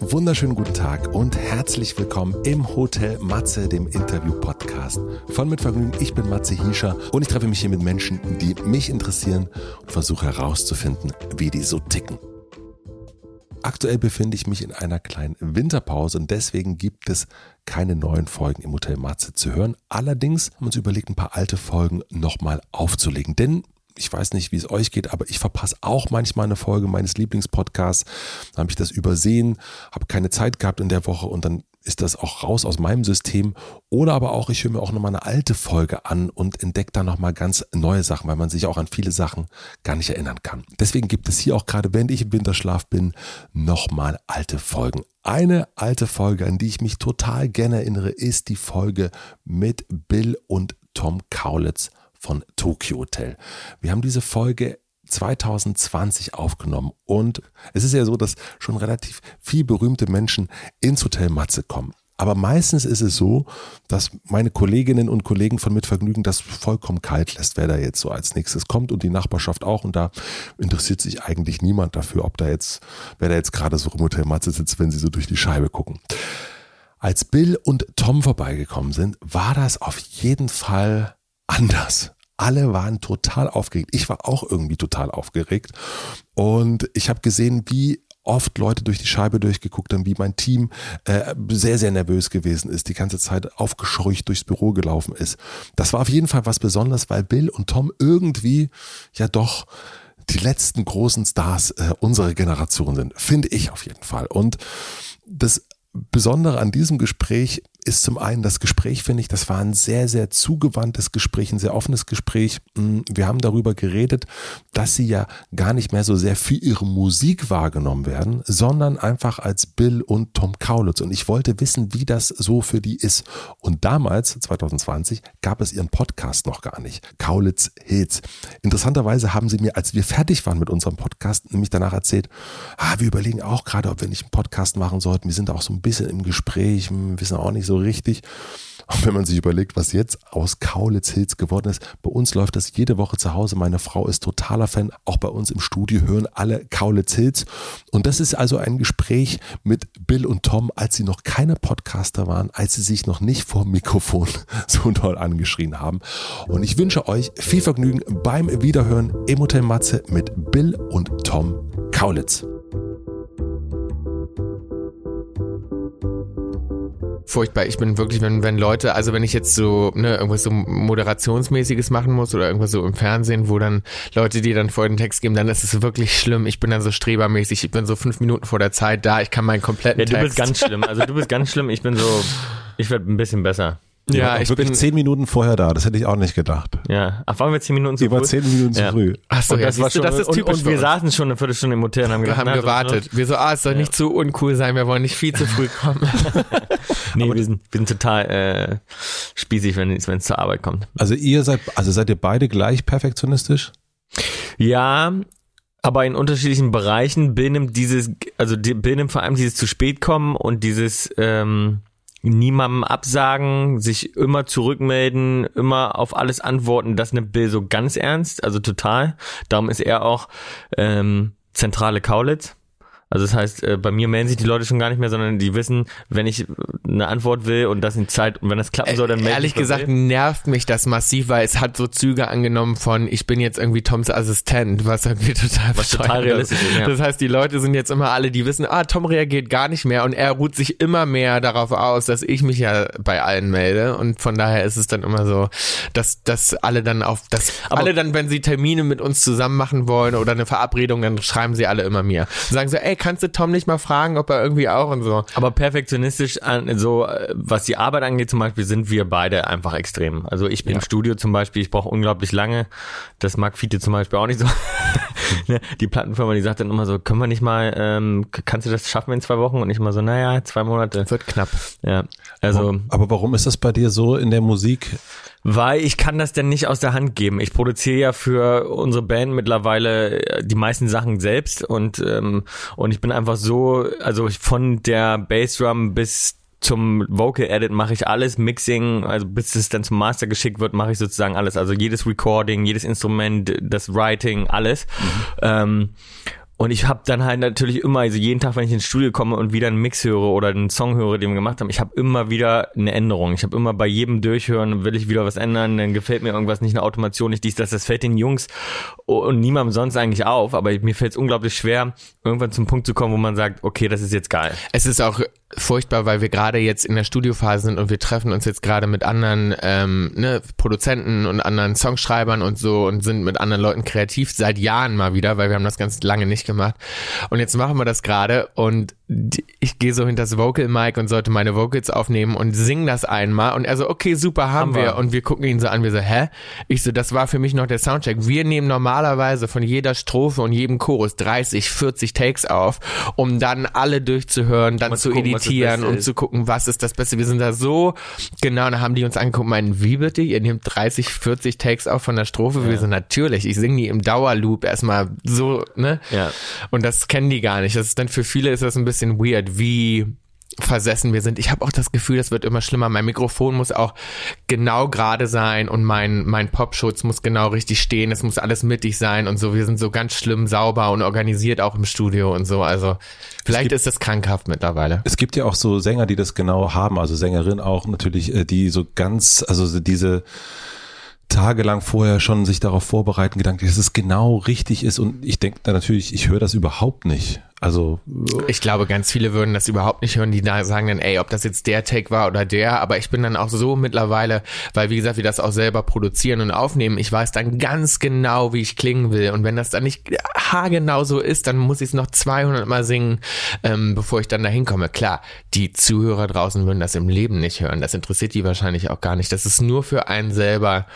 wunderschönen guten Tag und herzlich willkommen im Hotel Matze, dem Interview-Podcast. Von mit Vergnügen, ich bin Matze Hiescher und ich treffe mich hier mit Menschen, die mich interessieren und versuche herauszufinden, wie die so ticken. Aktuell befinde ich mich in einer kleinen Winterpause und deswegen gibt es keine neuen Folgen im Hotel Matze zu hören. Allerdings haben wir uns überlegt, ein paar alte Folgen nochmal aufzulegen, denn ich weiß nicht, wie es euch geht, aber ich verpasse auch manchmal eine Folge meines Lieblingspodcasts. Da habe ich das übersehen, habe keine Zeit gehabt in der Woche und dann ist das auch raus aus meinem System. Oder aber auch, ich höre mir auch nochmal eine alte Folge an und entdecke da nochmal ganz neue Sachen, weil man sich auch an viele Sachen gar nicht erinnern kann. Deswegen gibt es hier auch gerade, wenn ich im Winterschlaf bin, nochmal alte Folgen. Eine alte Folge, an die ich mich total gerne erinnere, ist die Folge mit Bill und Tom Kaulitz von Tokyo Hotel. Wir haben diese Folge 2020 aufgenommen und es ist ja so, dass schon relativ viel berühmte Menschen ins Hotel Matze kommen. Aber meistens ist es so, dass meine Kolleginnen und Kollegen von Mitvergnügen das vollkommen kalt lässt, wer da jetzt so als nächstes kommt und die Nachbarschaft auch. Und da interessiert sich eigentlich niemand dafür, ob da jetzt, wer da jetzt gerade so im Hotel Matze sitzt, wenn sie so durch die Scheibe gucken. Als Bill und Tom vorbeigekommen sind, war das auf jeden Fall anders. Alle waren total aufgeregt. Ich war auch irgendwie total aufgeregt. Und ich habe gesehen, wie oft Leute durch die Scheibe durchgeguckt haben, wie mein Team äh, sehr, sehr nervös gewesen ist, die ganze Zeit aufgescheucht durchs Büro gelaufen ist. Das war auf jeden Fall was Besonderes, weil Bill und Tom irgendwie ja doch die letzten großen Stars äh, unserer Generation sind, finde ich auf jeden Fall. Und das Besondere an diesem Gespräch ist zum einen das Gespräch, finde ich, das war ein sehr, sehr zugewandtes Gespräch, ein sehr offenes Gespräch. Mm, wir haben darüber geredet, dass sie ja gar nicht mehr so sehr für ihre Musik wahrgenommen werden, sondern einfach als Bill und Tom Kaulitz. Und ich wollte wissen, wie das so für die ist. Und damals, 2020, gab es ihren Podcast noch gar nicht. Kaulitz Hits. Interessanterweise haben sie mir, als wir fertig waren mit unserem Podcast, nämlich danach erzählt, ah, wir überlegen auch gerade, ob wir nicht einen Podcast machen sollten. Wir sind auch so ein bisschen im Gespräch, hm, wissen auch nicht so richtig. Und wenn man sich überlegt, was jetzt aus Kaulitz Hills geworden ist, bei uns läuft das jede Woche zu Hause. Meine Frau ist totaler Fan. Auch bei uns im Studio hören alle Kaulitz Hills. Und das ist also ein Gespräch mit Bill und Tom, als sie noch keine Podcaster waren, als sie sich noch nicht vor Mikrofon so toll angeschrien haben. Und ich wünsche euch viel Vergnügen beim Wiederhören im Matze mit Bill und Tom Kaulitz. Furchtbar. Ich bin wirklich, wenn, wenn Leute, also wenn ich jetzt so, ne, irgendwas so Moderationsmäßiges machen muss oder irgendwas so im Fernsehen, wo dann Leute, die dann vor den Text geben, dann ist es wirklich schlimm. Ich bin dann so strebermäßig, ich bin so fünf Minuten vor der Zeit da, ich kann meinen kompletten ja, du Text. bist ganz schlimm. Also du bist ganz schlimm, ich bin so, ich werde ein bisschen besser. Ja, ich wirklich bin zehn Minuten vorher da. Das hätte ich auch nicht gedacht. Ja, ach, waren wir zehn Minuten zu früh? zehn Minuten zu ja. früh. Ach so, und ja, das war schon, das ist typisch. Und, und wir saßen schon eine Viertelstunde im Hotel und haben, wir gedacht, haben na, gewartet. Wir so, ah, es soll ja. nicht zu uncool sein. Wir wollen nicht viel zu früh kommen. nee, wir sind, wir sind total äh, spießig, wenn es zur Arbeit kommt. Also ihr seid, also seid ihr beide gleich perfektionistisch? Ja, aber in unterschiedlichen Bereichen. Bill nimmt dieses, also Bill nimmt vor allem dieses zu spät kommen und dieses ähm, niemandem absagen, sich immer zurückmelden, immer auf alles antworten, das nimmt Bill so ganz ernst, also total. Darum ist er auch ähm, zentrale Kaulitz. Also das heißt, äh, bei mir melden sich die Leute schon gar nicht mehr, sondern die wissen, wenn ich eine Antwort will und das in Zeit und wenn das klappen soll, dann melden Ehrlich gesagt will. nervt mich das massiv, weil es hat so Züge angenommen von ich bin jetzt irgendwie Toms Assistent, was irgendwie total was total realistisch ist. Ja. Das heißt, die Leute sind jetzt immer alle, die wissen, ah, Tom reagiert gar nicht mehr und er ruht sich immer mehr darauf aus, dass ich mich ja bei allen melde und von daher ist es dann immer so, dass dass alle dann auf dass Aber alle dann, wenn sie Termine mit uns zusammen machen wollen oder eine Verabredung, dann schreiben sie alle immer mir. sagen so, ey, kannst du Tom nicht mal fragen, ob er irgendwie auch und so. Aber perfektionistisch, an, so was die Arbeit angeht zum Beispiel, sind wir beide einfach extrem. Also ich bin ja. im Studio zum Beispiel, ich brauche unglaublich lange. Das mag Fiete zum Beispiel auch nicht so. Ne, die Plattenfirma, die sagt dann immer so, können wir nicht mal, ähm, kannst du das schaffen in zwei Wochen? Und ich immer so, naja, zwei Monate. Wird knapp. Ja. Also. Aber warum ist das bei dir so in der Musik? Weil ich kann das denn nicht aus der Hand geben. Ich produziere ja für unsere Band mittlerweile äh, die meisten Sachen selbst und ähm, und ich bin einfach so, also von der Bassdrum bis zum Vocal Edit mache ich alles, Mixing, also bis es dann zum Master geschickt wird, mache ich sozusagen alles. Also jedes Recording, jedes Instrument, das Writing, alles. Mhm. Ähm, Und ich habe dann halt natürlich immer, also jeden Tag, wenn ich ins Studio komme und wieder einen Mix höre oder einen Song höre, den wir gemacht haben, ich habe immer wieder eine Änderung. Ich habe immer bei jedem Durchhören, will ich wieder was ändern, dann gefällt mir irgendwas nicht, eine Automation nicht dies, das, das fällt den Jungs und niemandem sonst eigentlich auf, aber mir fällt es unglaublich schwer, irgendwann zum Punkt zu kommen, wo man sagt, okay, das ist jetzt geil. Es ist auch furchtbar, weil wir gerade jetzt in der Studiophase sind und wir treffen uns jetzt gerade mit anderen ähm, ne, Produzenten und anderen Songschreibern und so und sind mit anderen Leuten kreativ seit Jahren mal wieder, weil wir haben das ganz lange nicht gemacht. Und jetzt machen wir das gerade und ich gehe so hinter das Vocal Mic und sollte meine Vocals aufnehmen und sing das einmal und er so, okay, super, haben, haben wir. wir. Und wir gucken ihn so an, wir so, hä? Ich so, das war für mich noch der Soundcheck. Wir nehmen normalerweise von jeder Strophe und jedem Chorus 30, 40 Takes auf, um dann alle durchzuhören, dann zu gucken, editieren und zu gucken, was ist das Beste. Wir sind da so, genau, dann haben die uns angeguckt, meinen, wie bitte? Ihr nehmt 30, 40 Takes auf von der Strophe? Ja. Wir so, natürlich, ich singe die im Dauerloop erstmal so, ne? Ja. Und das kennen die gar nicht. Das ist dann für viele ist das ein bisschen bisschen weird, wie versessen wir sind. Ich habe auch das Gefühl, das wird immer schlimmer. Mein Mikrofon muss auch genau gerade sein und mein mein Popschutz muss genau richtig stehen. Es muss alles mittig sein und so. Wir sind so ganz schlimm sauber und organisiert auch im Studio und so. Also vielleicht gibt, ist das krankhaft mittlerweile. Es gibt ja auch so Sänger, die das genau haben. Also Sängerin auch natürlich, äh, die so ganz, also diese tagelang vorher schon sich darauf vorbereiten, gedanklich, dass es genau richtig ist. Und ich denke da natürlich, ich höre das überhaupt nicht. Also ich glaube, ganz viele würden das überhaupt nicht hören, die da sagen dann, ey, ob das jetzt der Take war oder der, aber ich bin dann auch so mittlerweile, weil wie gesagt, wir das auch selber produzieren und aufnehmen, ich weiß dann ganz genau, wie ich klingen will und wenn das dann nicht haargenau so ist, dann muss ich es noch 200 Mal singen, ähm, bevor ich dann da hinkomme. Klar, die Zuhörer draußen würden das im Leben nicht hören, das interessiert die wahrscheinlich auch gar nicht. Das ist nur für einen selber,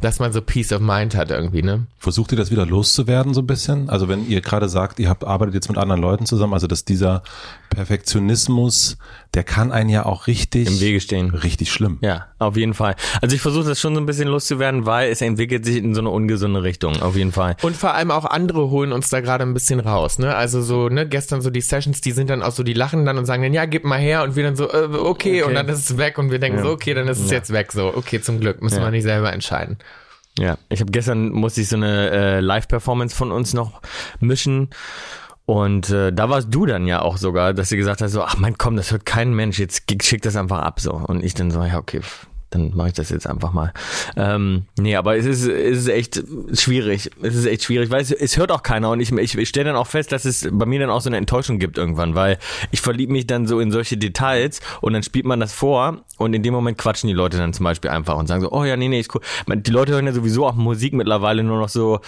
dass man so Peace of Mind hat irgendwie, ne? Versucht ihr das wieder loszuwerden so ein bisschen? Also wenn ihr gerade sagt, ihr habt arbeitet jetzt mit anderen Leuten zusammen, also dass dieser Perfektionismus, der kann einen ja auch richtig im Wege stehen. Richtig schlimm. Ja, auf jeden Fall. Also ich versuche das schon so ein bisschen loszuwerden, weil es entwickelt sich in so eine ungesunde Richtung, auf jeden Fall. Und vor allem auch andere holen uns da gerade ein bisschen raus, ne? Also so, ne, gestern so die Sessions, die sind dann auch so, die lachen dann und sagen dann, ja, gib mal her und wir dann so, äh, okay, okay, und dann ist es weg und wir denken ja. so, okay, dann ist es ja. jetzt weg, so, okay, zum Glück, müssen ja. wir nicht selber entscheiden. Ja, ich habe gestern musste ich so eine äh, Live-Performance von uns noch mischen und äh, da warst du dann ja auch sogar, dass sie gesagt hast, so, ach mein, komm, das hört kein Mensch, jetzt schick das einfach ab so. Und ich dann so, ja, okay, dann mache ich das jetzt einfach mal. Ähm, nee, aber es ist, es ist echt schwierig. Es ist echt schwierig, weil es, es hört auch keiner und ich, ich, ich stelle dann auch fest, dass es bei mir dann auch so eine Enttäuschung gibt irgendwann, weil ich verliebe mich dann so in solche Details und dann spielt man das vor und in dem Moment quatschen die Leute dann zum Beispiel einfach und sagen so, oh ja, nee, nee, ist cool. Die Leute hören ja sowieso auch Musik mittlerweile nur noch so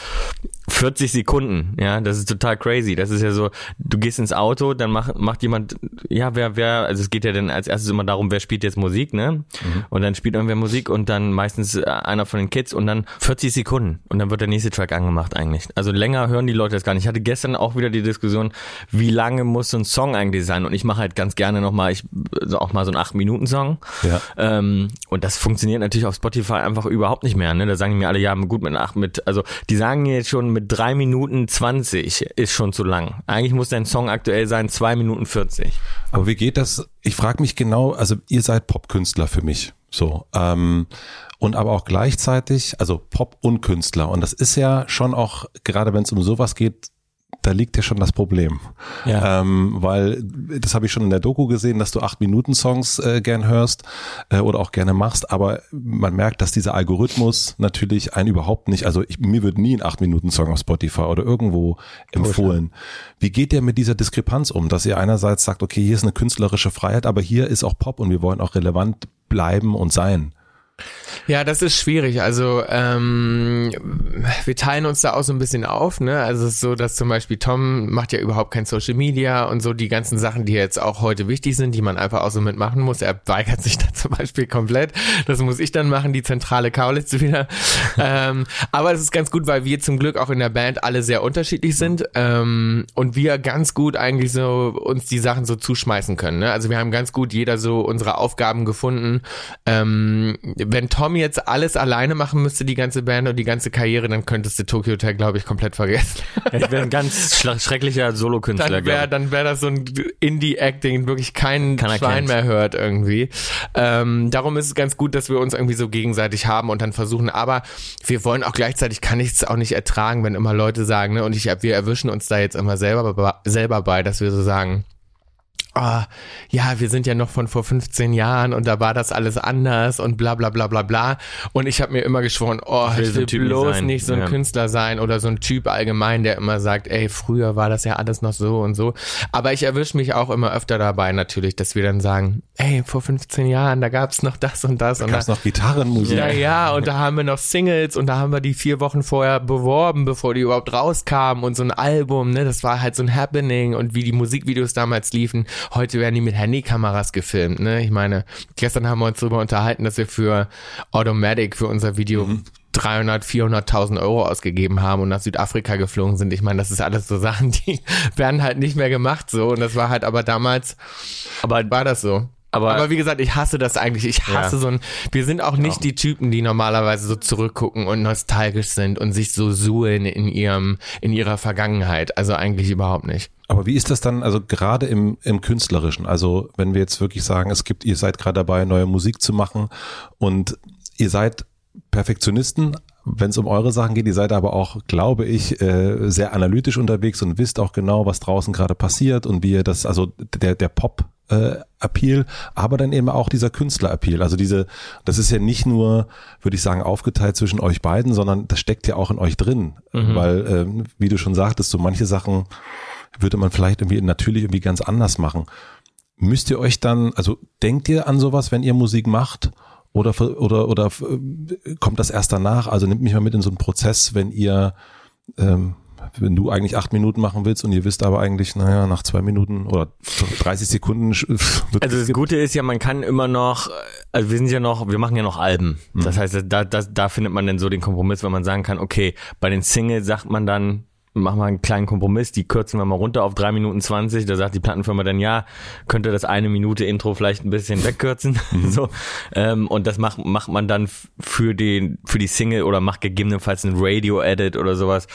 40 Sekunden, ja, das ist total crazy. Das ist ja so, du gehst ins Auto, dann macht, macht jemand, ja, wer, wer, also es geht ja dann als erstes immer darum, wer spielt jetzt Musik, ne? Mhm. Und dann spielt irgendwer Musik und dann meistens äh, einer von den Kids und dann 40 Sekunden und dann wird der nächste Track angemacht eigentlich. Also länger hören die Leute das gar nicht. Ich hatte gestern auch wieder die Diskussion, wie lange muss so ein Song eigentlich sein? Und ich mache halt ganz gerne nochmal, ich auch mal so einen 8-Minuten-Song. Ja. Ähm, und das funktioniert natürlich auf Spotify einfach überhaupt nicht mehr. Ne? Da sagen die mir alle, ja, gut mit 8, mit, also die sagen mir jetzt schon mit drei Minuten 20 ist schon zu lang. Eigentlich muss dein Song aktuell sein zwei Minuten 40. Aber wie geht das? Ich frage mich genau, also ihr seid Popkünstler für mich. So. Ähm, und aber auch gleichzeitig, also Pop und Künstler. Und das ist ja schon auch, gerade wenn es um sowas geht, da liegt ja schon das Problem. Ja. Ähm, weil das habe ich schon in der Doku gesehen, dass du acht Minuten Songs äh, gern hörst äh, oder auch gerne machst, aber man merkt, dass dieser Algorithmus natürlich einen überhaupt nicht, also ich, mir wird nie ein acht Minuten Song auf Spotify oder irgendwo empfohlen. Wie geht ihr mit dieser Diskrepanz um, dass ihr einerseits sagt, okay, hier ist eine künstlerische Freiheit, aber hier ist auch Pop und wir wollen auch relevant bleiben und sein? Ja, das ist schwierig. Also ähm, wir teilen uns da auch so ein bisschen auf. Ne? Also es ist so, dass zum Beispiel Tom macht ja überhaupt kein Social Media und so die ganzen Sachen, die jetzt auch heute wichtig sind, die man einfach auch so mitmachen muss. Er weigert sich da zum Beispiel komplett. Das muss ich dann machen, die zentrale Kaulitze wieder. ähm, aber es ist ganz gut, weil wir zum Glück auch in der Band alle sehr unterschiedlich sind ähm, und wir ganz gut eigentlich so uns die Sachen so zuschmeißen können. Ne? Also wir haben ganz gut jeder so unsere Aufgaben gefunden. Ähm, wenn Tom jetzt alles alleine machen müsste, die ganze Band und die ganze Karriere, dann könntest du Tokyo Hotel, glaube ich, komplett vergessen. Ich wäre ein ganz schrecklicher Solokünstler, Dann wäre dann wär das so ein Indie-Acting, wirklich kein Keiner Schwein mehr hört irgendwie. Ähm, darum ist es ganz gut, dass wir uns irgendwie so gegenseitig haben und dann versuchen, aber wir wollen auch gleichzeitig, kann ich es auch nicht ertragen, wenn immer Leute sagen, ne, und ich, wir erwischen uns da jetzt immer selber, selber bei, dass wir so sagen, ah, ja, wir sind ja noch von vor 15 Jahren und da war das alles anders und bla bla bla bla bla. Und ich habe mir immer geschworen, oh, will ich so will ein Typ nicht bloß sein. nicht so ein Ja. Künstler sein oder so ein Typ allgemein, der immer sagt, ey, früher war das ja alles noch so und so. Aber ich erwische mich auch immer öfter dabei natürlich, dass wir dann sagen, ey, vor 15 Jahren, da gab's noch das und das. und Gab es noch Gitarrenmusik? ja, ja, und da haben wir noch Singles und da haben wir die vier Wochen vorher beworben, bevor die überhaupt rauskamen und so ein Album, ne, das war halt so ein Happening und wie die Musikvideos damals liefen. Heute werden die mit Handykameras gefilmt, ne. Ich meine, gestern haben wir uns darüber unterhalten, dass wir für Automatic, für unser Video 300, 400.000 Euro ausgegeben haben und nach Südafrika geflogen sind. Ich meine, das ist alles so Sachen, die werden halt nicht mehr gemacht so und das war halt aber damals Aber war das so. Aber- Aber, wie gesagt, ich hasse das eigentlich. Ich hasse Ja. so ein. Wir sind auch nicht die Typen, die normalerweise so zurückgucken und nostalgisch sind und sich so suhlen in ihrem, in ihrer Vergangenheit. Also eigentlich überhaupt nicht. Aber wie ist das dann, also gerade im, im Künstlerischen? Also wenn wir jetzt wirklich sagen, es gibt, ihr seid gerade dabei, neue Musik zu machen und ihr seid Perfektionisten, wenn es um eure Sachen geht, ihr seid aber auch, glaube ich, äh, sehr analytisch unterwegs und wisst auch genau, was draußen gerade passiert und wie ihr das, also der, der Pop äh, Appeal, aber dann eben auch dieser Künstler-Appeal. Also diese, das ist ja nicht nur, würde ich sagen, aufgeteilt zwischen euch beiden, sondern das steckt ja auch in euch drin. Weil, ähm, wie du schon sagtest, so manche Sachen würde man vielleicht irgendwie natürlich irgendwie ganz anders machen. Müsst ihr euch dann, also denkt ihr an sowas, wenn ihr Musik macht? Oder, oder, oder äh, kommt das erst danach? Also nimmt mich mal mit in so einen Prozess, wenn ihr, ähm, wenn du eigentlich acht Minuten machen willst und ihr wisst aber eigentlich, naja, nach zwei Minuten oder 30 Sekunden Also das Gute ist ja, man kann immer noch, also wir sind ja noch, wir machen ja noch Alben. Das heißt, da, da, da findet man dann so den Kompromiss, wenn man sagen kann, okay, bei den Singles sagt man dann, machen wir einen kleinen Kompromiss, die kürzen wir mal runter auf drei Minuten 20, da sagt die Plattenfirma dann, ja, könnte das eine Minute Intro vielleicht ein bisschen wegkürzen, so, ähm, und das macht, macht man dann für den, für die Single oder macht gegebenenfalls ein Radio-Edit oder sowas,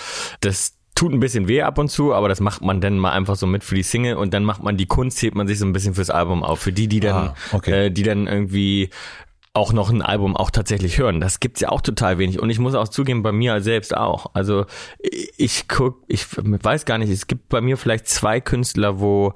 das tut ein bisschen weh ab und zu, aber das macht man dann mal einfach so mit für die Single. Und dann macht man die Kunst, hebt man sich so ein bisschen fürs Album auf. Für die, die dann, Ah, okay. äh, die dann irgendwie auch noch ein Album auch tatsächlich hören. Das gibt's ja auch total wenig. Und ich muss auch zugeben, bei mir selbst auch. Also ich guck, ich weiß gar nicht, es gibt bei mir vielleicht zwei Künstler, wo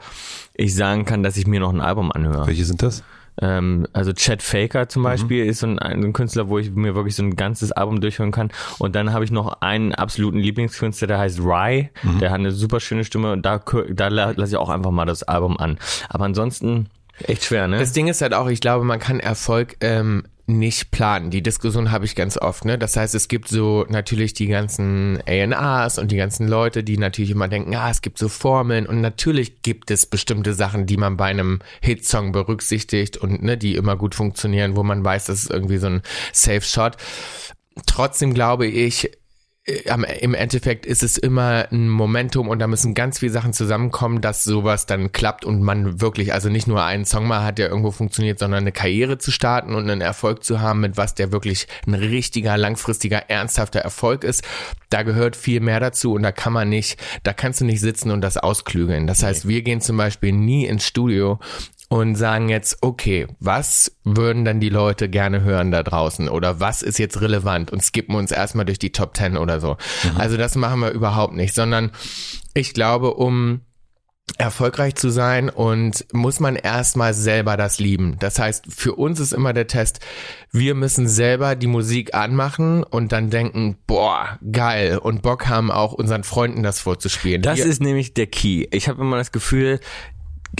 ich sagen kann, dass ich mir noch ein Album anhöre. Welche sind das? Ähm, also Chad Faker zum Beispiel ist so ein, ein Künstler, wo ich mir wirklich so ein ganzes Album durchhören kann. Und dann habe ich noch einen absoluten Lieblingskünstler, der heißt Rye. Der hat eine super schöne Stimme und da, da la- lasse ich auch einfach mal das Album an. Aber ansonsten echt schwer, ne? Das Ding ist halt auch, ich glaube, man kann Erfolg ähm, nicht planen. Die Diskussion habe ich ganz oft, ne? Das heißt, es gibt so natürlich die ganzen A&Rs und die ganzen Leute, die natürlich immer denken, ah, es gibt so Formeln und natürlich gibt es bestimmte Sachen, die man bei einem Hitsong berücksichtigt und ne, die immer gut funktionieren, wo man weiß, das ist irgendwie so ein Safe Shot. Trotzdem glaube ich, im Endeffekt ist es immer ein Momentum und da müssen ganz viele Sachen zusammenkommen, dass sowas dann klappt und man wirklich, also nicht nur einen Song mal hat, der irgendwo funktioniert, sondern eine Karriere zu starten und einen Erfolg zu haben, mit was der wirklich ein richtiger, langfristiger, ernsthafter Erfolg ist. Da gehört viel mehr dazu und da kann man nicht, da kannst du nicht sitzen und das ausklügeln. Das heißt, wir gehen zum Beispiel nie ins Studio und sagen jetzt, okay, was würden dann die Leute gerne hören da draußen oder was ist jetzt relevant und skippen uns erstmal durch die Top 10 oder so. Also das machen wir überhaupt nicht, sondern ich glaube, um erfolgreich zu sein und muss man erstmal selber das lieben. Das heißt, für uns ist immer der Test, wir müssen selber die Musik anmachen und dann denken, boah, geil und Bock haben auch unseren Freunden das vorzuspielen. Das wir, ist nämlich der Key. Ich habe immer das Gefühl,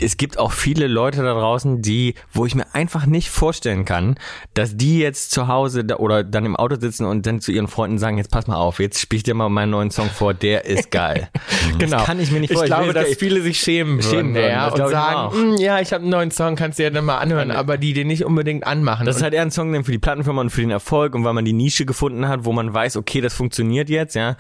es gibt auch viele Leute da draußen, die, wo ich mir einfach nicht vorstellen kann, dass die jetzt zu Hause da, oder dann im Auto sitzen und dann zu ihren Freunden sagen, jetzt pass mal auf, jetzt spiel ich dir mal meinen neuen Song vor, der ist geil. Genau. Das kann ich mir nicht Ich vorstellen. glaube, will dass viele sich schämen würden, Schämen würden, ja, das und glaube ich sagen, auch. "Mm, ja, ich habe einen neuen Song, kannst du ja dann mal anhören, aber die den nicht unbedingt anmachen. Das ist halt eher ein Song für die Plattenfirma und für den Erfolg und weil man die Nische gefunden hat, wo man weiß, okay, das funktioniert jetzt, ja.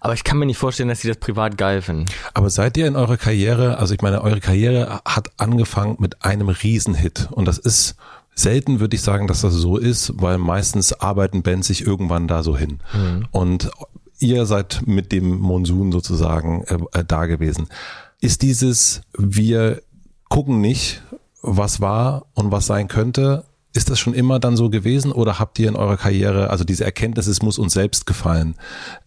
Aber ich kann mir nicht vorstellen, dass sie das privat geil finden. Aber seid ihr in eurer Karriere, also ich meine, eure Karriere hat angefangen mit einem Riesenhit und das ist selten würde ich sagen, dass das so ist, weil meistens arbeiten Bands sich irgendwann da so hin. Mhm. Und ihr seid mit dem Monsun sozusagen äh, äh, da gewesen. Ist dieses, wir gucken nicht, was war und was sein könnte, ist das schon immer dann so gewesen oder habt ihr in eurer Karriere, also diese Erkenntnis, es muss uns selbst gefallen,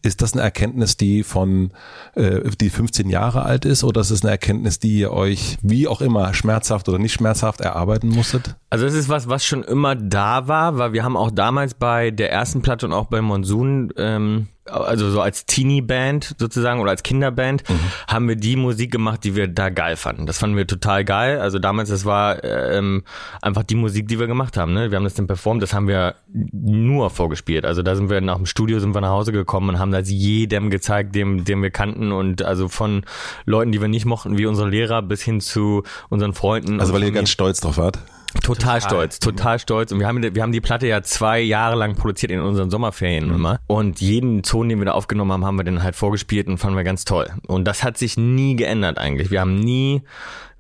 ist das eine Erkenntnis, die von, äh, die 15 Jahre alt ist oder ist es eine Erkenntnis, die ihr euch wie auch immer schmerzhaft oder nicht schmerzhaft erarbeiten musstet? Also es ist was, was schon immer da war, weil wir haben auch damals bei der ersten Platte und auch bei Monsun ähm, also so als Teenie-Band sozusagen oder als Kinderband, mhm. haben wir die Musik gemacht, die wir da geil fanden. Das fanden wir total geil. Also damals, das war ähm, einfach die Musik, die wir gemacht haben. Ne? Wir haben das dann performt, das haben wir nur vorgespielt. Also da sind wir nach dem Studio, sind wir nach Hause gekommen und haben das jedem gezeigt, dem, dem wir kannten und also von Leuten, die wir nicht mochten, wie unsere Lehrer, bis hin zu unseren Freunden. Also weil ihr ganz stolz drauf wart? Total, total, stolz, total stolz. Und wir haben, wir haben die Platte ja zwei Jahre lang produziert in unseren Sommerferien mhm. immer. Und jeden Ton, den wir da aufgenommen haben, haben wir dann halt vorgespielt und fanden wir ganz toll. Und das hat sich nie geändert eigentlich. Wir haben nie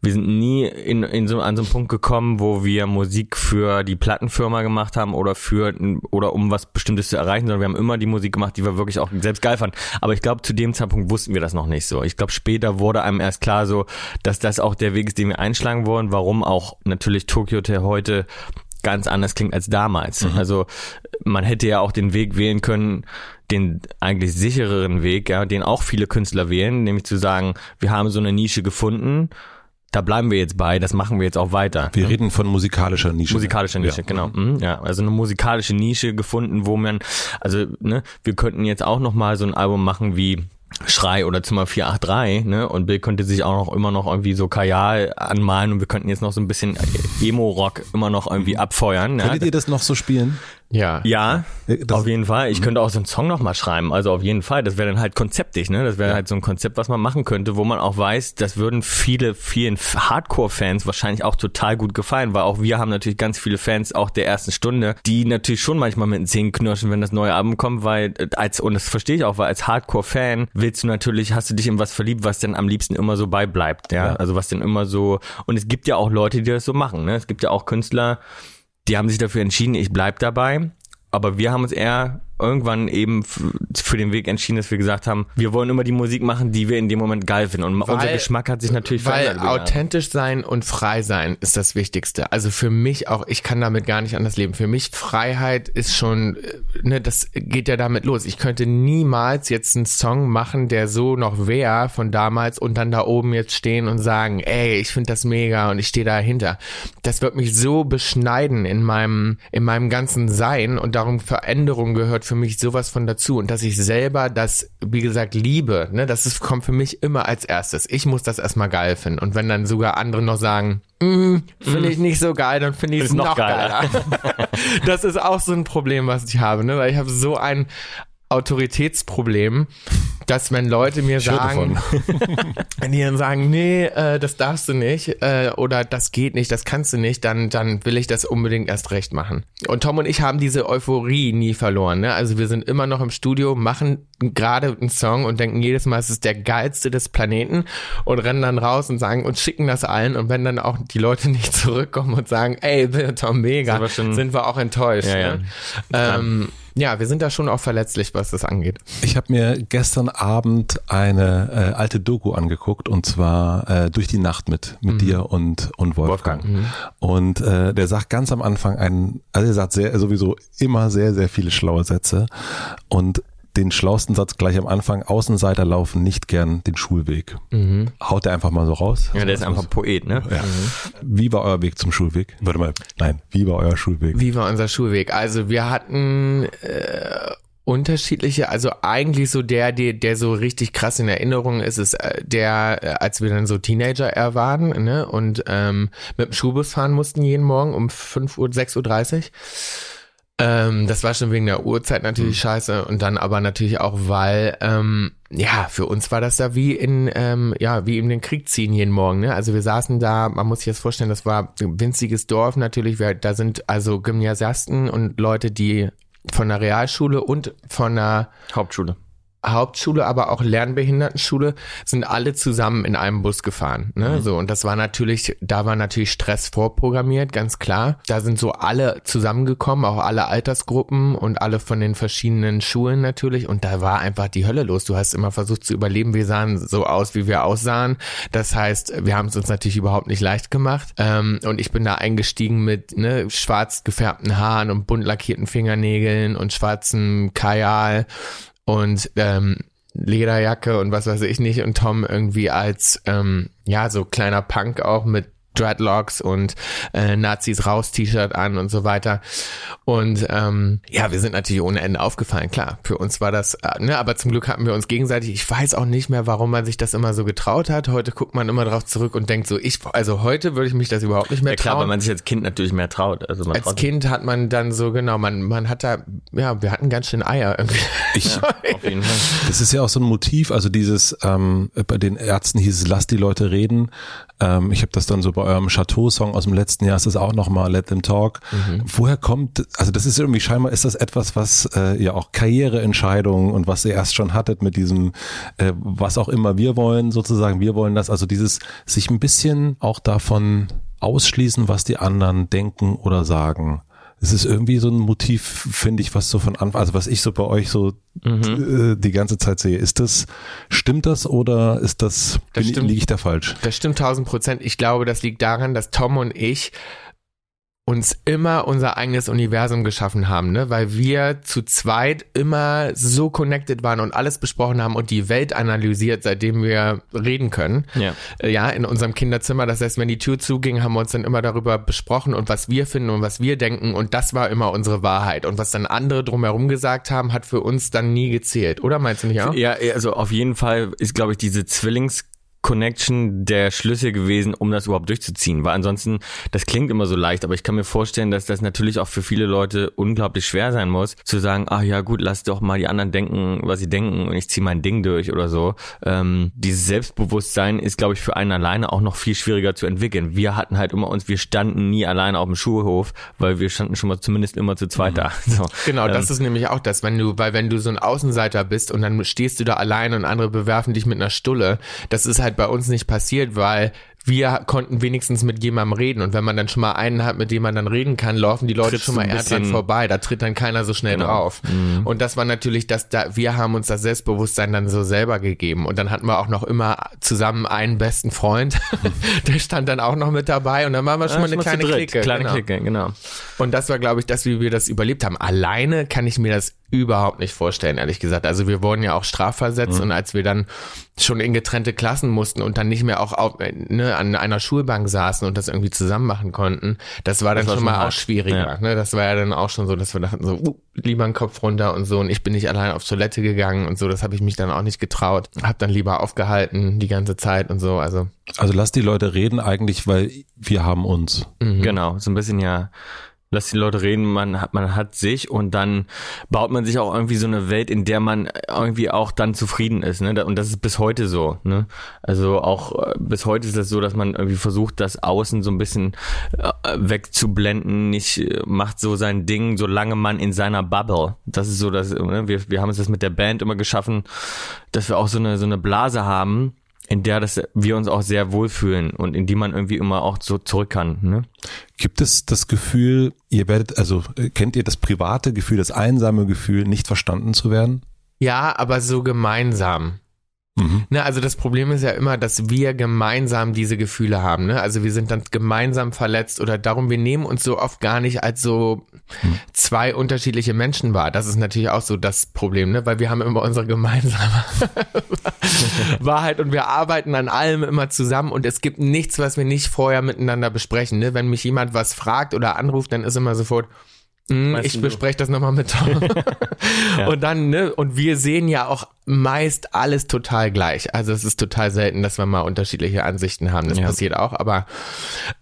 wir sind nie in, in so, an so einen Punkt gekommen, wo wir Musik für die Plattenfirma gemacht haben oder für oder um was Bestimmtes zu erreichen, sondern wir haben immer die Musik gemacht, die wir wirklich auch selbst geil fanden. Aber ich glaube, zu dem Zeitpunkt wussten wir das noch nicht so. Ich glaube, später wurde einem erst klar so, dass das auch der Weg ist, den wir einschlagen wollen, warum auch natürlich Tokyo Hotel heute ganz anders klingt als damals. Mhm. Also man hätte ja auch den Weg wählen können, den eigentlich sichereren Weg, ja, den auch viele Künstler wählen, nämlich zu sagen, wir haben so eine Nische gefunden da bleiben wir jetzt bei, das machen wir jetzt auch weiter. Wir reden von musikalischer Nische. Musikalischer Nische, ja. genau. Mhm, ja, also eine musikalische Nische gefunden, wo man, also ne, wir könnten jetzt auch noch mal so ein Album machen wie Schrei oder Zimmer 483, ne? Und Bill könnte sich auch noch immer noch irgendwie so Kajal anmalen und wir könnten jetzt noch so ein bisschen Emo-Rock immer noch irgendwie abfeuern. Könntet ja? ihr das noch so spielen? Ja. Ja, das auf jeden Fall. Ich mhm. könnte auch so einen Song nochmal schreiben. Also auf jeden Fall. Das wäre dann halt konzeptig, ne? Das wäre ja. halt so ein Konzept, was man machen könnte, wo man auch weiß, das würden viele, vielen Hardcore-Fans wahrscheinlich auch total gut gefallen, weil auch wir haben natürlich ganz viele Fans auch der ersten Stunde, die natürlich schon manchmal mit den Zähnen knirschen, wenn das neue Album kommt, weil äh, als, und das verstehe ich auch, weil als Hardcore-Fan willst du natürlich, hast du dich in was verliebt, was dann am liebsten immer so beibleibt, ja? ja. Also was dann immer so, und es gibt ja auch Leute, die das so machen, ne? Es gibt ja auch Künstler, die haben sich dafür entschieden, ich bleib dabei. Aber wir haben uns eher irgendwann eben für den Weg entschieden, dass wir gesagt haben, wir wollen immer die Musik machen, die wir in dem Moment geil finden. Und weil, unser Geschmack hat sich natürlich weil verändert. Weil authentisch sein und frei sein ist das Wichtigste. Also für mich auch, ich kann damit gar nicht anders leben. Für mich Freiheit ist schon, äh, ne, das geht ja damit los. Ich könnte niemals jetzt einen Song machen, der so noch wäre von damals und dann da oben jetzt stehen und sagen, ey, ich finde das mega und ich stehe dahinter. Das wird mich so beschneiden in meinem, in meinem ganzen Sein und darum Veränderung gehört für mich sowas von dazu und dass ich selber das, wie gesagt, liebe, ne, das ist, kommt für mich immer als erstes. Ich muss das erstmal geil finden und wenn dann sogar andere noch sagen, mm, finde ich nicht so geil, dann finde ich es noch, noch geiler. geiler. das ist auch so ein Problem, was ich habe, ne, weil ich habe so ein Autoritätsproblem, dass wenn Leute mir sagen, wenn die dann sagen, nee, äh, das darfst du nicht äh, oder das geht nicht, das kannst du nicht, dann dann will ich das unbedingt erst recht machen. Und Tom und ich haben diese Euphorie nie verloren. Ne? Also wir sind immer noch im Studio, machen gerade einen Song und denken jedes Mal, es ist der geilste des Planeten und rennen dann raus und sagen und schicken das allen und wenn dann auch die Leute nicht zurückkommen und sagen, ey, Tom, mega, sind wir auch enttäuscht. Ja, ja. Ne? Ähm, ja, wir sind da schon auch verletzlich, was das angeht. Ich habe mir gestern Abend eine äh, alte Doku angeguckt und zwar äh, durch die Nacht mit mit mhm. dir und und Wolfgang. Wolfgang. Mhm. Und äh, der sagt ganz am Anfang einen, also er sagt sehr sowieso immer sehr sehr viele schlaue Sätze und den schlausten Satz gleich am Anfang, Außenseiter laufen nicht gern den Schulweg. Mhm. Haut er einfach mal so raus. Ja, der ist einfach Poet, ne? Ja. Mhm. Wie war euer Weg zum Schulweg? Warte mal, nein, wie war euer Schulweg? Wie war unser Schulweg? Also wir hatten äh, unterschiedliche, also eigentlich so der, der, der so richtig krass in Erinnerung ist, ist äh, der, äh, als wir dann so Teenager er waren, ne, und ähm, mit dem Schulbus fahren mussten jeden Morgen um 5 Uhr, 6.30 Uhr ähm, das war schon wegen der Uhrzeit natürlich mhm. scheiße und dann aber natürlich auch, weil ähm, ja für uns war das da wie in ähm, ja wie in den Krieg ziehen jeden Morgen. Ne? Also wir saßen da, man muss sich das vorstellen, das war ein winziges Dorf natürlich. Wir, da sind also Gymnasiasten und Leute, die von der Realschule und von der Hauptschule Hauptschule, aber auch Lernbehindertenschule sind alle zusammen in einem Bus gefahren. Ne? Mhm. So und das war natürlich, da war natürlich Stress vorprogrammiert, ganz klar. Da sind so alle zusammengekommen, auch alle Altersgruppen und alle von den verschiedenen Schulen natürlich. Und da war einfach die Hölle los. Du hast immer versucht zu überleben. Wir sahen so aus, wie wir aussahen. Das heißt, wir haben es uns natürlich überhaupt nicht leicht gemacht. Ähm, und ich bin da eingestiegen mit ne, schwarz gefärbten Haaren und bunt lackierten Fingernägeln und schwarzem Kajal und ähm, Lederjacke und was weiß ich nicht. Und Tom irgendwie als ähm, ja so kleiner Punk auch mit Dreadlocks und äh, Nazis raus T-Shirt an und so weiter. Und ähm, ja, wir sind natürlich ohne Ende aufgefallen. Klar, für uns war das, äh, ne, aber zum Glück hatten wir uns gegenseitig. Ich weiß auch nicht mehr, warum man sich das immer so getraut hat. Heute guckt man immer drauf zurück und denkt so, ich, also heute würde ich mich das überhaupt nicht mehr trauen. Ja klar, weil man sich als Kind natürlich mehr traut. Also man als Kind hat man dann so genau, man man hat da, ja, wir hatten ganz schön Eier irgendwie. Ich, ja, auf jeden Fall. Das ist ja auch so ein Motiv. Also dieses ähm, bei den Ärzten hieß es, lass die Leute reden. Ähm, ich habe das dann so bei eurem Chateau-Song aus dem letzten Jahr, ist das auch nochmal Let Them Talk. Mhm. Woher kommt, also das ist irgendwie scheinbar, ist das etwas, was äh, ja auch Karriereentscheidungen und was ihr erst schon hattet mit diesem, äh, was auch immer wir wollen, sozusagen, wir wollen das, also dieses sich ein bisschen auch davon ausschließen, was die anderen denken oder sagen es ist irgendwie so ein Motiv, finde ich, was so von Anfang, also was ich so bei euch so mhm. Äh, die ganze Zeit sehe. Ist das, stimmt das oder ist das, das liege ich da falsch? Das stimmt tausend Prozent. Ich glaube, das liegt daran, dass Tom und ich uns immer unser eigenes Universum geschaffen haben, ne? weil wir zu zweit immer so connected waren und alles besprochen haben und die Welt analysiert, seitdem wir reden können. Ja, äh, ja in unserem Kinderzimmer. Das heißt, wenn die Tür zuging, haben wir uns dann immer darüber besprochen und was wir finden und was wir denken und das war immer unsere Wahrheit. Und was dann andere drumherum gesagt haben, hat für uns dann nie gezählt, oder meinst du nicht auch? Ja, also auf jeden Fall ist, glaube ich, diese Zwillings Connection der Schlüssel gewesen, um das überhaupt durchzuziehen. Weil ansonsten, das klingt immer so leicht, aber ich kann mir vorstellen, dass das natürlich auch für viele Leute unglaublich schwer sein muss, zu sagen, ach ja gut, lass doch mal die anderen denken, was sie denken und ich ziehe mein Ding durch oder so. Ähm, dieses Selbstbewusstsein ist, glaube ich, für einen alleine auch noch viel schwieriger zu entwickeln. Wir hatten halt immer uns, wir standen nie alleine auf dem Schulhof, weil wir standen schon mal zumindest immer zu zweit mhm. da. So. Genau, ähm, das ist nämlich auch das, wenn du, weil wenn du so ein Außenseiter bist und dann stehst du da allein und andere bewerfen dich mit einer Stulle, das ist halt halt bei uns nicht passiert, weil wir konnten wenigstens mit jemandem reden und wenn man dann schon mal einen hat, mit dem man dann reden kann, laufen die Leute schon mal eher dran vorbei. Da tritt dann keiner so schnell genau. drauf. Mhm. Und das war natürlich, dass da wir haben uns das Selbstbewusstsein dann so selber gegeben und dann hatten wir auch noch immer zusammen einen besten Freund, der stand dann auch noch mit dabei und dann waren wir schon ja, mal eine kleine Clique. Kleine genau. Clique, genau. Und das war, glaube ich, das, wie wir das überlebt haben. Alleine kann ich mir das überhaupt nicht vorstellen, ehrlich gesagt. Also wir wurden ja auch strafversetzt mhm. und als wir dann schon in getrennte Klassen mussten und dann nicht mehr auch auf, ne, an einer Schulbank saßen und das irgendwie zusammen machen konnten, das war dann das war schon mal auch schwieriger. Ja. Ne? Das war ja dann auch schon so, dass wir dachten so, uh, lieber einen Kopf runter und so und ich bin nicht allein auf Toilette gegangen und so, das habe ich mich dann auch nicht getraut. Hab dann lieber aufgehalten die ganze Zeit und so, also. Also lass die Leute reden eigentlich, weil wir haben uns. Mhm. Genau, so ein bisschen ja lass die Leute reden, man hat, man hat sich und dann baut man sich auch irgendwie so eine Welt, in der man irgendwie auch dann zufrieden ist, ne? Und das ist bis heute so, ne? Also auch äh, bis heute ist das so, dass man irgendwie versucht, das Außen so ein bisschen äh, wegzublenden, nicht äh, macht so sein Ding, solange man in seiner Bubble. Das ist so, dass ne? wir, wir haben es das mit der Band immer geschaffen, dass wir auch so eine so eine Blase haben, in der das, wir uns auch sehr wohlfühlen und in die man irgendwie immer auch so zurück kann. Ne? Gibt es das Gefühl, ihr werdet, also äh, kennt ihr das private Gefühl, das einsame Gefühl, nicht verstanden zu werden? Ja, aber so gemeinsam. Mhm. Ne, also das Problem ist ja immer, dass wir gemeinsam diese Gefühle haben. Ne? Also wir sind dann gemeinsam verletzt oder darum, wir nehmen uns so oft gar nicht als so mhm. zwei unterschiedliche Menschen wahr. Das ist natürlich auch so das Problem, ne? weil wir haben immer unsere gemeinsame Wahrheit und wir arbeiten an allem immer zusammen und es gibt nichts, was wir nicht vorher miteinander besprechen. Ne? Wenn mich jemand was fragt oder anruft, dann ist immer sofort, hm, ich bespreche das nochmal mit Tom. ja. Und dann, ne, und wir sehen ja auch meist alles total gleich. Also es ist total selten, dass wir mal unterschiedliche Ansichten haben. Das ja. passiert auch, aber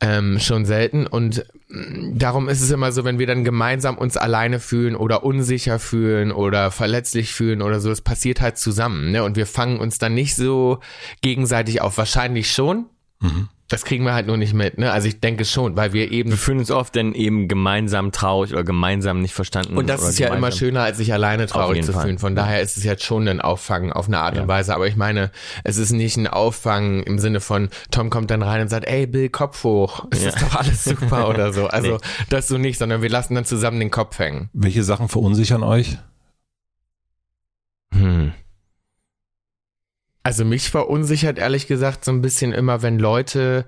ähm, schon selten. Und mm, darum ist es immer so, wenn wir dann gemeinsam uns alleine fühlen oder unsicher fühlen oder verletzlich fühlen oder so, es passiert halt zusammen. Ne? Und wir fangen uns dann nicht so gegenseitig auf. Wahrscheinlich schon. Mhm Das kriegen wir halt nur nicht mit, ne? Also ich denke schon, weil wir eben. Wir fühlen uns oft dann eben gemeinsam traurig oder gemeinsam nicht verstanden. Und das ist ja immer schöner, als sich alleine traurig zu Fall. fühlen. Von daher ist es jetzt schon ein Auffangen auf eine Art ja. und Weise. Aber ich meine, es ist nicht ein Auffangen im Sinne von, Tom kommt dann rein und sagt, ey Bill, Kopf hoch. Es ja. ist doch alles super oder so. Also nee. das so nicht, sondern wir lassen dann zusammen den Kopf hängen. Welche Sachen verunsichern euch? Hm. Also mich verunsichert ehrlich gesagt so ein bisschen immer, wenn Leute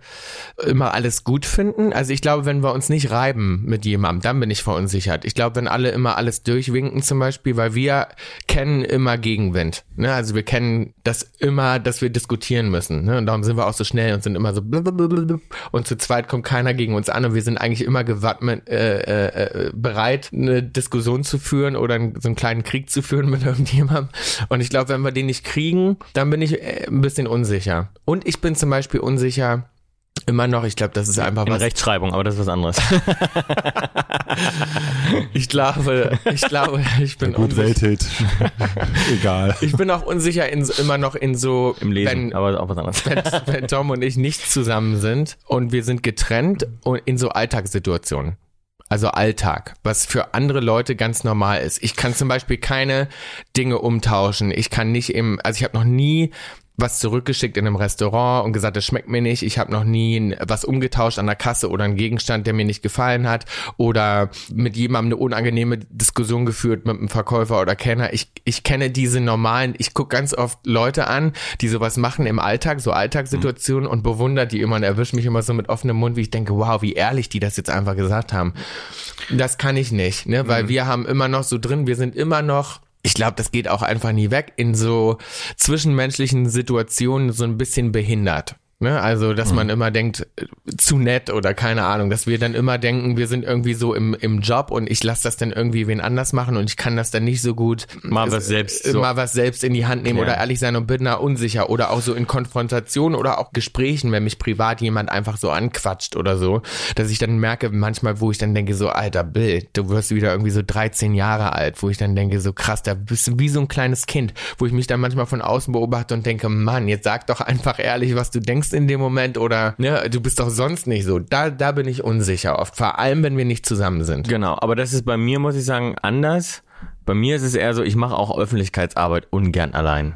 immer alles gut finden. Also ich glaube, wenn wir uns nicht reiben mit jemandem, dann bin ich verunsichert. Ich glaube, wenn alle immer alles durchwinken zum Beispiel, weil wir kennen immer Gegenwind. Ne? Also wir kennen das immer, dass wir diskutieren müssen. Ne? Und darum sind wir auch so schnell und sind immer so und zu zweit kommt keiner gegen uns an und wir sind eigentlich immer gewappnet, äh, äh, äh, bereit, eine Diskussion zu führen oder so einen kleinen Krieg zu führen mit irgendjemandem. Und ich glaube, wenn wir den nicht kriegen, dann bin ich ich äh, ein bisschen unsicher. Und ich bin zum Beispiel unsicher, Immer noch, ich glaube, das ist einfach In was. Rechtschreibung, aber das ist was anderes. ich glaube, ich glaube, ich bin ja, gut Welthit. Egal. Ich bin auch unsicher in, immer noch in so im Leben, wenn, aber auch was anderes. Wenn, wenn Tom und ich nicht zusammen sind und wir sind getrennt und in so Alltagssituationen. Also Alltag, was für andere Leute ganz normal ist. Ich kann zum Beispiel keine Dinge umtauschen. Ich kann nicht im, also ich habe noch nie was zurückgeschickt in einem Restaurant und gesagt, das schmeckt mir nicht. Ich habe noch nie was umgetauscht an der Kasse oder einen Gegenstand, der mir nicht gefallen hat oder mit jemandem eine unangenehme Diskussion geführt mit einem Verkäufer oder Kenner. Ich, ich kenne diese normalen, ich gucke ganz oft Leute an, die sowas machen im Alltag, so Alltagssituationen mhm. und bewundert die immer und erwischt mich immer so mit offenem Mund, wie ich denke, wow, wie ehrlich die das jetzt einfach gesagt haben. Das kann ich nicht, ne, weil mhm. wir haben immer noch so drin, wir sind immer noch ich glaube, das geht auch einfach nie weg, in so zwischenmenschlichen Situationen so ein bisschen behindert. Ne? Also, dass mhm. man immer denkt, äh, zu nett oder keine Ahnung, dass wir dann immer denken, wir sind irgendwie so im, im Job und ich lasse das dann irgendwie wen anders machen und ich kann das dann nicht so gut mal was selbst so mal was selbst in die Hand nehmen ja. oder ehrlich sein und bin da unsicher oder auch so in Konfrontation oder auch Gesprächen, wenn mich privat jemand einfach so anquatscht oder so, dass ich dann merke manchmal, wo ich dann denke so, alter Bill, du wirst wieder irgendwie so 13 Jahre alt, wo ich dann denke so krass, da bist du wie so ein kleines Kind, wo ich mich dann manchmal von außen beobachte und denke, Mann, jetzt sag doch einfach ehrlich, was du denkst in dem Moment oder ne, du bist doch sonst nicht so. Da, da bin ich unsicher oft, vor allem wenn wir nicht zusammen sind. Genau, aber das ist bei mir, muss ich sagen, anders. Bei mir ist es eher so, ich mache auch Öffentlichkeitsarbeit ungern allein.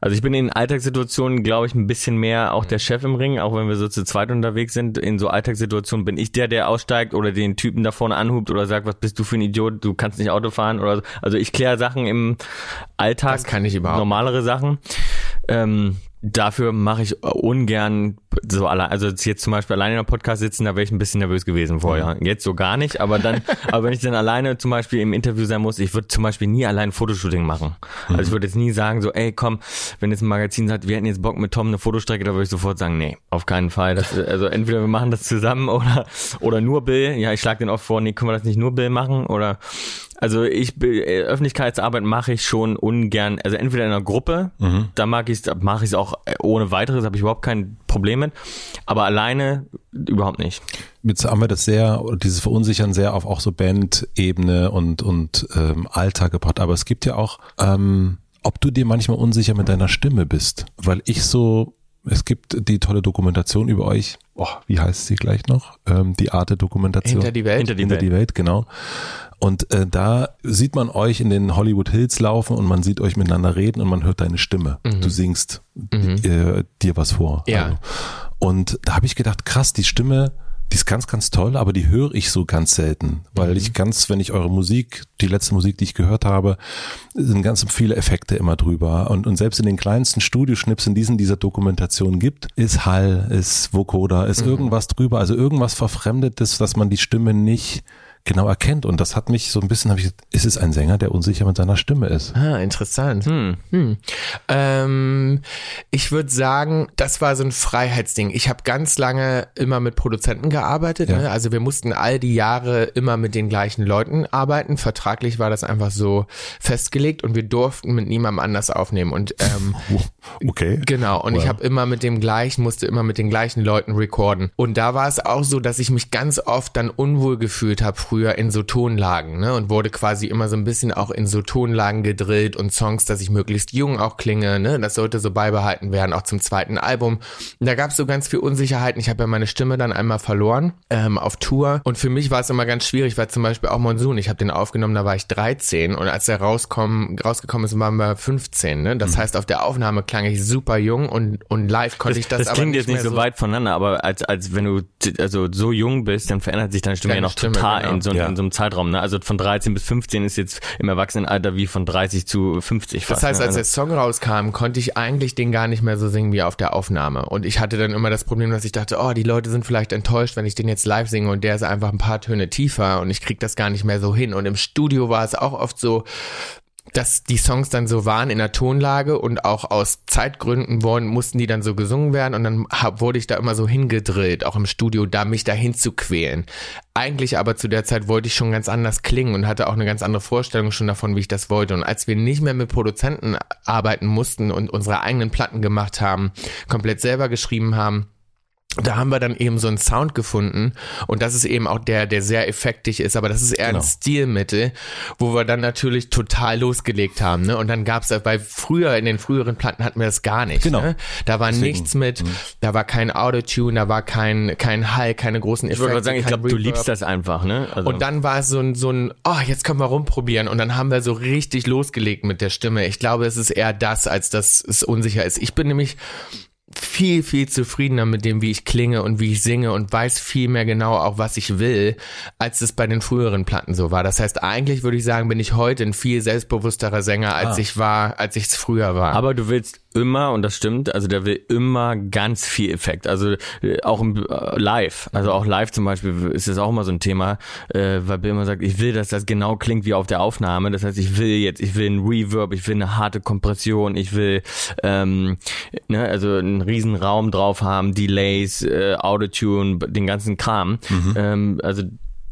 Also ich bin in Alltagssituationen, glaube ich, ein bisschen mehr auch der Chef im Ring, auch wenn wir so zu zweit unterwegs sind. In so Alltagssituationen bin ich der, der aussteigt oder den Typen da vorne anhubt oder sagt, was bist du für ein Idiot, du kannst nicht Auto fahren oder so. Also ich kläre Sachen im Alltag. Das kann ich überhaupt. Normalere Sachen. Ähm, dafür mache ich ungern so allein, also jetzt zum Beispiel alleine in einem Podcast sitzen, da wäre ich ein bisschen nervös gewesen vorher. Mhm. Jetzt so gar nicht, aber dann, aber wenn ich dann alleine zum Beispiel im Interview sein muss, ich würde zum Beispiel nie allein ein Fotoshooting machen. Mhm. Also ich würde jetzt nie sagen so, ey komm, wenn jetzt ein Magazin sagt, wir hätten jetzt Bock mit Tom eine Fotostrecke, da würde ich sofort sagen, nee, auf keinen Fall. Das, also entweder wir machen das zusammen oder, oder nur Bill. Ja, ich schlage den oft vor, nee, können wir das nicht nur Bill machen oder also ich äh, Öffentlichkeitsarbeit mache ich schon ungern. Also entweder in einer Gruppe, mhm. da mag ich mache ich es auch ohne weiteres, habe ich überhaupt kein Problem mit. Aber alleine überhaupt nicht. Jetzt haben wir das sehr, dieses Verunsichern sehr auf auch so Band-Ebene und und ähm, Alltag gebracht. Aber es gibt ja auch, ähm, ob du dir manchmal unsicher mit deiner Stimme bist, weil ich so es gibt die tolle Dokumentation über euch. Oh, wie heißt sie gleich noch? Ähm, die Art der Dokumentation. Hinter die Welt. Hinter die, Hinter Welt. die Welt, genau. Und äh, da sieht man euch in den Hollywood Hills laufen und man sieht euch miteinander reden und man hört deine Stimme. Mhm. Du singst mhm. äh, dir was vor. Ja. Also. Und da habe ich gedacht, krass, die Stimme, die ist ganz, ganz toll, aber die höre ich so ganz selten, weil mhm. ich ganz, wenn ich eure Musik, die letzte Musik, die ich gehört habe, sind ganz viele Effekte immer drüber. Und, und selbst in den kleinsten Studioschnipseln, die es in dieser Dokumentation gibt, ist Hall, ist Vocoder, ist mhm. irgendwas drüber, also irgendwas Verfremdetes, dass man die Stimme nicht genau erkennt. Und das hat mich so ein bisschen, habe ich gesagt, ist es ein Sänger, der unsicher mit seiner Stimme ist? Ah, interessant. Hm. Hm. Ähm, ich würde sagen, das war so ein Freiheitsding. Ich habe ganz lange immer mit Produzenten gearbeitet. Ja. Ne? Also wir mussten all die Jahre immer mit den gleichen Leuten arbeiten. Vertraglich war das einfach so festgelegt und wir durften mit niemandem anders aufnehmen. Und ähm, okay. Genau. Und wow. ich habe immer mit dem gleichen, musste immer mit den gleichen Leuten recorden. Und da war es auch so, dass ich mich ganz oft dann unwohl gefühlt habe früher früher in so Tonlagen, ne? Und wurde quasi immer so ein bisschen auch in so Tonlagen gedrillt und Songs, dass ich möglichst jung auch klinge, ne? Das sollte so beibehalten werden, auch zum zweiten Album. Und da gab es so ganz viel Unsicherheiten. Ich habe ja meine Stimme dann einmal verloren ähm, auf Tour. Und für mich war es immer ganz schwierig, weil zum Beispiel auch Monsun, ich habe den aufgenommen, da war ich 13 und als er rauskommen, rausgekommen ist, waren wir 15. Ne? Das mhm. heißt, auf der Aufnahme klang ich super jung und, und live konnte das, ich das, das aber klingt nicht jetzt nicht so weit voneinander, aber als, als wenn du also so jung bist, dann verändert sich deine Stimme ja noch Stimme, total genau. In, so, ja. in so einem Zeitraum. Ne? Also von 13 bis 15 ist jetzt im Erwachsenenalter wie von 30 zu 50 fast. Das heißt, ne? als also der Song rauskam, konnte ich eigentlich den gar nicht mehr so singen wie auf der Aufnahme. Und ich hatte dann immer das Problem, dass ich dachte, oh, die Leute sind vielleicht enttäuscht, wenn ich den jetzt live singe und der ist einfach ein paar Töne tiefer und ich krieg das gar nicht mehr so hin. Und im Studio war es auch oft so, dass die Songs dann so waren in der Tonlage und auch aus Zeitgründen wurden, mussten die dann so gesungen werden und dann hab, wurde ich da immer so hingedrillt, auch im Studio, da mich dahin zu quälen. Eigentlich aber zu der Zeit wollte ich schon ganz anders klingen und hatte auch eine ganz andere Vorstellung schon davon, wie ich das wollte. Und als wir nicht mehr mit Produzenten arbeiten mussten und unsere eigenen Platten gemacht haben, komplett selber geschrieben haben, da haben wir dann eben so einen Sound gefunden und das ist eben auch der, der sehr effektig ist, aber das ist eher genau. ein Stilmittel, wo wir dann natürlich total losgelegt haben. Ne? Und dann gab's bei früher, in den früheren Platten hatten wir das gar nicht. Genau. Ne? Da war Deswegen. nichts mit, mhm. da war kein Autotune, da war kein, kein Hall, keine großen Effekte. Ich würde sagen, ich glaube, du liebst das einfach, ne? Also. Und dann war es so ein, so ein, oh, jetzt können wir rumprobieren und dann haben wir so richtig losgelegt mit der Stimme. Ich glaube, es ist eher das, als dass es unsicher ist. Ich bin nämlich viel, viel zufriedener mit dem, wie ich klinge und wie ich singe und weiß viel mehr genau auch, was ich will, als es bei den früheren Platten so war. Das heißt, eigentlich würde ich sagen, bin ich heute ein viel selbstbewussterer Sänger, als ah. ich war, als ich es früher war. Aber du willst immer, und das stimmt, also der will immer ganz viel Effekt. Also äh, auch im, äh, live, also auch live zum Beispiel ist das auch immer so ein Thema, äh, weil Bill immer sagt, ich will, dass das genau klingt wie auf der Aufnahme. Das heißt, ich will jetzt, ich will ein Reverb, ich will eine harte Kompression, ich will ähm, ne, also einen riesen Raum drauf haben, Delays, äh, Autotune, den ganzen Kram. Mhm. Ähm, also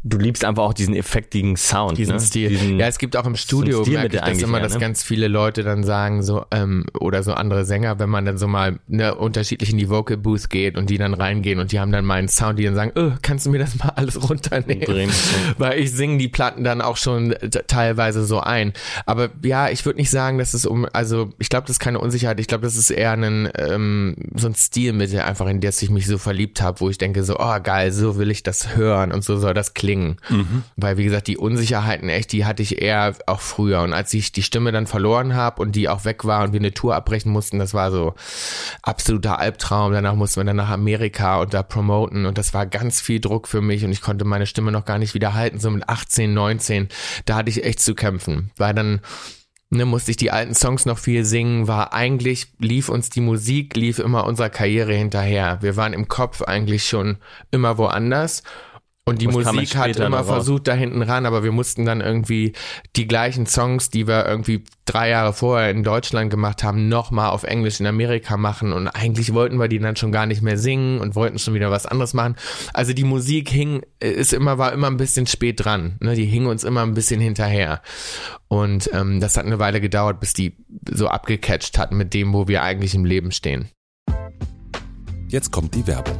du liebst einfach auch diesen effektigen Sound. Diesen ne? Stil. Diesen, ja, es gibt auch im Studio, so merke ich das immer, dass ne? ganz viele Leute dann sagen, so, ähm, oder so andere Sänger, wenn man dann so mal ne, unterschiedlich in die Vocal Booth geht und die dann reingehen und die haben dann mal einen Sound, die dann sagen, oh, kannst du mir das mal alles runternehmen? Weil ich singe die Platten dann auch schon teilweise so ein. Aber ja, ich würde nicht sagen, dass es um, also ich glaube, das ist keine Unsicherheit. Ich glaube, das ist eher ein, ähm, so ein Stilmittel einfach, in das ich mich so verliebt habe, wo ich denke so, oh geil, so will ich das hören und so soll das klingen klingen. Mhm. Weil, wie gesagt, die Unsicherheiten echt, die hatte ich eher auch früher. Und als ich die Stimme dann verloren habe und die auch weg war und wir eine Tour abbrechen mussten, das war so absoluter Albtraum. Danach mussten wir dann nach Amerika und da promoten und das war ganz viel Druck für mich und ich konnte meine Stimme noch gar nicht wieder halten. So mit 18, 19, da hatte ich echt zu kämpfen. Weil dann ne, musste ich die alten Songs noch viel singen, war eigentlich, lief uns die Musik, lief immer unserer Karriere hinterher. Wir waren im Kopf eigentlich schon immer woanders und die Musik hat immer versucht da hinten ran, aber wir mussten dann irgendwie die gleichen Songs, die wir irgendwie drei Jahre vorher in Deutschland gemacht haben, nochmal auf Englisch in Amerika machen. Und eigentlich wollten wir die dann schon gar nicht mehr singen und wollten schon wieder was anderes machen. Also die Musik hing, ist immer, war immer ein bisschen spät dran. Ne? Die hing uns immer ein bisschen hinterher. Und ähm, das hat eine Weile gedauert, bis die so abgecatcht hatten mit dem, wo wir eigentlich im Leben stehen. Jetzt kommt die Werbung.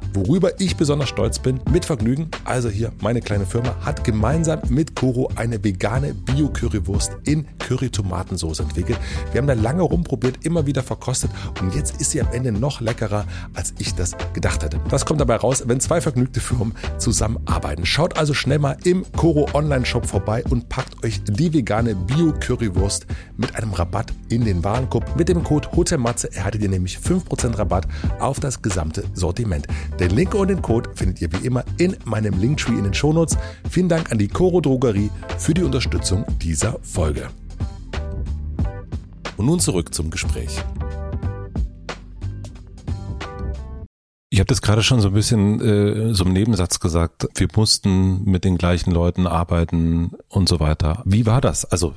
Worüber ich besonders stolz bin, mit Vergnügen, also hier meine kleine Firma, hat gemeinsam mit Koro eine vegane Bio-Currywurst in Curry-Tomatensauce entwickelt. Wir haben da lange rumprobiert, immer wieder verkostet und jetzt ist sie am Ende noch leckerer, als ich das gedacht hätte. Das kommt dabei raus, wenn zwei vergnügte Firmen zusammenarbeiten. Schaut also schnell mal im Koro Online-Shop vorbei und packt euch die vegane Bio-Currywurst mit einem Rabatt in den Warenkorb. Mit dem Code HOTELMATZE erhaltet ihr nämlich 5% Rabatt auf das gesamte Sortiment. Den Link und den Code findet ihr wie immer in meinem Linktree in den Shownotes. Vielen Dank an die Coro Drogerie für die Unterstützung dieser Folge. Und nun zurück zum Gespräch. Ich habe das gerade schon so ein bisschen äh, so im Nebensatz gesagt. Wir mussten mit den gleichen Leuten arbeiten und so weiter. Wie war das? Also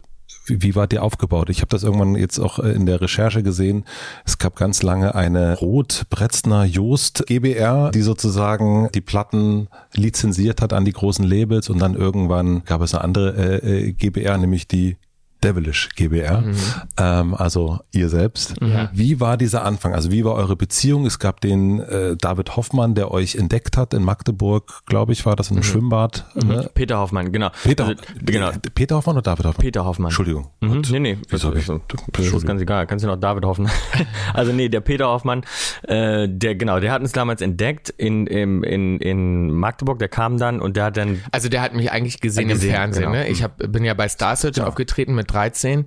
wie, wie war der aufgebaut? Ich habe das irgendwann jetzt auch äh, in der Recherche gesehen. Es gab ganz lange eine Rot-Bretzner Joost GBR, die sozusagen die Platten lizenziert hat an die großen Labels und dann irgendwann gab es eine andere äh, äh GBR, nämlich die Devilish GBR, mhm. ähm, also ihr selbst. Mhm. Wie war dieser Anfang? Also wie war eure Beziehung? Es gab den äh, David Hoffmann, der euch entdeckt hat in Magdeburg, glaube ich, war das in einem mhm. Schwimmbad. Mhm. Ne? Peter Hoffmann, genau. Peter, also, genau. Peter Hoffmann oder David Hoffmann? Peter Hoffmann. Entschuldigung. Mhm. Nee, nee, das, ist, das ist ganz egal. Kannst du noch David Hoffmann. also nee, der Peter Hoffmann, äh, der genau, der hat uns damals entdeckt in, in, in, in Magdeburg, der kam dann und der hat dann... Also der hat mich eigentlich gesehen, gesehen im Fernsehen. Genau. Ne? Ich hab, bin ja bei Star Search ja. aufgetreten mit 13,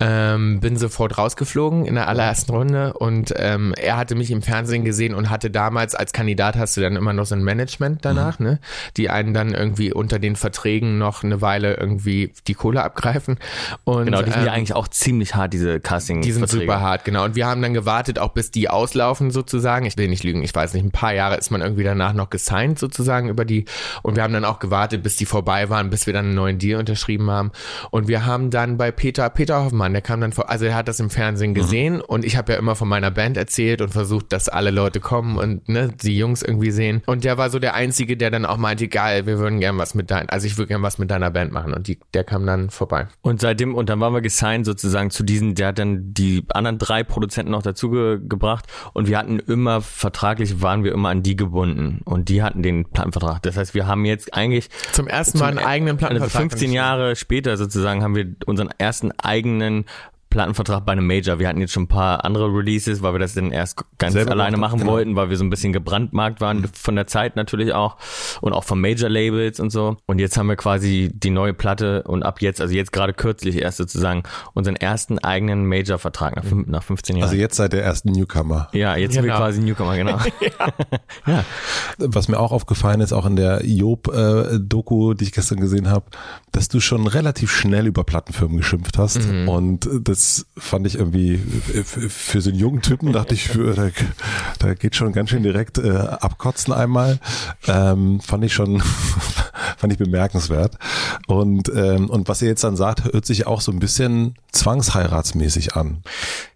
ähm, bin sofort rausgeflogen in der allerersten Runde und ähm, er hatte mich im Fernsehen gesehen und hatte damals als Kandidat hast du dann immer noch so ein Management danach, mhm. ne? Die einen dann irgendwie unter den Verträgen noch eine Weile irgendwie die Kohle abgreifen. Und, genau, die sind ähm, ja eigentlich auch ziemlich hart, diese casting Die sind super hart, genau. Und wir haben dann gewartet, auch bis die auslaufen sozusagen. Ich will nicht lügen, ich weiß nicht, ein paar Jahre ist man irgendwie danach noch gesigned sozusagen über die und wir haben dann auch gewartet, bis die vorbei waren, bis wir dann einen neuen Deal unterschrieben haben. Und wir haben dann bei Peter, Peter Hoffmann, der kam dann vor, also er hat das im Fernsehen mhm. gesehen mhm. und ich habe ja immer von meiner Band erzählt und versucht, dass alle Leute kommen und ne, die Jungs irgendwie sehen. Und der war so der Einzige, der dann auch meinte, geil, wir würden gern was mit dein, also ich würde gern was mit deiner Band machen und die, der kam dann vorbei. Und seitdem, und dann waren wir gesigned sozusagen zu diesen, der hat dann die anderen drei Produzenten noch dazu ge gebracht und wir hatten immer, vertraglich waren wir immer an die gebunden und die hatten den Plattenvertrag. Das heißt, wir haben jetzt eigentlich zum ersten Mal einen eigenen Plattenvertrag. Also 15 Jahre später sozusagen haben wir unseren ersten eigenen Plattenvertrag bei einem Major. Wir hatten jetzt schon ein paar andere Releases, weil wir das dann erst ganz Selber alleine machen genau. wollten, weil wir so ein bisschen gebrandmarkt waren mhm. von der Zeit natürlich auch und auch von Major Labels und so. Und jetzt haben wir quasi die neue Platte und ab jetzt, also jetzt gerade kürzlich erst sozusagen unseren ersten eigenen Major-Vertrag nach, nach 15 Jahren. Also jetzt seid ihr ersten Newcomer. Ja, jetzt genau. sind wir genau. quasi Newcomer, genau. ja. ja. Was mir auch aufgefallen ist, auch in der Job-Doku, die ich gestern gesehen habe, dass du schon relativ schnell über Plattenfirmen geschimpft hast mhm. und das fand ich irgendwie für so einen jungen Typen, dachte ich, für, da, da geht schon ganz schön direkt äh, abkotzen einmal. Ähm, fand ich schon, fand ich bemerkenswert. Und, ähm, und was ihr jetzt dann sagt, hört sich auch so ein bisschen zwangsheiratsmäßig an.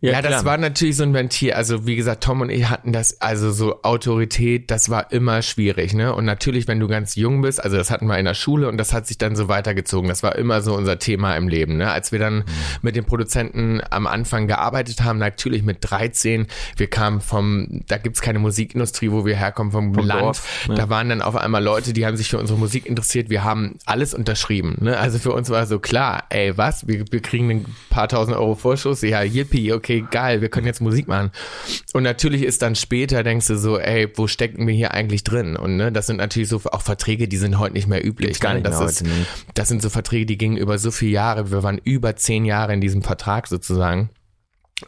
Ja, ja das war natürlich so ein Ventil. Also wie gesagt, Tom und ich hatten das, also so Autorität, das war immer schwierig. Ne? Und natürlich, wenn du ganz jung bist, also das hatten wir in der Schule und das hat sich dann so weitergezogen. Das war immer so unser Thema im Leben. Ne? Als wir dann mhm. mit den Produzenten am Anfang gearbeitet haben, natürlich mit 13, wir kamen vom, da gibt's keine Musikindustrie, wo wir herkommen, vom, vom Land. Dorf, ne? Da waren dann auf einmal Leute, die haben sich für unsere Musik interessiert. Wir haben alles unterschrieben. Ne? Also für uns war so klar, ey, was? Wir, wir kriegen einen paar tausend Euro Vorschuss, ja, yippie, okay, geil, wir können jetzt Musik machen. Und natürlich ist dann später, denkst du so, ey, wo stecken wir hier eigentlich drin? Und ne, das sind natürlich so auch Verträge, die sind heute nicht mehr üblich. gar ne? nicht das, ist, heute, das sind so Verträge, die gingen über so viele Jahre. Wir waren über zehn Jahre in diesem Vertrag sozusagen.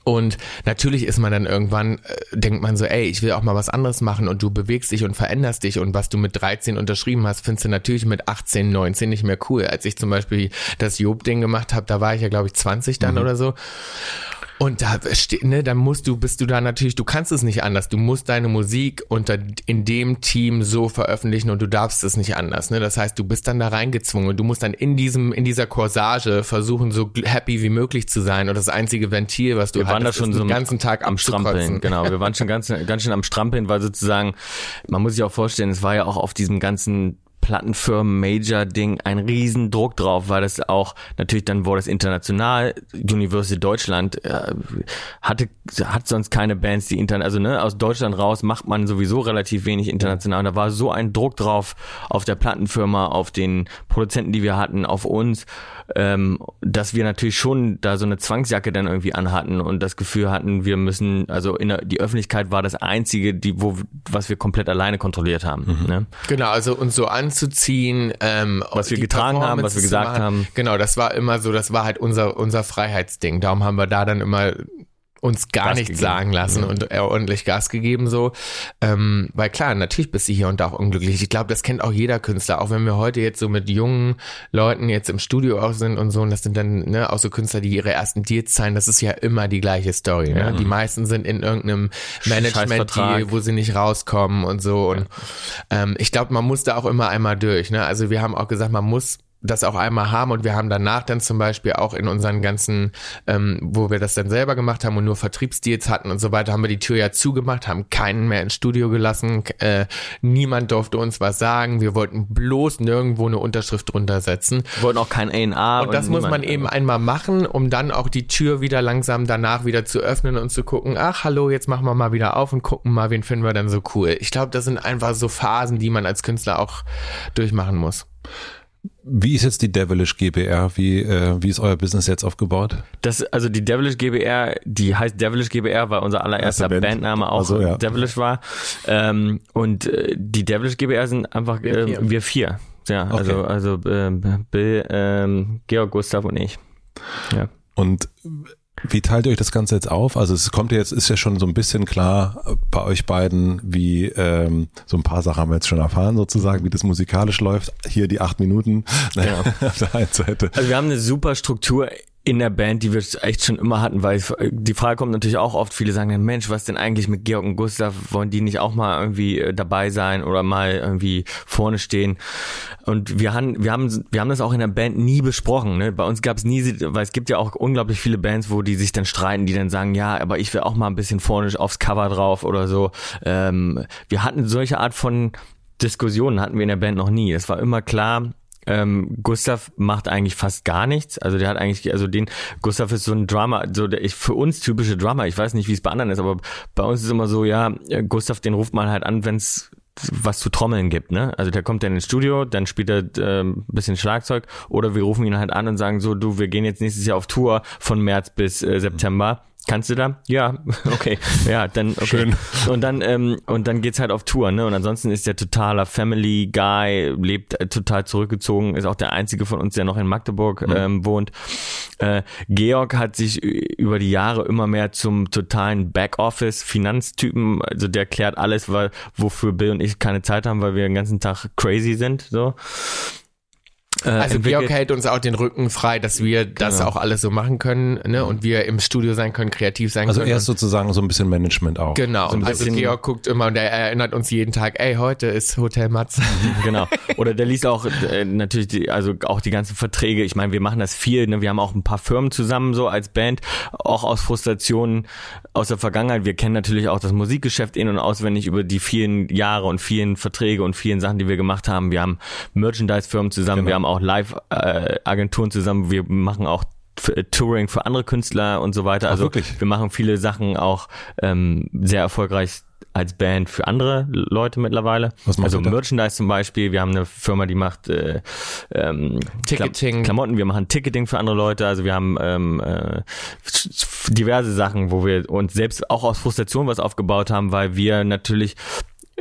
Und natürlich ist man dann irgendwann, äh, denkt man so, ey, ich will auch mal was anderes machen und du bewegst dich und veränderst dich und was du mit 13 unterschrieben hast, findest du natürlich mit 18, 19 nicht mehr cool. Als ich zum Beispiel das Job-Ding gemacht habe, da war ich ja, glaube ich, 20 dann mhm. oder so. Und da steht, ne, dann musst du, bist du da natürlich, du kannst es nicht anders. Du musst deine Musik unter in dem Team so veröffentlichen und du darfst es nicht anders. Ne? Das heißt, du bist dann da reingezwungen du musst dann in diesem, in dieser Corsage versuchen, so happy wie möglich zu sein. Und das einzige Ventil, was du wir waren da schon so den ganzen Tag am Strampeln. Genau, wir waren schon ganz, ganz schön am Strampeln, weil sozusagen, man muss sich auch vorstellen, es war ja auch auf diesem ganzen Plattenfirmen-Major-Ding ein riesen Druck drauf, weil das auch natürlich dann wurde es international. University Deutschland äh, hatte hat sonst keine Bands, die intern also ne aus Deutschland raus macht man sowieso relativ wenig international. Und da war so ein Druck drauf auf der Plattenfirma, auf den Produzenten, die wir hatten, auf uns, ähm, dass wir natürlich schon da so eine Zwangsjacke dann irgendwie anhatten und das Gefühl hatten, wir müssen also in der, die Öffentlichkeit war das einzige, die wo was wir komplett alleine kontrolliert haben. Mhm. Ne? Genau, also uns so an anzuziehen, ähm, was wir getragen haben, was wir gesagt haben. Genau, das war immer so, das war halt unser unser Freiheitsding. Darum haben wir da dann immer uns gar Gas nichts gegeben. sagen lassen und äh, ordentlich Gas gegeben so. Ähm, weil klar, natürlich bist du hier und da auch unglücklich. Ich glaube, das kennt auch jeder Künstler. Auch wenn wir heute jetzt so mit jungen Leuten jetzt im Studio auch sind und so, und das sind dann ne, auch so Künstler, die ihre ersten Deals zahlen, das ist ja immer die gleiche Story. Ne? Die meisten sind in irgendeinem Management, Scheißvertrag. die, wo sie nicht rauskommen und so. Und ähm, ich glaube, man muss da auch immer einmal durch. Ne? Also wir haben auch gesagt, man muss das auch einmal haben und wir haben danach dann zum Beispiel auch in unseren ganzen, ähm, wo wir das dann selber gemacht haben und nur Vertriebsdeals hatten und so weiter, haben wir die Tür ja zugemacht, haben keinen mehr ins Studio gelassen, äh, niemand durfte uns was sagen, wir wollten bloß nirgendwo eine Unterschrift drunter setzen. Wir wollten auch kein A&A. Und das muss man eben einmal machen, um dann auch die Tür wieder langsam danach wieder zu öffnen und zu gucken, ach hallo, jetzt machen wir mal wieder auf und gucken mal, wen finden wir dann so cool. Ich glaube, das sind einfach so Phasen, die man als Künstler auch durchmachen muss. Wie ist jetzt die Devilish GBR? Wie, äh, wie ist euer Business jetzt aufgebaut? Das, also die Devilish GBR, die heißt Devilish GBR, weil unser allererster Erste Band. Bandname auch Ach so, ja. Devilish war. Ähm, und äh, die Devilish GBR sind einfach wir, vier. äh, wir vier. Ja, also, also ähm, Bill, ähm, Georg, Gustav und ich. Ja. Und wie teilt ihr euch das Ganze jetzt auf? Also es kommt ja jetzt, ist ja schon so ein bisschen klar bei euch beiden, wie ähm, so ein paar Sachen haben wir jetzt schon erfahren, sozusagen, wie das musikalisch läuft. Hier die acht Minuten naja, auf der einen Seite. Also wir haben eine super Struktur in der Band, die wir echt schon immer hatten, weil die Frage kommt natürlich auch oft, viele sagen dann, Mensch, was denn eigentlich mit Georg und Gustav, wollen die nicht auch mal irgendwie äh, dabei sein oder mal irgendwie vorne stehen? Und wir haben, wir haben, wir haben das auch in der Band nie besprochen. Ne? Bei uns gab es nie, weil es gibt ja auch unglaublich viele Bands, wo die sich dann streiten, die dann sagen, ja, aber ich will auch mal ein bisschen vorne aufs Cover drauf oder so. Ähm, wir hatten solche Art von Diskussionen hatten wir in der Band noch nie. Es war immer klar, ähm, Gustav macht eigentlich fast gar nichts. Also der hat eigentlich, also den, Gustav ist so ein Drummer, so der ich, für uns typische Drummer. Ich weiß nicht, wie es bei anderen ist, aber bei uns ist immer so, ja, äh, Gustav, den ruft man halt an, wenn's was zu trommeln gibt, ne? Also der kommt dann ins Studio, dann spielt er ähm, bisschen Schlagzeug oder wir rufen ihn halt an und sagen so, du, wir gehen jetzt nächstes Jahr auf Tour von März bis äh, September. Kannst du da? Ja, okay. Ja, dann okay. Schön. Und dann ähm, und dann geht's halt auf Tour, ne? Und ansonsten ist der totaler Family Guy, lebt äh, total zurückgezogen, ist auch der einzige von uns, der noch in Magdeburg ähm, wohnt. Äh, Georg hat sich über die Jahre immer mehr zum totalen Backoffice Finanztypen, also der klärt alles, weil wofür Bill und ich keine Zeit haben, weil wir den ganzen Tag crazy sind, so. Äh, Also entwickelt- Georg hält uns auch den Rücken frei, dass wir das Genau. auch alles so machen können ne? und wir im Studio sein können, kreativ sein Also können. er ist sozusagen so ein bisschen Management auch. Genau, So also Georg guckt immer und er erinnert uns jeden Tag, ey, heute ist Hotel Matze. genau. Oder der liest auch äh, natürlich die, also auch die ganzen Verträge. Ich meine, wir machen das viel. Ne? Wir haben auch ein paar Firmen zusammen so als Band, auch aus Frustrationen aus der Vergangenheit. Wir kennen natürlich auch das Musikgeschäft in und auswendig über die vielen Jahre und vielen Verträge und vielen Sachen, die wir gemacht haben. Wir haben Merchandise-Firmen zusammen. Genau. Wir haben auch Live-Agenturen zusammen. Wir machen auch f- Touring für andere Künstler und so weiter. Ach, Also wirklich? wir machen viele Sachen auch ähm, sehr erfolgreich als Band für andere Leute mittlerweile. Was also? Merchandise zum Beispiel. Wir haben eine Firma, die macht äh, ähm, Ticketing. Klam Klamotten. Wir machen Ticketing für andere Leute. Also wir haben ähm, äh, diverse Sachen, wo wir uns selbst auch aus Frustration was aufgebaut haben, weil wir natürlich äh,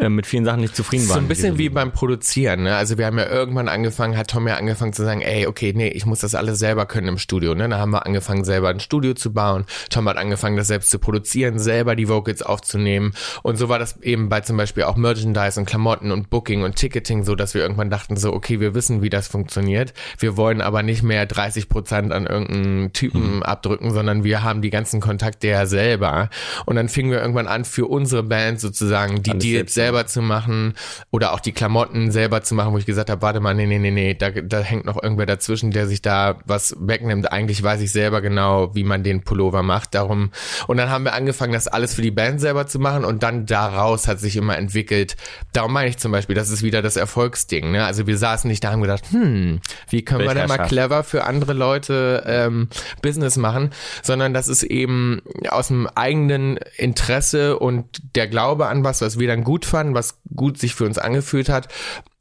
mit vielen Sachen nicht zufrieden So waren. ein bisschen wie beim Produzieren, ne? Also wir haben ja irgendwann angefangen, hat Tom ja angefangen zu sagen, ey, okay, nee, ich muss das alles selber können im Studio, ne? Da haben wir angefangen, selber ein Studio zu bauen. Tom hat angefangen, das selbst zu produzieren, selber die Vocals aufzunehmen. Und so war das eben bei zum Beispiel auch Merchandise und Klamotten und Booking und Ticketing, so dass wir irgendwann dachten so, okay, wir wissen, wie das funktioniert. Wir wollen aber nicht mehr 30 Prozent an irgendeinen Typen abdrücken, sondern wir haben die ganzen Kontakte ja selber. Und dann fingen wir irgendwann an, für unsere Band sozusagen die Alles Deals selber zu machen oder auch die Klamotten selber zu machen, wo ich gesagt habe, warte mal, nee, nee, nee, nee, da, da hängt noch irgendwer dazwischen, der sich da was wegnimmt. Eigentlich weiß ich selber genau, wie man den Pullover macht. Darum und dann haben wir angefangen, das alles für die Band selber zu machen und dann daraus hat sich immer entwickelt. Darum meine ich zum Beispiel, das ist wieder das Erfolgsding. Ne? Also wir saßen nicht da haben gedacht, hm, wie können wir denn mal clever für andere Leute ähm, Business machen, sondern das ist eben aus dem eigenen Interesse und der Glaube an was, was wir dann gut fanden, was gut sich für uns angefühlt hat.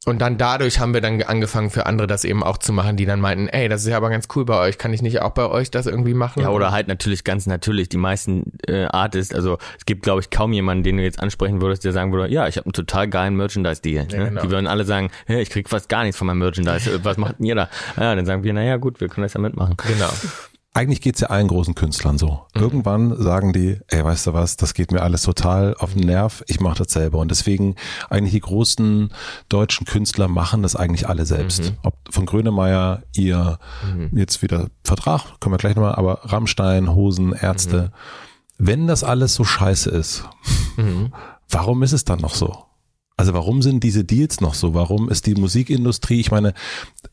Und dann dadurch haben wir dann angefangen für andere das eben auch zu machen, die dann meinten, ey, das ist ja aber ganz cool bei euch, kann ich nicht auch bei euch das irgendwie machen? Ja, oder halt natürlich ganz natürlich. Die meisten äh, Artists, also es gibt, glaube ich, kaum jemanden, den du jetzt ansprechen würdest, der sagen würde, ja, ich habe einen total geilen Merchandise-Deal. Ja, ne? genau. Die würden alle sagen, hey, ich krieg fast gar nichts von meinem Merchandise. Äh, Was macht denn ihr da? Ja, dann sagen wir, naja gut, wir können das ja mitmachen. Genau. Eigentlich geht's ja allen großen Künstlern so. Mhm. Irgendwann sagen die, ey, weißt du was, das geht mir alles total auf den Nerv, ich mache das selber. Und deswegen eigentlich die großen deutschen Künstler machen das eigentlich alle selbst. Mhm. Ob von Grönemeyer, ihr jetzt wieder Vertrag, können wir gleich nochmal, aber Rammstein, Hosen, Ärzte. Wenn das alles so scheiße ist, Mhm. warum ist es dann noch so? Also warum sind diese Deals noch so? Warum ist die Musikindustrie, ich meine,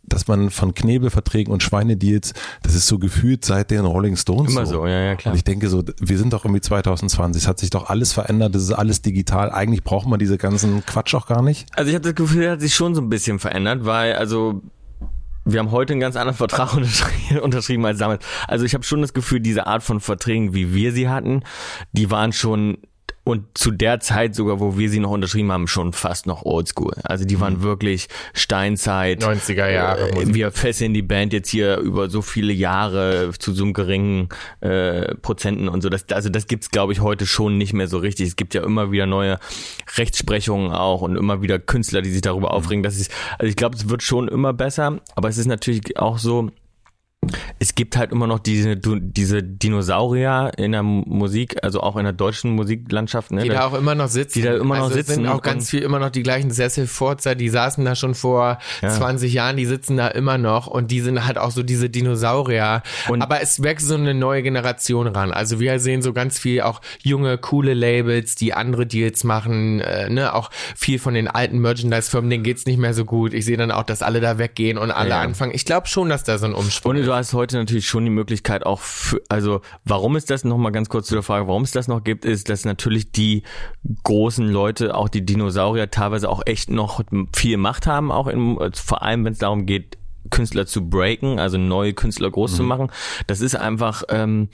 dass man von Knebelverträgen und Schweinedeals, das ist so gefühlt seit den Rolling Stones Immer so, ja, ja, klar. Und ich denke so, wir sind doch irgendwie 2020, es hat sich doch alles verändert, das ist alles digital. Eigentlich braucht man diese ganzen Quatsch auch gar nicht. Also ich habe das Gefühl, er hat sich schon so ein bisschen verändert, weil also wir haben heute einen ganz anderen Vertrag unterschrieben, unterschrieben als damals. Also ich habe schon das Gefühl, diese Art von Verträgen, wie wir sie hatten, die waren schon und zu der Zeit sogar, wo wir sie noch unterschrieben haben, schon fast noch oldschool. Also die waren wirklich Steinzeit. 90er Jahre Äh, wir fesseln die Band jetzt hier über so viele Jahre zu so einem geringen äh, Prozenten und so. Das, also das gibt's glaube ich, heute schon nicht mehr so richtig. Es gibt ja immer wieder neue Rechtsprechungen auch und immer wieder Künstler, die sich darüber aufregen. Das ist, also ich glaube, es wird schon immer besser, aber es ist natürlich auch so, es gibt halt immer noch diese, diese Dinosaurier in der Musik, also auch in der deutschen Musiklandschaft. Ne? Die da auch immer noch sitzen. Die da immer noch also es sitzen sind auch ganz viel immer noch die gleichen Sesselfurzer, die saßen da schon vor Ja. 20 Jahren, die sitzen da immer noch und die sind halt auch so diese Dinosaurier. Und- Aber es wächst so eine neue Generation ran. Also wir sehen so ganz viel auch junge, coole Labels, die andere Deals machen, äh, ne, auch viel von den alten Merchandise-Firmen, denen geht's nicht mehr so gut. Ich sehe dann auch, dass alle da weggehen und alle Ja. anfangen. Ich glaube schon, dass da so ein Umschwung Und ist. Hast heute natürlich schon die Möglichkeit auch für, also warum es das noch mal ganz kurz zu der Frage, warum es das noch gibt, ist, dass natürlich die großen Leute, auch die Dinosaurier teilweise auch echt noch viel Macht haben, auch in, vor allem wenn es darum geht, Künstler zu breaken, also neue Künstler groß zu machen. Das ist einfach ähm,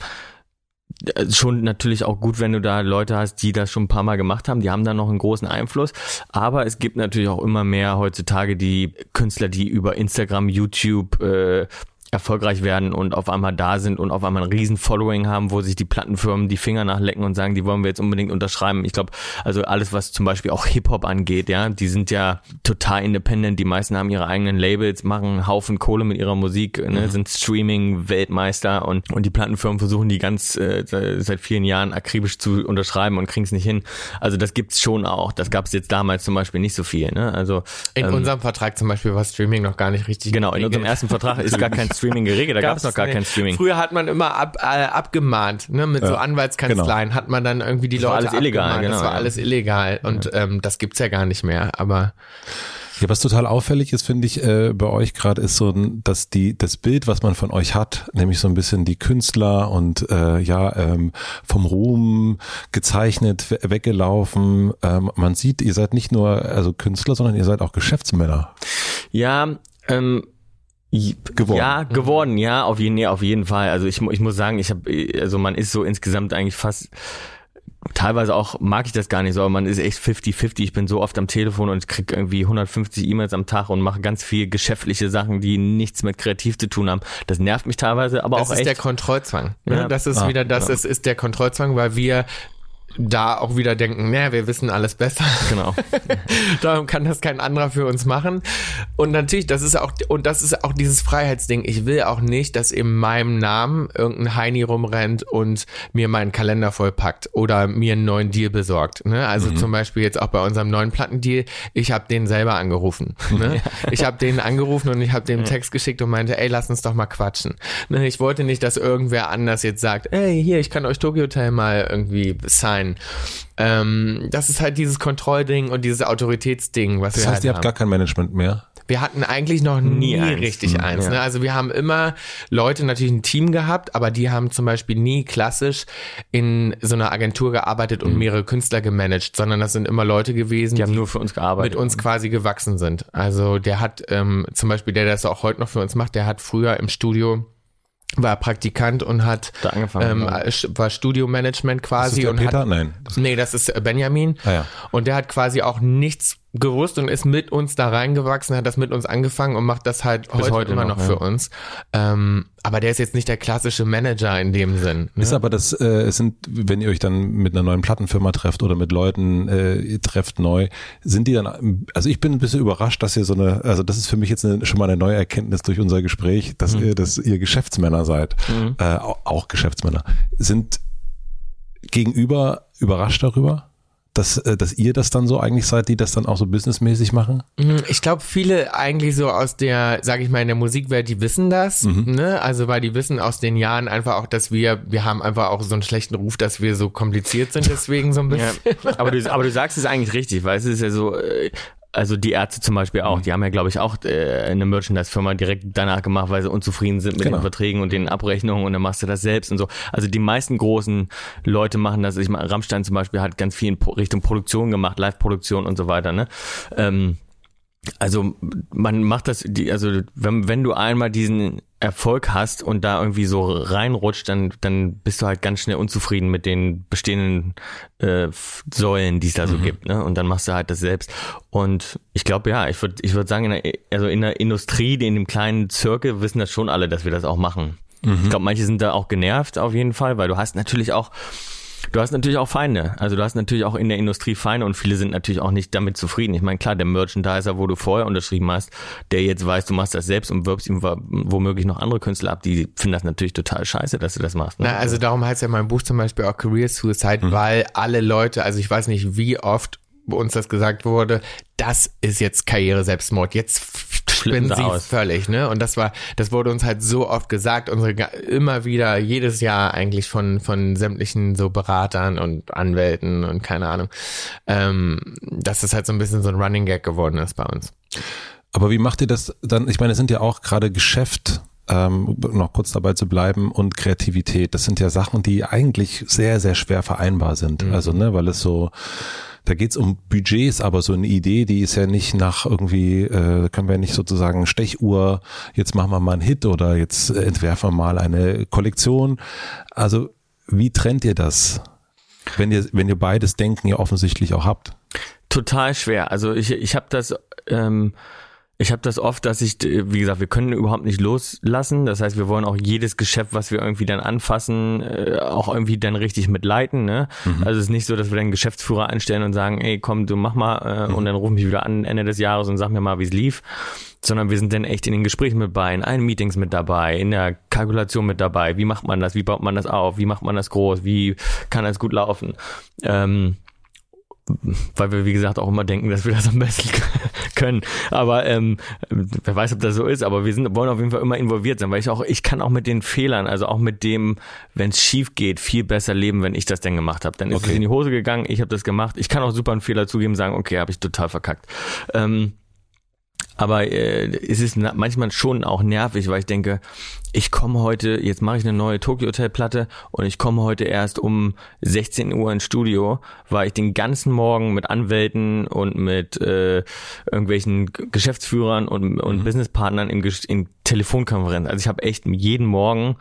äh, schon natürlich auch gut, wenn du da Leute hast, die das schon ein paar Mal gemacht haben, die haben da noch einen großen Einfluss, aber es gibt natürlich auch immer mehr heutzutage die Künstler, die über Instagram, YouTube äh, erfolgreich werden und auf einmal da sind und auf einmal ein riesen Following haben, wo sich die Plattenfirmen die Finger nachlecken und sagen, die wollen wir jetzt unbedingt unterschreiben. Ich glaube, also alles, was zum Beispiel auch Hip-Hop angeht, ja, die sind ja total independent, die meisten haben ihre eigenen Labels, machen einen Haufen Kohle mit ihrer Musik, ne, sind Streaming-Weltmeister und, und die Plattenfirmen versuchen die ganz äh, seit vielen Jahren akribisch zu unterschreiben und kriegen es nicht hin. Also das gibt's schon auch. Das gab's jetzt damals zum Beispiel nicht so viel. Ne? Also In ähm, unserem Vertrag zum Beispiel war Streaming noch gar nicht richtig Genau, in unserem ersten Vertrag ist gar kein Streaming geregelt, da gab es noch gar nicht. kein Streaming. Früher hat man immer ab, äh, abgemahnt, ne, mit so Anwaltskanzleien hat man dann irgendwie die Das war Leute alles illegal, abgemahnt. genau, Das war ja. alles illegal und ähm, das gibt's ja gar nicht mehr, aber Ja, was total auffällig ist, finde ich, äh, bei euch gerade ist so, ein- dass die das Bild, was man von euch hat, nämlich so ein bisschen die Künstler und äh, ja ähm, vom Ruhm gezeichnet, we weggelaufen. Ähm, man sieht, ihr seid nicht nur also Künstler, sondern ihr seid auch Geschäftsmänner. Ja, ähm, Geworden. Ja, geworden, ja, auf jeden, nee, auf jeden Fall. Also ich, ich muss sagen, ich habe, also man ist so insgesamt eigentlich fast teilweise auch mag ich das gar nicht so, aber man ist echt 50-50. Ich bin so oft am Telefon und krieg irgendwie 150 E-Mails am Tag und mache ganz viel geschäftliche Sachen, die nichts mit kreativ zu tun haben. Das nervt mich teilweise, aber das auch ist echt. der Kontrollzwang. Ne? Ja. Das ist Ah, wieder, das ja. ist, ist der Kontrollzwang, weil wir da auch wieder denken, naja, wir wissen alles besser. genau. Darum kann das kein anderer für uns machen. Und natürlich, das ist auch, und das ist auch dieses Freiheitsding. Ich will auch nicht, dass in meinem Namen irgendein Heini rumrennt und mir meinen Kalender vollpackt oder mir einen neuen Deal besorgt. Ne? Also zum Beispiel jetzt auch bei unserem neuen Plattendeal. Ich habe den selber angerufen. Ne? Ich habe den angerufen und ich habe dem Text geschickt und meinte, ey, lass uns doch mal quatschen. Ne? Ich wollte nicht, dass irgendwer anders jetzt sagt, ey, hier, ich kann euch Tokyo Hotel mal irgendwie signen. Ähm, das ist halt dieses Kontrollding und dieses Autoritätsding, was Das wir heißt, halt ihr habt haben. gar kein Management mehr. Wir hatten eigentlich noch nie, eins. richtig Mhm, eins. ja. Ne? Also wir haben immer Leute natürlich ein Team gehabt, aber die haben zum Beispiel nie klassisch in so einer Agentur gearbeitet und mehrere Künstler gemanagt, sondern das sind immer Leute gewesen, Die haben nur für uns gearbeitet. mit uns quasi gewachsen sind. Also der hat ähm, zum Beispiel, der das auch heute noch für uns macht, der hat früher im Studio war Praktikant und hat Da angefangen, ähm, ja. war Studiomanagement Ist das quasi und Peter? hat Nein. Das, Nee, das ist Benjamin. Ah ja. Und der hat quasi auch nichts gewusst und ist mit uns da reingewachsen, hat das mit uns angefangen und macht das halt heute, heute immer noch, noch, für ja. uns. Ähm, aber der ist jetzt nicht der klassische Manager in dem Sinn. Ne? Ist aber das, äh, es sind, wenn ihr euch dann mit einer neuen Plattenfirma trefft oder mit Leuten äh, ihr trefft neu, sind die dann, also ich bin ein bisschen überrascht, dass ihr so eine, also das ist für mich jetzt eine, schon mal eine neue Erkenntnis durch unser Gespräch, dass, ihr, dass ihr Geschäftsmänner seid, äh, au- auch Geschäftsmänner, sind gegenüber überrascht darüber, dass, äh, dass ihr das dann so eigentlich seid, die das dann auch so businessmäßig machen? Mhm, Ich glaube, viele eigentlich so aus der, sage ich mal, in der Musikwelt, die wissen das, ne? Also weil die wissen aus den Jahren einfach auch, dass wir, wir haben einfach auch so einen schlechten Ruf, dass wir so kompliziert sind, deswegen so ein Ja, bisschen. aber du, aber du sagst es eigentlich richtig, weil es ist ja so, äh, also die Ärzte zum Beispiel auch, die haben ja, glaube ich, auch äh, eine Merchandise-Firma direkt danach gemacht, weil sie unzufrieden sind mit Genau. den Verträgen und den Abrechnungen und dann machst du das selbst und so. Also die meisten großen Leute machen das. Ich meine, Rammstein zum Beispiel hat ganz viel in Richtung Produktion gemacht, Live-Produktion und so weiter, ne? Ähm, also man macht das, die, also wenn, wenn du einmal diesen Erfolg hast und da irgendwie so reinrutscht, dann, dann bist du halt ganz schnell unzufrieden mit den bestehenden äh, Säulen, die es da so gibt, ne? Und dann machst du halt das selbst. Und ich glaube, ja, ich würde ich würd sagen, in der, also in der Industrie, in dem kleinen Zirkel, wissen das schon alle, dass wir das auch machen. Ich glaube, manche sind da auch genervt auf jeden Fall, weil du hast natürlich auch Du hast natürlich auch Feinde. Also du hast natürlich auch in der Industrie Feinde und viele sind natürlich auch nicht damit zufrieden. Ich meine, klar, der Merchandiser, wo du vorher unterschrieben hast, der jetzt weiß, du machst das selbst und wirbst ihm womöglich noch andere Künstler ab, die finden das natürlich total scheiße, dass du das machst. Ne? Na, also darum heißt ja mein Buch zum Beispiel auch Career Suicide, weil alle Leute, also ich weiß nicht, wie oft uns das gesagt wurde, das ist jetzt Karriere Selbstmord. Jetzt spinnen sie aus. völlig, ne? Und das war, das wurde uns halt so oft gesagt, unsere immer wieder jedes Jahr eigentlich von von sämtlichen so Beratern und Anwälten und keine Ahnung, ähm, dass das halt so ein bisschen so ein Running Gag geworden ist bei uns. Aber wie macht ihr das dann? Ich meine, es sind ja auch gerade Geschäft, ähm, noch kurz dabei zu bleiben und Kreativität. Das sind ja Sachen, die eigentlich sehr, sehr schwer vereinbar sind. Also, ne, weil es so, da geht's um Budgets, aber so eine Idee, die ist ja nicht nach irgendwie, äh, können wir nicht sozusagen Stechuhr, jetzt machen wir mal einen Hit oder jetzt entwerfen wir mal eine Kollektion. Also, wie trennt ihr das? Wenn ihr, wenn ihr beides Denken ja offensichtlich auch habt. Total schwer. Also ich, ich habe das, ähm, ich habe das oft, dass ich, äh, wie gesagt, wir können überhaupt nicht loslassen. Das heißt, wir wollen auch jedes Geschäft, was wir irgendwie dann anfassen, äh, auch irgendwie dann richtig mitleiten. Ne? Also es ist nicht so, dass wir dann einen Geschäftsführer einstellen und sagen, ey, komm, du mach mal äh, und dann ruf mich wieder an Ende des Jahres und sag mir mal, wie es lief. Sondern wir sind dann echt in den Gesprächen mit bei, in allen Meetings mit dabei, in der Kalkulation mit dabei. Wie macht man das? Wie baut man das auf? Wie macht man das groß? Wie kann das gut laufen? Ähm, weil wir, wie gesagt, auch immer denken, dass wir das am besten können. Aber ähm, wer weiß, ob das so ist, aber wir sind, wollen auf jeden Fall immer involviert sein, weil ich auch, ich kann auch mit den Fehlern, also auch mit dem, wenn es schief geht, viel besser leben, wenn ich das denn gemacht habe. Dann ist Okay. es in die Hose gegangen, ich habe das gemacht. Ich kann auch super einen Fehler zugeben, sagen, okay, habe ich total verkackt. Ähm, aber äh, es ist manchmal schon auch nervig, weil ich denke, ich komme heute, jetzt mache ich eine neue Tokyo Hotel Platte und ich komme heute erst um 16 Uhr ins Studio, weil ich den ganzen Morgen mit Anwälten und mit äh, irgendwelchen Geschäftsführern und, und Businesspartnern in, in Telefonkonferenz. Also ich habe echt jeden Morgen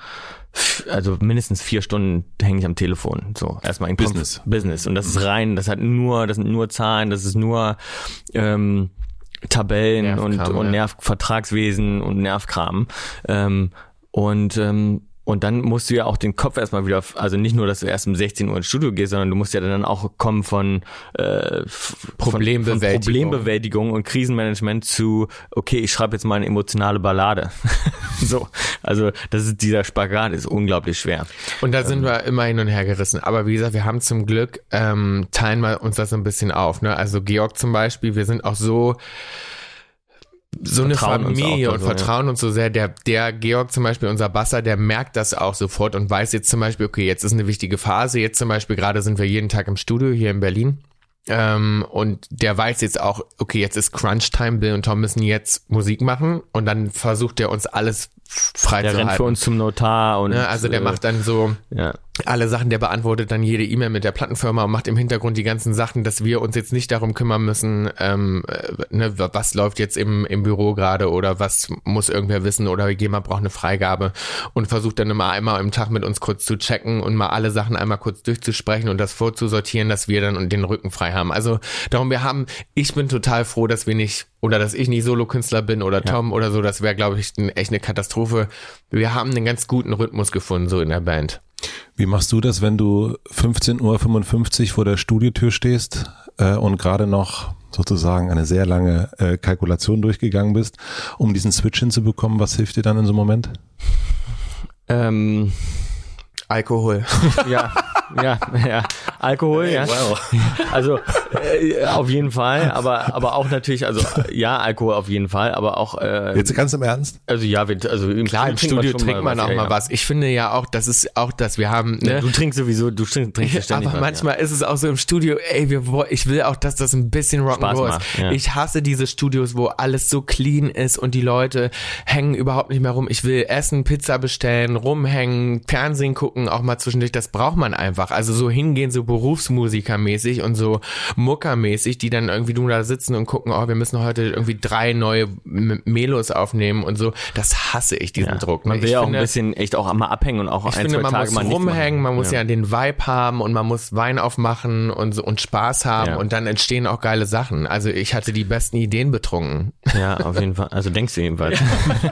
also mindestens vier Stunden hänge ich am Telefon. So erstmal in Konf- Business. Business und das ist rein, das hat nur, das sind nur Zahlen, das ist nur ähm, Tabellen und, Nervkram, und ja. Nervvertragswesen und Nervkram. Ähm, und ähm, und dann musst du ja auch den Kopf erstmal wieder, also nicht nur, dass du erst um 16 Uhr ins Studio gehst, sondern du musst ja dann auch kommen von, äh, Problembewältigung. Von, von Problembewältigung und Krisenmanagement zu, okay, ich schreibe jetzt mal eine emotionale Ballade. so, also das ist dieser Spagat ist unglaublich schwer. Und da sind wir immer hin und her gerissen. Aber wie gesagt, wir haben zum Glück, ähm, teilen wir uns das so ein bisschen auf. Ne? Also Georg zum Beispiel, wir sind auch so so eine Vertrauen Familie und so, ja. vertrauen uns so sehr. Der, der Georg zum Beispiel, unser Basser, der merkt das auch sofort und weiß jetzt zum Beispiel, okay, jetzt ist eine wichtige Phase. Jetzt zum Beispiel gerade sind wir jeden Tag im Studio hier in Berlin. Ähm, und der weiß jetzt auch, okay, jetzt ist Crunch Time, Bill und Tom müssen jetzt Musik machen und dann versucht er uns alles frei Der zu rennt für uns zum Notar und ne? Also der äh, macht dann so, ja. Alle Sachen, der beantwortet dann jede E-Mail mit der Plattenfirma und macht im Hintergrund die ganzen Sachen, dass wir uns jetzt nicht darum kümmern müssen, ähm, äh, ne, was läuft jetzt im, im Büro gerade oder was muss irgendwer wissen oder jemand braucht eine Freigabe und versucht dann immer einmal im Tag mit uns kurz zu checken und mal alle Sachen einmal kurz durchzusprechen und das vorzusortieren, dass wir dann den Rücken frei haben. Also darum, wir haben, ich bin total froh, dass wir nicht oder dass ich nicht Solokünstler bin oder Tom ja. oder so, das wäre, glaube ich, echt eine Katastrophe. Wir haben einen ganz guten Rhythmus gefunden, so in der Band. Wie machst du das, wenn du 15.55 Uhr vor der Studiotür stehst äh, und gerade noch sozusagen eine sehr lange äh, Kalkulation durchgegangen bist, um diesen Switch hinzubekommen? Was hilft dir dann in so einem Moment? Ähm, Alkohol. ja, ja, ja. Alkohol, ja. Wow. Also äh, auf jeden Fall, aber aber auch natürlich, also ja, Alkohol auf jeden Fall, aber auch. Äh, Jetzt ganz im Ernst? Also ja, wir, also im klar im Studio trinkt man, auch mal was. Ich finde ja auch, das ist auch, dass wir haben. Ne? Du trinkst sowieso, du trinkst, trinkst ständig. Aber was, manchmal ja. ist es auch so im Studio. Ey, wir, ich will auch, dass das ein bisschen Rock'n'Roll ist. Ja. Ich hasse diese Studios, wo alles so clean ist und die Leute hängen überhaupt nicht mehr rum. Ich will essen, Pizza bestellen, rumhängen, Fernsehen gucken, auch mal zwischendurch. Das braucht man einfach. Also so hingehen, so Berufsmusikermäßig und so Muckermäßig, die dann irgendwie du da sitzen und gucken, oh, wir müssen heute irgendwie drei neue Melos aufnehmen und so. Das hasse ich, diesen ja, Druck. Man will ja auch ein bisschen echt auch mal abhängen und auch ich ein, finde, man Tage muss rumhängen, man muss ja. ja. den Vibe haben und man muss Wein aufmachen und so und Spaß haben ja. und dann entstehen auch geile Sachen. Also ich hatte die besten Ideen betrunken. Ja, auf jeden Fall. Also denkst du jedenfalls.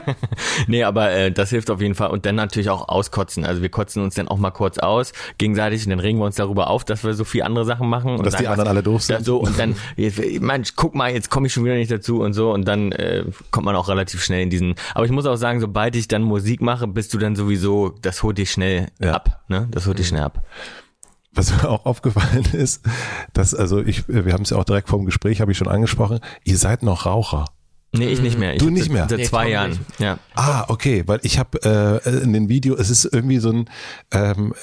nee, aber äh, das hilft auf jeden Fall. Und dann natürlich auch auskotzen. Also wir kotzen uns dann auch mal kurz aus, gegenseitig, und dann regen wir uns darüber auf, dass wir so viel andere Sachen machen. Und, und dass die anderen alle doof sind. So, und dann, Mensch, guck mal, jetzt komme ich schon wieder nicht dazu und so. Und dann äh, kommt man auch relativ schnell in diesen. Aber ich muss auch sagen, sobald ich dann Musik mache, bist du dann sowieso, das holt dich schnell ja. ab. Ne? Das holt dich schnell ab. Was mir auch aufgefallen ist, dass, also ich, wir haben es ja auch direkt vor dem Gespräch, habe ich schon angesprochen, ihr seid noch Raucher. Nee, ich nicht mehr. Ich du nicht mehr? Seit, zwei nee, Jahren. Ja. Ah, okay, weil ich habe äh, in den Video, es ist irgendwie so ein ähm,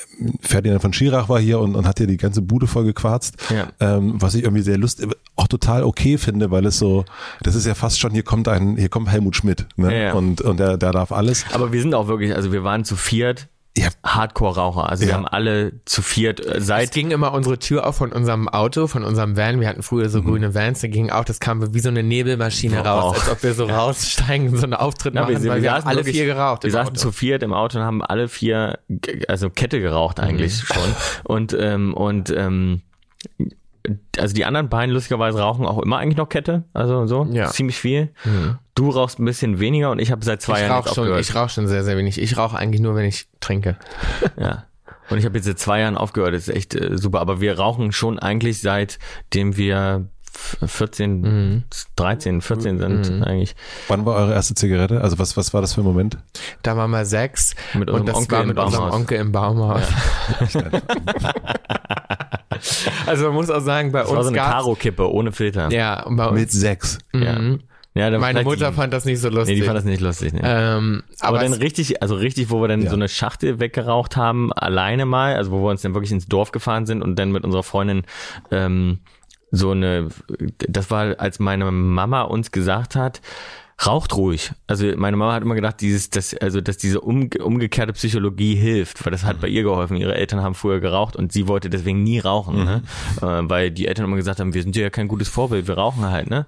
Ferdinand von Schirach war hier und, und hat hier die ganze Bude voll gequarzt, ja. ähm, was ich irgendwie sehr lustig, auch total okay finde, weil es so, das ist ja fast schon, hier kommt ein, hier kommt Helmut Schmidt, ne? Ja, ja. Und, und der, der darf alles. Aber wir sind auch wirklich, also wir waren zu viert, ja. Hardcore-Raucher. Also ja. wir haben alle zu viert äh, seit. Es ging immer unsere Tür auf von unserem Auto, von unserem Van. Wir hatten früher so mhm. grüne Vans, da ging auch, das kam wie so eine Nebelmaschine oh. raus, als ob wir so raussteigen, so einen Auftritt Na, machen, wir, weil wir, wir haben alle wirklich, vier geraucht. Wir saßen zu viert im Auto und haben alle vier, also Kette geraucht eigentlich mhm. schon. Und, ähm, und ähm, also die anderen beiden lustigerweise rauchen auch immer eigentlich noch Kette, also so ja. ziemlich viel. Mhm. Du rauchst ein bisschen weniger und ich habe seit zwei ich Jahren rauch schon, aufgehört. Ich rauche schon sehr, sehr wenig. Ich rauche eigentlich nur, wenn ich trinke. ja. Und ich habe jetzt seit zwei Jahren aufgehört. Das ist echt äh, super. Aber wir rauchen schon eigentlich seitdem wir 14, mhm. 13, 14 sind mhm. eigentlich. Wann war eure erste Zigarette? Also was, was war das für ein Moment? Da waren wir sechs. Mit unserem und das Onkel war mit im unserem Onkel im Baumhaus. Ja. also man muss auch sagen, bei das uns war so eine Karo-Kippe ohne Filter. Ja, bei uns. Mit sechs. Mhm. Ja. Ja, Meine Mutter die, fand das nicht so lustig. Nee, die fand das nicht lustig. Nee. Ähm, aber, aber dann richtig, also richtig, wo wir dann ja. so eine Schachtel weggeraucht haben, alleine mal, also wo wir uns dann wirklich ins Dorf gefahren sind und dann mit unserer Freundin ähm, so eine, das war, als meine Mama uns gesagt hat, raucht ruhig. Also meine Mama hat immer gedacht, dieses, dass, also dass diese um, umgekehrte Psychologie hilft, weil das hat mhm. bei ihr geholfen. Ihre Eltern haben früher geraucht und sie wollte deswegen nie rauchen, ne? mhm. ne? äh, weil die Eltern immer gesagt haben, wir sind ja kein gutes Vorbild, wir rauchen halt, ne?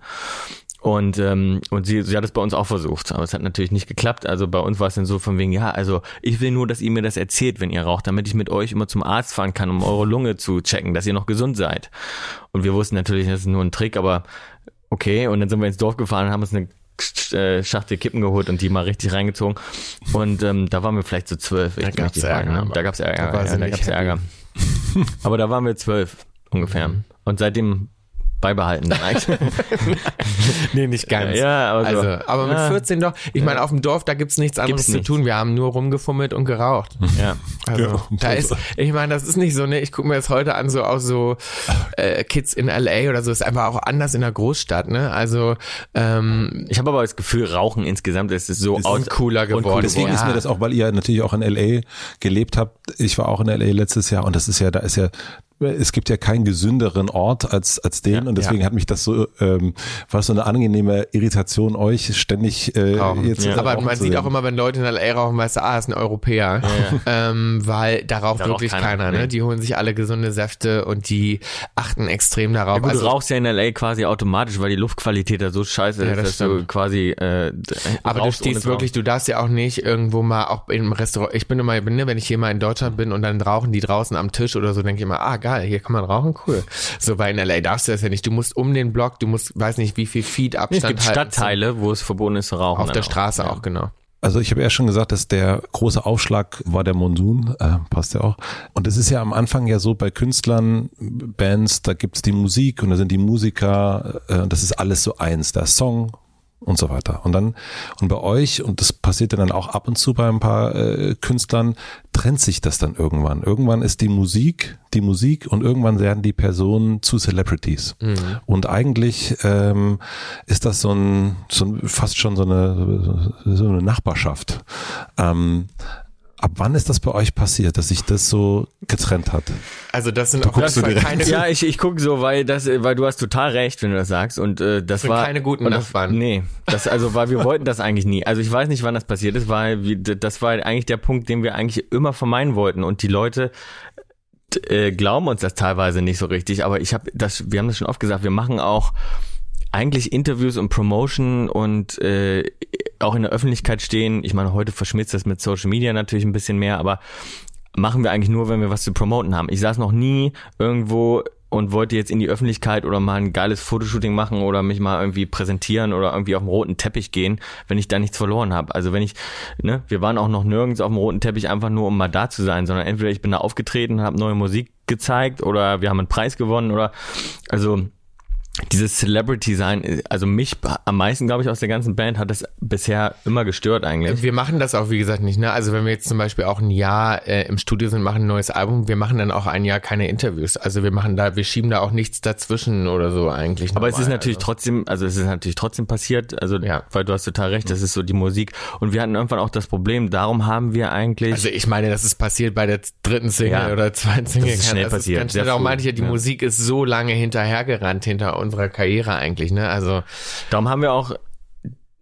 Und, ähm, und sie, sie hat es bei uns auch versucht, aber es hat natürlich nicht geklappt. Also bei uns war es dann so von wegen, ja, also ich will nur, dass ihr mir das erzählt, wenn ihr raucht, damit ich mit euch immer zum Arzt fahren kann, um eure Lunge zu checken, dass ihr noch gesund seid. Und wir wussten natürlich, das ist nur ein Trick, aber okay. Und dann sind wir ins Dorf gefahren und haben uns eine Schachtel Kippen geholt und die mal richtig reingezogen. Und ähm, da waren wir vielleicht so zwölf. Da gab es Ärger. Ne? Da gab es Ärger. Da, ja, da gab's Ärger. aber da waren wir zwölf ungefähr. Und seitdem beibehalten dann eigentlich. nee, nicht ganz. Ja, aber, so. also, aber mit ja. 14 doch. Ich meine, auf dem Dorf, da gibt's nichts anderes gibt's zu tun. Wir haben nur rumgefummelt und geraucht. Ja. Also, ja, da ist, ich meine, das ist nicht so, ne, ich gucke mir das heute an, so auch so äh, Kids in LA oder so, ist einfach auch anders in der Großstadt, ne? Also, ähm, Ich habe aber das Gefühl, Rauchen insgesamt ist so ist cooler geworden. Deswegen ja. ist mir das auch, weil ihr natürlich auch in LA gelebt habt. Ich war auch in LA letztes Jahr und das ist ja, da ist ja es gibt ja keinen gesünderen Ort als, als den und deswegen hat mich das so, ähm, war so eine angenehme Irritation, euch ständig äh, jetzt Ja. Aber rauchen man zu sieht auch immer, wenn Leute in L.A. rauchen, weißt du, ah, ist ein Europäer. Ähm, weil da raucht Da raucht wirklich keiner, keiner, ne? Die holen sich alle gesunde Säfte und die achten extrem darauf. Ja, gut, also, du rauchst ja in L.A. quasi automatisch, weil die Luftqualität da so scheiße Ja, ist, das dass du stimmt. quasi äh, aber du stehst wirklich, du darfst ja auch nicht irgendwo mal auch im Restaurant, ich bin immer, ne, wenn ich hier mal in Deutschland bin und dann rauchen die draußen am Tisch oder so, denke ich immer, ah geil, hier kann man rauchen, cool. So bei in L.A. darfst du das ja nicht. Du musst um den Block, du musst, weiß nicht, wie viel Feet rauchen. Abstand Es gibt halten Stadtteile, wo es verboten ist zu rauchen. Auf der auch. Straße Ja. auch, genau. Also ich habe ja schon gesagt, dass der große Aufschlag war der Monsun, äh, passt ja auch. Und es ist ja am Anfang ja so bei Künstlern, Bands, da gibt's die Musik und da sind die Musiker, äh, das ist alles so eins, der Song und so weiter. Und dann, und bei euch, und das passiert dann auch ab und zu bei ein paar äh, Künstlern, trennt sich das dann irgendwann. Irgendwann ist die Musik die Musik und irgendwann werden die Personen zu Celebrities. Und eigentlich ähm, ist das so ein, so ein fast schon so eine, so eine Nachbarschaft. Ähm, ab wann ist das bei euch passiert, dass sich das so getrennt hat? Also das sind auf guckst jeden so Fall keine Ja, ich, ich gucke so, weil das, weil du hast total recht, wenn du das sagst. Und äh, das sind war keine guten das, Nachbarn. Nee, das also, weil wir wollten das eigentlich nie. Also ich weiß nicht, wann das passiert ist, weil wir, das war eigentlich der Punkt, den wir eigentlich immer vermeiden wollten. Und die Leute äh, glauben uns das teilweise nicht so richtig. Aber ich habe das, wir haben das schon oft gesagt. Wir machen auch eigentlich Interviews und Promotion und äh, auch in der Öffentlichkeit stehen. Ich meine, heute verschmilzt das mit Social Media natürlich ein bisschen mehr, aber machen wir eigentlich nur, wenn wir was zu promoten haben. Ich saß noch nie irgendwo und wollte jetzt in die Öffentlichkeit oder mal ein geiles Fotoshooting machen oder mich mal irgendwie präsentieren oder irgendwie auf dem roten Teppich gehen, wenn ich da nichts verloren habe. Also wenn ich, ne, wir waren auch noch nirgends auf dem roten Teppich einfach nur, um mal da zu sein, sondern entweder ich bin da aufgetreten, habe neue Musik gezeigt oder wir haben einen Preis gewonnen oder also dieses Celebrity sein, also mich am meisten, glaube ich, aus der ganzen Band hat das bisher immer gestört eigentlich. Wir machen das auch, wie gesagt, nicht. Ne? Also wenn wir jetzt zum Beispiel auch ein Jahr äh, im Studio sind, machen ein neues Album, wir machen dann auch ein Jahr keine Interviews. Also wir machen da, wir schieben da auch nichts dazwischen oder so eigentlich. Aber es ist normal. natürlich trotzdem, also es ist natürlich trotzdem passiert, also Ja. weil du hast total recht, das ist so die Musik. Und wir hatten irgendwann auch das Problem, darum haben wir eigentlich. Also ich meine, das ist passiert bei der dritten Single Ja. oder zweiten Single. Das ist schnell das passiert, ganz schnell. Darum meinte ich ja, die ja. Musik ist so lange hinterhergerannt hinter unserer Karriere eigentlich. Ne? Also darum haben wir auch,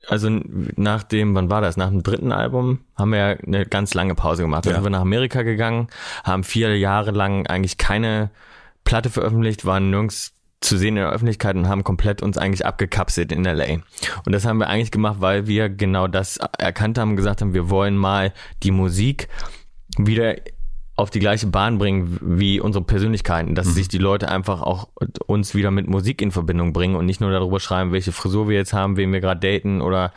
also nach dem, wann war das? Nach dem dritten Album haben wir ja eine ganz lange Pause gemacht. Dann Ja. sind wir nach Amerika gegangen, haben vier Jahre lang eigentlich keine Platte veröffentlicht, waren nirgends zu sehen in der Öffentlichkeit und haben komplett uns eigentlich abgekapselt in LA. Und das haben wir eigentlich gemacht, weil wir genau das erkannt haben und gesagt haben, wir wollen mal die Musik wieder auf die gleiche Bahn bringen wie unsere Persönlichkeiten, dass sich die Leute einfach auch uns wieder mit Musik in Verbindung bringen und nicht nur darüber schreiben, welche Frisur wir jetzt haben, wen wir gerade daten oder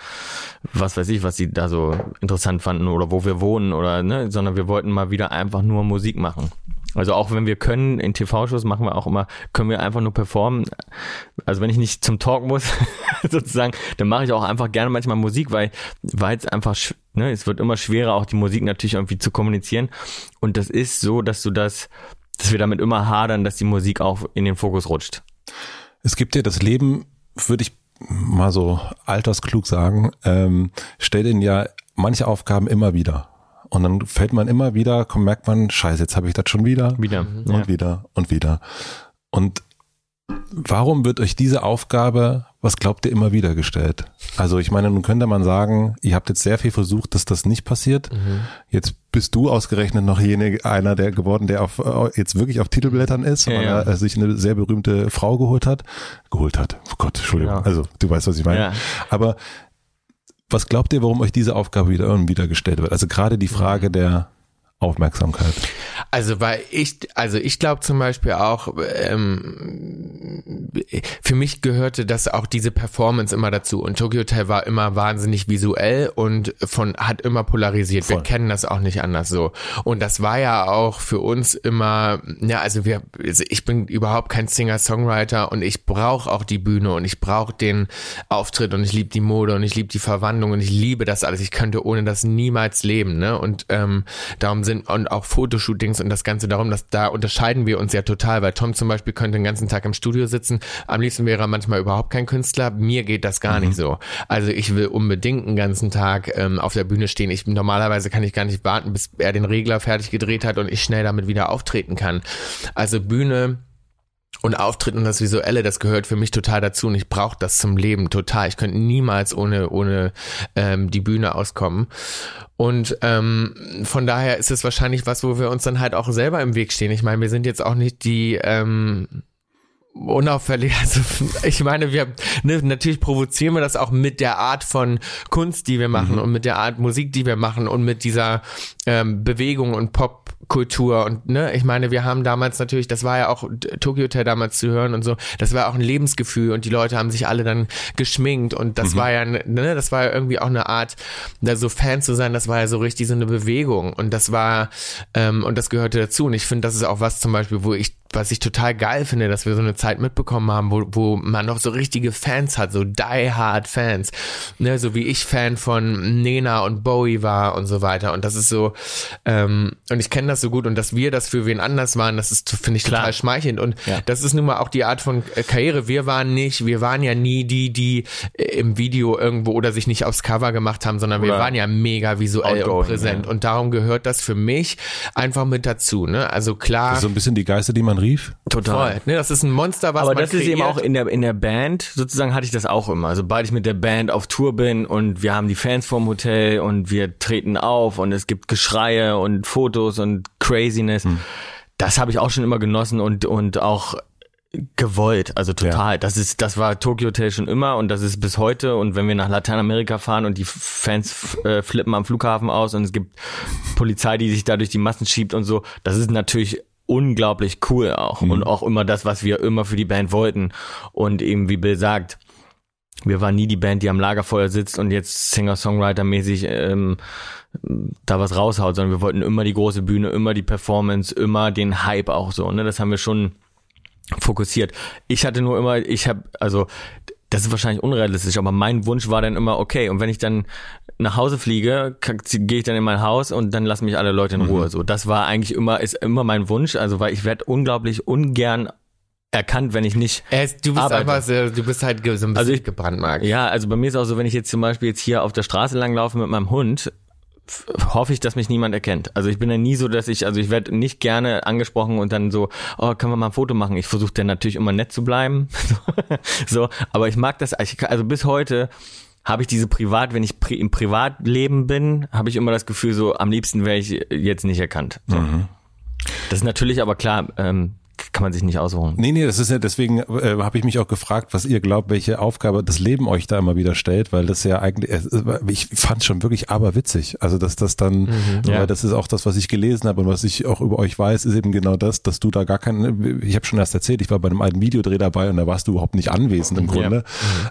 was weiß ich, was sie da so interessant fanden oder wo wir wohnen oder ne, sondern wir wollten mal wieder einfach nur Musik machen. Also auch wenn wir können, in TV-Shows machen wir auch immer, können wir einfach nur performen. Also wenn ich nicht zum Talk muss, sozusagen, dann mache ich auch einfach gerne manchmal Musik, weil, weil es einfach, ne, es wird immer schwerer, auch die Musik natürlich irgendwie zu kommunizieren. Und das ist so, dass du das, dass wir damit immer hadern, dass die Musik auch in den Fokus rutscht. Es gibt ja das Leben, würde ich mal so altersklug sagen, ähm, stellt ihnen ja manche Aufgaben immer wieder. Und dann fällt man immer wieder, komm, merkt man, scheiße, jetzt habe ich das schon wieder. Wieder. Und Ja. wieder und wieder. Und warum wird euch diese Aufgabe, was glaubt ihr, immer wieder gestellt? Also ich meine, nun könnte man sagen, ihr habt jetzt sehr viel versucht, dass das nicht passiert. Jetzt bist du ausgerechnet noch jene, einer der geworden, der auf, jetzt wirklich auf Titelblättern ist, Ja, weil ja. er sich eine sehr berühmte Frau geholt hat. Geholt hat. Oh Gott, Entschuldigung. Ja. Also du weißt, was ich meine. Ja. Aber was glaubt ihr, warum euch diese Aufgabe wieder und wieder gestellt wird? Also gerade die Frage der Aufmerksamkeit. Also weil ich, also ich glaube zum Beispiel auch, ähm, für mich gehörte das auch diese Performance immer dazu und Tokyo Hotel war immer wahnsinnig visuell und von hat immer polarisiert. Wir Voll. kennen das auch nicht anders so und das war ja auch für uns immer, ja also wir, also ich bin überhaupt kein Singer-Songwriter und ich brauche auch die Bühne und ich brauche den Auftritt und ich liebe die Mode und ich liebe die Verwandlung und ich liebe das alles. Ich könnte ohne das niemals leben, ne? Und ähm, darum sind sind und auch Fotoshootings und das Ganze darum, dass da unterscheiden wir uns ja total, weil Tom zum Beispiel könnte den ganzen Tag im Studio sitzen, am liebsten wäre er manchmal überhaupt kein Künstler, mir geht das gar mhm. nicht so. Also ich will unbedingt einen ganzen Tag ähm, auf der Bühne stehen. Ich normalerweise kann ich gar nicht warten, bis er den Regler fertig gedreht hat und ich schnell damit wieder auftreten kann. Also Bühne und Auftritt und das Visuelle, das gehört für mich total dazu und ich brauche das zum Leben total. Ich könnte niemals ohne, ohne ähm, die Bühne auskommen. Und ähm, von daher ist es wahrscheinlich was, wo wir uns dann halt auch selber im Weg stehen. Ich meine, wir sind jetzt auch nicht die ähm, unauffällig. Also ich meine, wir ne, natürlich provozieren wir das auch mit der Art von Kunst, die wir machen mhm. und mit der Art Musik, die wir machen und mit dieser ähm, Bewegung und Popkultur und ne, ich meine, wir haben damals natürlich, das war ja auch Tokyo Hotel damals zu hören und so, das war auch ein Lebensgefühl und die Leute haben sich alle dann geschminkt und das mhm. war ja ne, das war ja irgendwie auch eine Art, da so Fan zu sein, das war ja so richtig so eine Bewegung und das war ähm, und das gehörte dazu und ich finde, das ist auch was zum Beispiel, wo ich was ich total geil finde, dass wir so eine Zeit mitbekommen haben, wo, wo man noch so richtige Fans hat, so die-hard Fans, ne, so wie ich Fan von Nena und Bowie war und so weiter. Und das ist so, ähm, und ich kenne das so gut und dass wir das für wen anders waren, das ist, finde ich, total schmeichelnd. Und ja. das ist nun mal auch die Art von äh, Karriere. Wir waren nicht, wir waren ja nie die, die äh, im Video irgendwo oder sich nicht aufs Cover gemacht haben, sondern oder wir waren ja mega visuell und präsent. Ja. Und darum gehört das für mich einfach mit dazu, ne? Also klar. so ein bisschen die Geister, die man rief. Total. Voll, ne, das ist ein Monster, was Aber man das kreiert. ist eben auch in der, in der Band, sozusagen hatte ich das auch immer. Sobald ich mit der Band auf Tour bin und wir haben die Fans vorm Hotel und wir treten auf und es gibt Geschreie und Fotos und Craziness. Hm. Das habe ich auch schon immer genossen und, und auch gewollt, also total. Ja. Das ist, das war Tokyo Hotel schon immer und das ist bis heute. Und wenn wir nach Lateinamerika fahren und die Fans äh, flippen am Flughafen aus und es gibt Polizei, die sich da durch die Massen schiebt und so, das ist natürlich unglaublich cool auch mhm. und auch immer das, was wir immer für die Band wollten. Und eben, wie Bill sagt, wir waren nie die Band, die am Lagerfeuer sitzt und jetzt Singer-Songwriter-mäßig ähm, da was raushaut, sondern wir wollten immer die große Bühne, immer die Performance, immer den Hype auch so. Ne? Das haben wir schon fokussiert. Ich hatte nur immer, ich habe, also das ist wahrscheinlich unrealistisch, aber mein Wunsch war dann immer, okay, und wenn ich dann nach Hause fliege, gehe ich dann in mein Haus und dann lassen mich alle Leute in Ruhe. Mhm. So, das war eigentlich immer, ist immer mein Wunsch, also weil ich werde unglaublich ungern erkannt, wenn ich nicht. Äh, du bist arbeite. einfach sehr, du bist halt so ein bisschen also ich, gebrandmarkt. Ja, also bei mir ist auch so, wenn ich jetzt zum Beispiel jetzt hier auf der Straße langlaufe mit meinem Hund, hoffe ich, dass mich niemand erkennt. Also ich bin ja nie so, dass ich, also ich werde nicht gerne angesprochen und dann so, oh, können wir mal ein Foto machen? Ich versuche dann natürlich immer nett zu bleiben. so, aber ich mag das, also bis heute habe ich diese Privat, wenn ich pri im Privatleben bin, habe ich immer das Gefühl, so am liebsten wäre ich jetzt nicht erkannt. So. Mhm. Das ist natürlich aber klar, ähm, kann man sich nicht ausruhen. Nee, nee, das ist ja, deswegen äh, habe ich mich auch gefragt, was ihr glaubt, welche Aufgabe das Leben euch da immer wieder stellt, weil das ja eigentlich, äh, ich fand schon wirklich aberwitzig. Also, dass das dann, mhm, ja. weil das ist auch das, was ich gelesen habe und was ich auch über euch weiß, ist eben genau das, dass du da gar keinen, ich habe schon erst erzählt, ich war bei einem alten Videodreh dabei und da warst du überhaupt nicht anwesend im Grunde.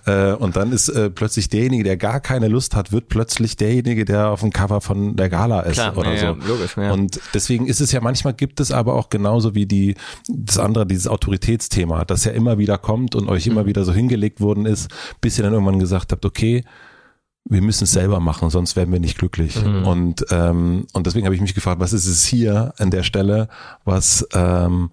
Ja. Mhm. Äh, und dann ist äh, plötzlich derjenige, der gar keine Lust hat, wird plötzlich derjenige, der auf dem Cover von der Gala ist Klar, oder ja, so. logisch, ja. Und deswegen ist es ja manchmal gibt es aber auch genauso wie die das andere, dieses Autoritätsthema, das ja immer wieder kommt und euch immer mhm. wieder so hingelegt worden ist, bis ihr dann irgendwann gesagt habt, okay, wir müssen es selber machen, sonst werden wir nicht glücklich. Mhm. Und, ähm, und deswegen habe ich mich gefragt, was ist es hier an der Stelle, was ähm,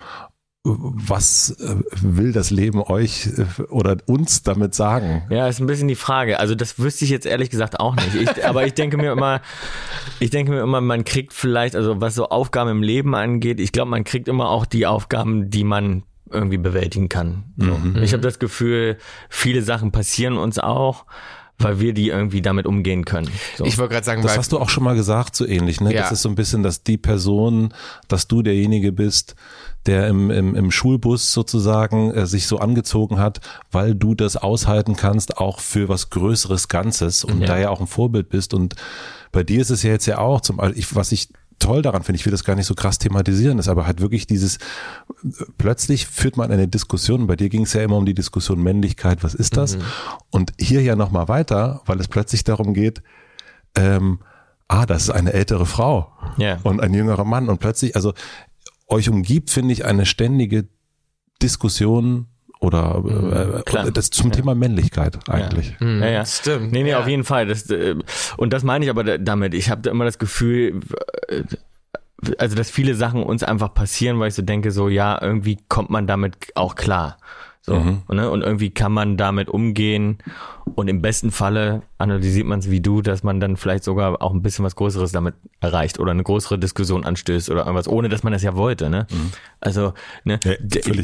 was äh, will das Leben euch äh, oder uns damit sagen? Ja, ist ein bisschen die Frage. Also das wüsste ich jetzt ehrlich gesagt auch nicht. Ich, aber ich denke mir immer, ich denke mir immer, man kriegt vielleicht, also was so Aufgaben im Leben angeht, ich glaube, man kriegt immer auch die Aufgaben, die man irgendwie bewältigen kann. So. Mhm. Ich habe das Gefühl, viele Sachen passieren uns auch weil wir die irgendwie damit umgehen können. So. Ich wollte gerade sagen, das hast du auch schon mal gesagt, so ähnlich. Ne? Ja. Das ist so ein bisschen, dass die Person, dass du derjenige bist, der im, im, im Schulbus sozusagen äh, sich so angezogen hat, weil du das aushalten kannst, auch für was Größeres Ganzes und ja. da ja auch ein Vorbild bist. Und bei dir ist es ja jetzt ja auch, zum, ich, was ich toll daran finde, ich will das gar nicht so krass thematisieren, ist aber halt wirklich dieses, plötzlich führt man eine Diskussion, bei dir ging es ja immer um die Diskussion Männlichkeit, was ist das? Mhm. Und hier ja nochmal weiter, weil es plötzlich darum geht, ähm, ah, das ist eine ältere Frau yeah. und ein jüngerer Mann und plötzlich, also euch umgibt, finde ich, eine ständige Diskussion oder mhm, äh, das zum ja. Thema Männlichkeit eigentlich. Ja. Mhm. ja, ja, stimmt. Nee, nee, ja. auf jeden Fall. Das, äh, und das meine ich aber damit. Ich habe immer das Gefühl, äh, also dass viele Sachen uns einfach passieren, weil ich so denke, so ja, irgendwie kommt man damit auch klar. So, mhm. ne? Und irgendwie kann man damit umgehen und im besten Falle analysiert man es wie du, dass man dann vielleicht sogar auch ein bisschen was Größeres damit erreicht oder eine größere Diskussion anstößt oder irgendwas, ohne dass man das ja wollte. Ne? Mhm. Also ne, ja,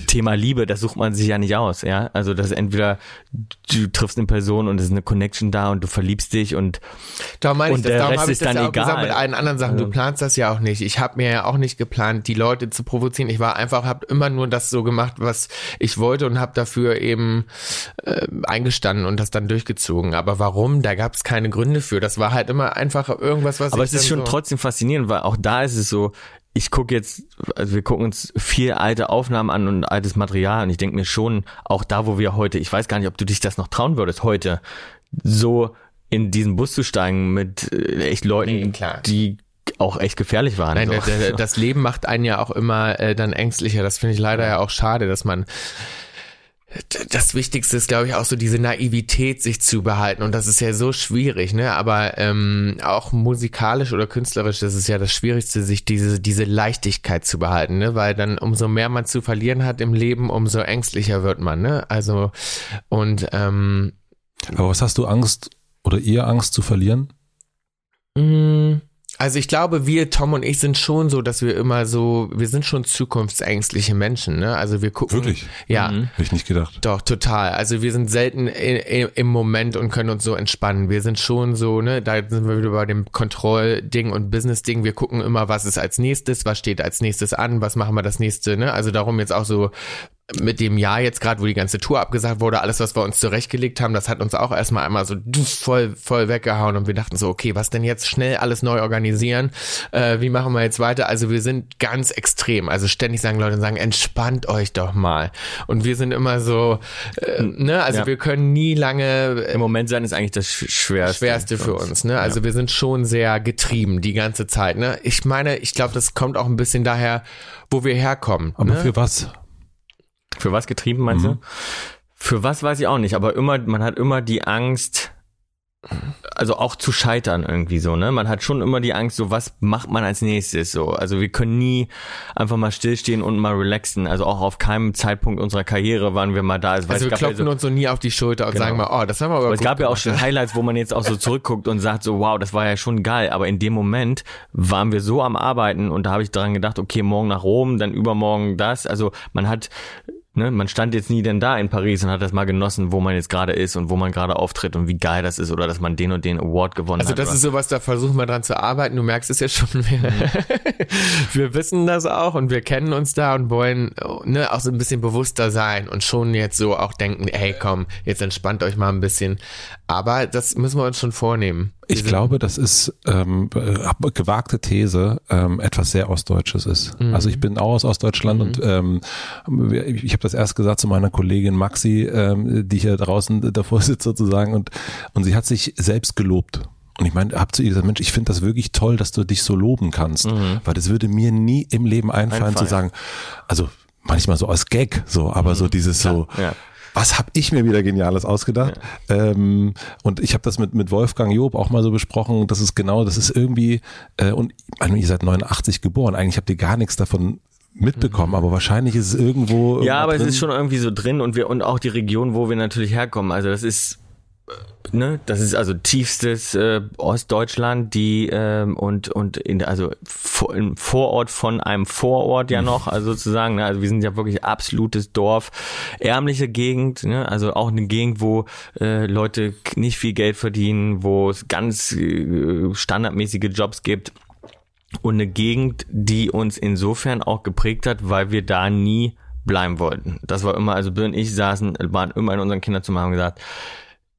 Thema Liebe, das sucht man sich ja nicht aus. Ja, also das ist entweder du triffst eine Person und es ist eine Connection da und du verliebst dich und da meine ich, und das, der Rest ist dann ja egal. mit allen anderen Sachen. Du planst das ja auch nicht. Ich habe mir ja auch nicht geplant, die Leute zu provozieren. Ich war einfach, habe immer nur das so gemacht, was ich wollte und habe dafür eben äh, eingestanden und das dann durchgezogen. Aber warum? Da gab es keine Gründe für. Das war halt immer einfach irgendwas, was. Aber es ist schon so trotzdem faszinierend, weil auch da ist es so, ich gucke jetzt, also wir gucken uns vier alte Aufnahmen an und altes Material und ich denke mir schon, auch da, wo wir heute, ich weiß gar nicht, ob du dich das noch trauen würdest, heute so in diesen Bus zu steigen mit äh, echt Leuten, nee, die auch echt gefährlich waren. Nein, so. das Leben macht einen ja auch immer äh, dann ängstlicher. Das finde ich leider ja auch schade, dass man das Wichtigste ist, glaube ich, auch so diese Naivität sich zu behalten. Und das ist ja so schwierig, ne? Aber ähm, auch musikalisch oder künstlerisch, das ist ja das Schwierigste, sich diese, diese Leichtigkeit zu behalten, ne? Weil dann umso mehr man zu verlieren hat im Leben, umso ängstlicher wird man, ne? Also und ähm, Aber was hast du Angst oder ihr Angst zu verlieren? Mh, mm, also ich glaube, wir, Tom und ich, sind schon so, dass wir immer so, wir sind schon zukunftsängstliche Menschen, ne? Also wir gucken. Wirklich? Ja. Mhm. Hätte ich nicht gedacht. Doch, total. Also wir sind selten im Moment und können uns so entspannen. Wir sind schon so, ne, da sind wir wieder bei dem Kontrollding und Business-Ding. Wir gucken immer, was ist als nächstes, was steht als nächstes an, was machen wir das nächste, ne? Also darum jetzt auch so mit dem Jahr jetzt gerade, wo die ganze Tour abgesagt wurde, alles, was wir uns zurechtgelegt haben, das hat uns auch erstmal einmal so voll, voll weggehauen und wir dachten so, okay, was denn jetzt schnell alles neu organisieren? Äh, wie machen wir jetzt weiter? Also wir sind ganz extrem. Also ständig sagen Leute sagen, entspannt euch doch mal. Und wir sind immer so, äh, ne, also ja. wir können nie lange. Im Moment sein ist eigentlich das Schwerste. Schwerste für uns, ne? Also ja. wir sind schon sehr getrieben die ganze Zeit, ne? Ich meine, ich glaube, das kommt auch ein bisschen daher, wo wir herkommen. Aber ne? für was? Für was getrieben, meinst mhm. du? Für was weiß ich auch nicht, aber immer, man hat immer die Angst, also auch zu scheitern irgendwie so, ne? Man hat schon immer die Angst, so was macht man als nächstes so. Also wir können nie einfach mal stillstehen und mal relaxen. Also auch auf keinem Zeitpunkt unserer Karriere waren wir mal da. Also, also wir klopfen also, uns so nie auf die Schulter und genau. sagen mal, oh, das haben wir aber, aber Es gab ja auch schon Highlights, wo man jetzt auch so zurückguckt und sagt so, wow, das war ja schon geil. Aber in dem Moment waren wir so am Arbeiten und da habe ich dran gedacht, okay, morgen nach Rom, dann übermorgen das. Also man hat Ne, man stand jetzt nie denn da in Paris und hat das mal genossen, wo man jetzt gerade ist und wo man gerade auftritt und wie geil das ist oder dass man den und den Award gewonnen also hat. Also das ist sowas, da versuchen wir dran zu arbeiten. Du merkst es ja schon. Wir, mhm. wir wissen das auch und wir kennen uns da und wollen ne, auch so ein bisschen bewusster sein und schon jetzt so auch denken, hey komm, jetzt entspannt euch mal ein bisschen. Aber das müssen wir uns schon vornehmen. Ich glaube, das ist ähm, äh, gewagte These, ähm, etwas sehr Ostdeutsches ist. Mhm. Also ich bin auch aus Ostdeutschland mhm. und ähm, ich habe das erst gesagt zu meiner Kollegin Maxi, ähm, die hier draußen davor sitzt sozusagen und und sie hat sich selbst gelobt. Und ich meine, hab zu ihr gesagt, Mensch, ich finde das wirklich toll, dass du dich so loben kannst, mhm. weil das würde mir nie im Leben einfallen Einfall. zu sagen, also manchmal so als Gag, so, aber mhm. so dieses Klar. so. Ja was habe ich mir wieder Geniales ausgedacht? Ja. Ähm, und ich habe das mit, mit Wolfgang Job auch mal so besprochen, das ist genau, das ist irgendwie, äh, und meine, ihr seid 89 geboren, eigentlich habt ihr gar nichts davon mitbekommen, mhm. aber wahrscheinlich ist es irgendwo. Ja, aber drin. es ist schon irgendwie so drin und wir und auch die Region, wo wir natürlich herkommen. Also das ist ne, das ist also tiefstes äh, Ostdeutschland, die ähm, und und in also vor, im Vorort von einem Vorort ja noch, also sozusagen, ne, also wir sind ja wirklich absolutes Dorf, ärmliche Gegend, ne, also auch eine Gegend, wo äh, Leute nicht viel Geld verdienen, wo es ganz äh, standardmäßige Jobs gibt und eine Gegend, die uns insofern auch geprägt hat, weil wir da nie bleiben wollten. Das war immer, also Bill und ich saßen, waren immer in unseren Kinderzimmer haben gesagt,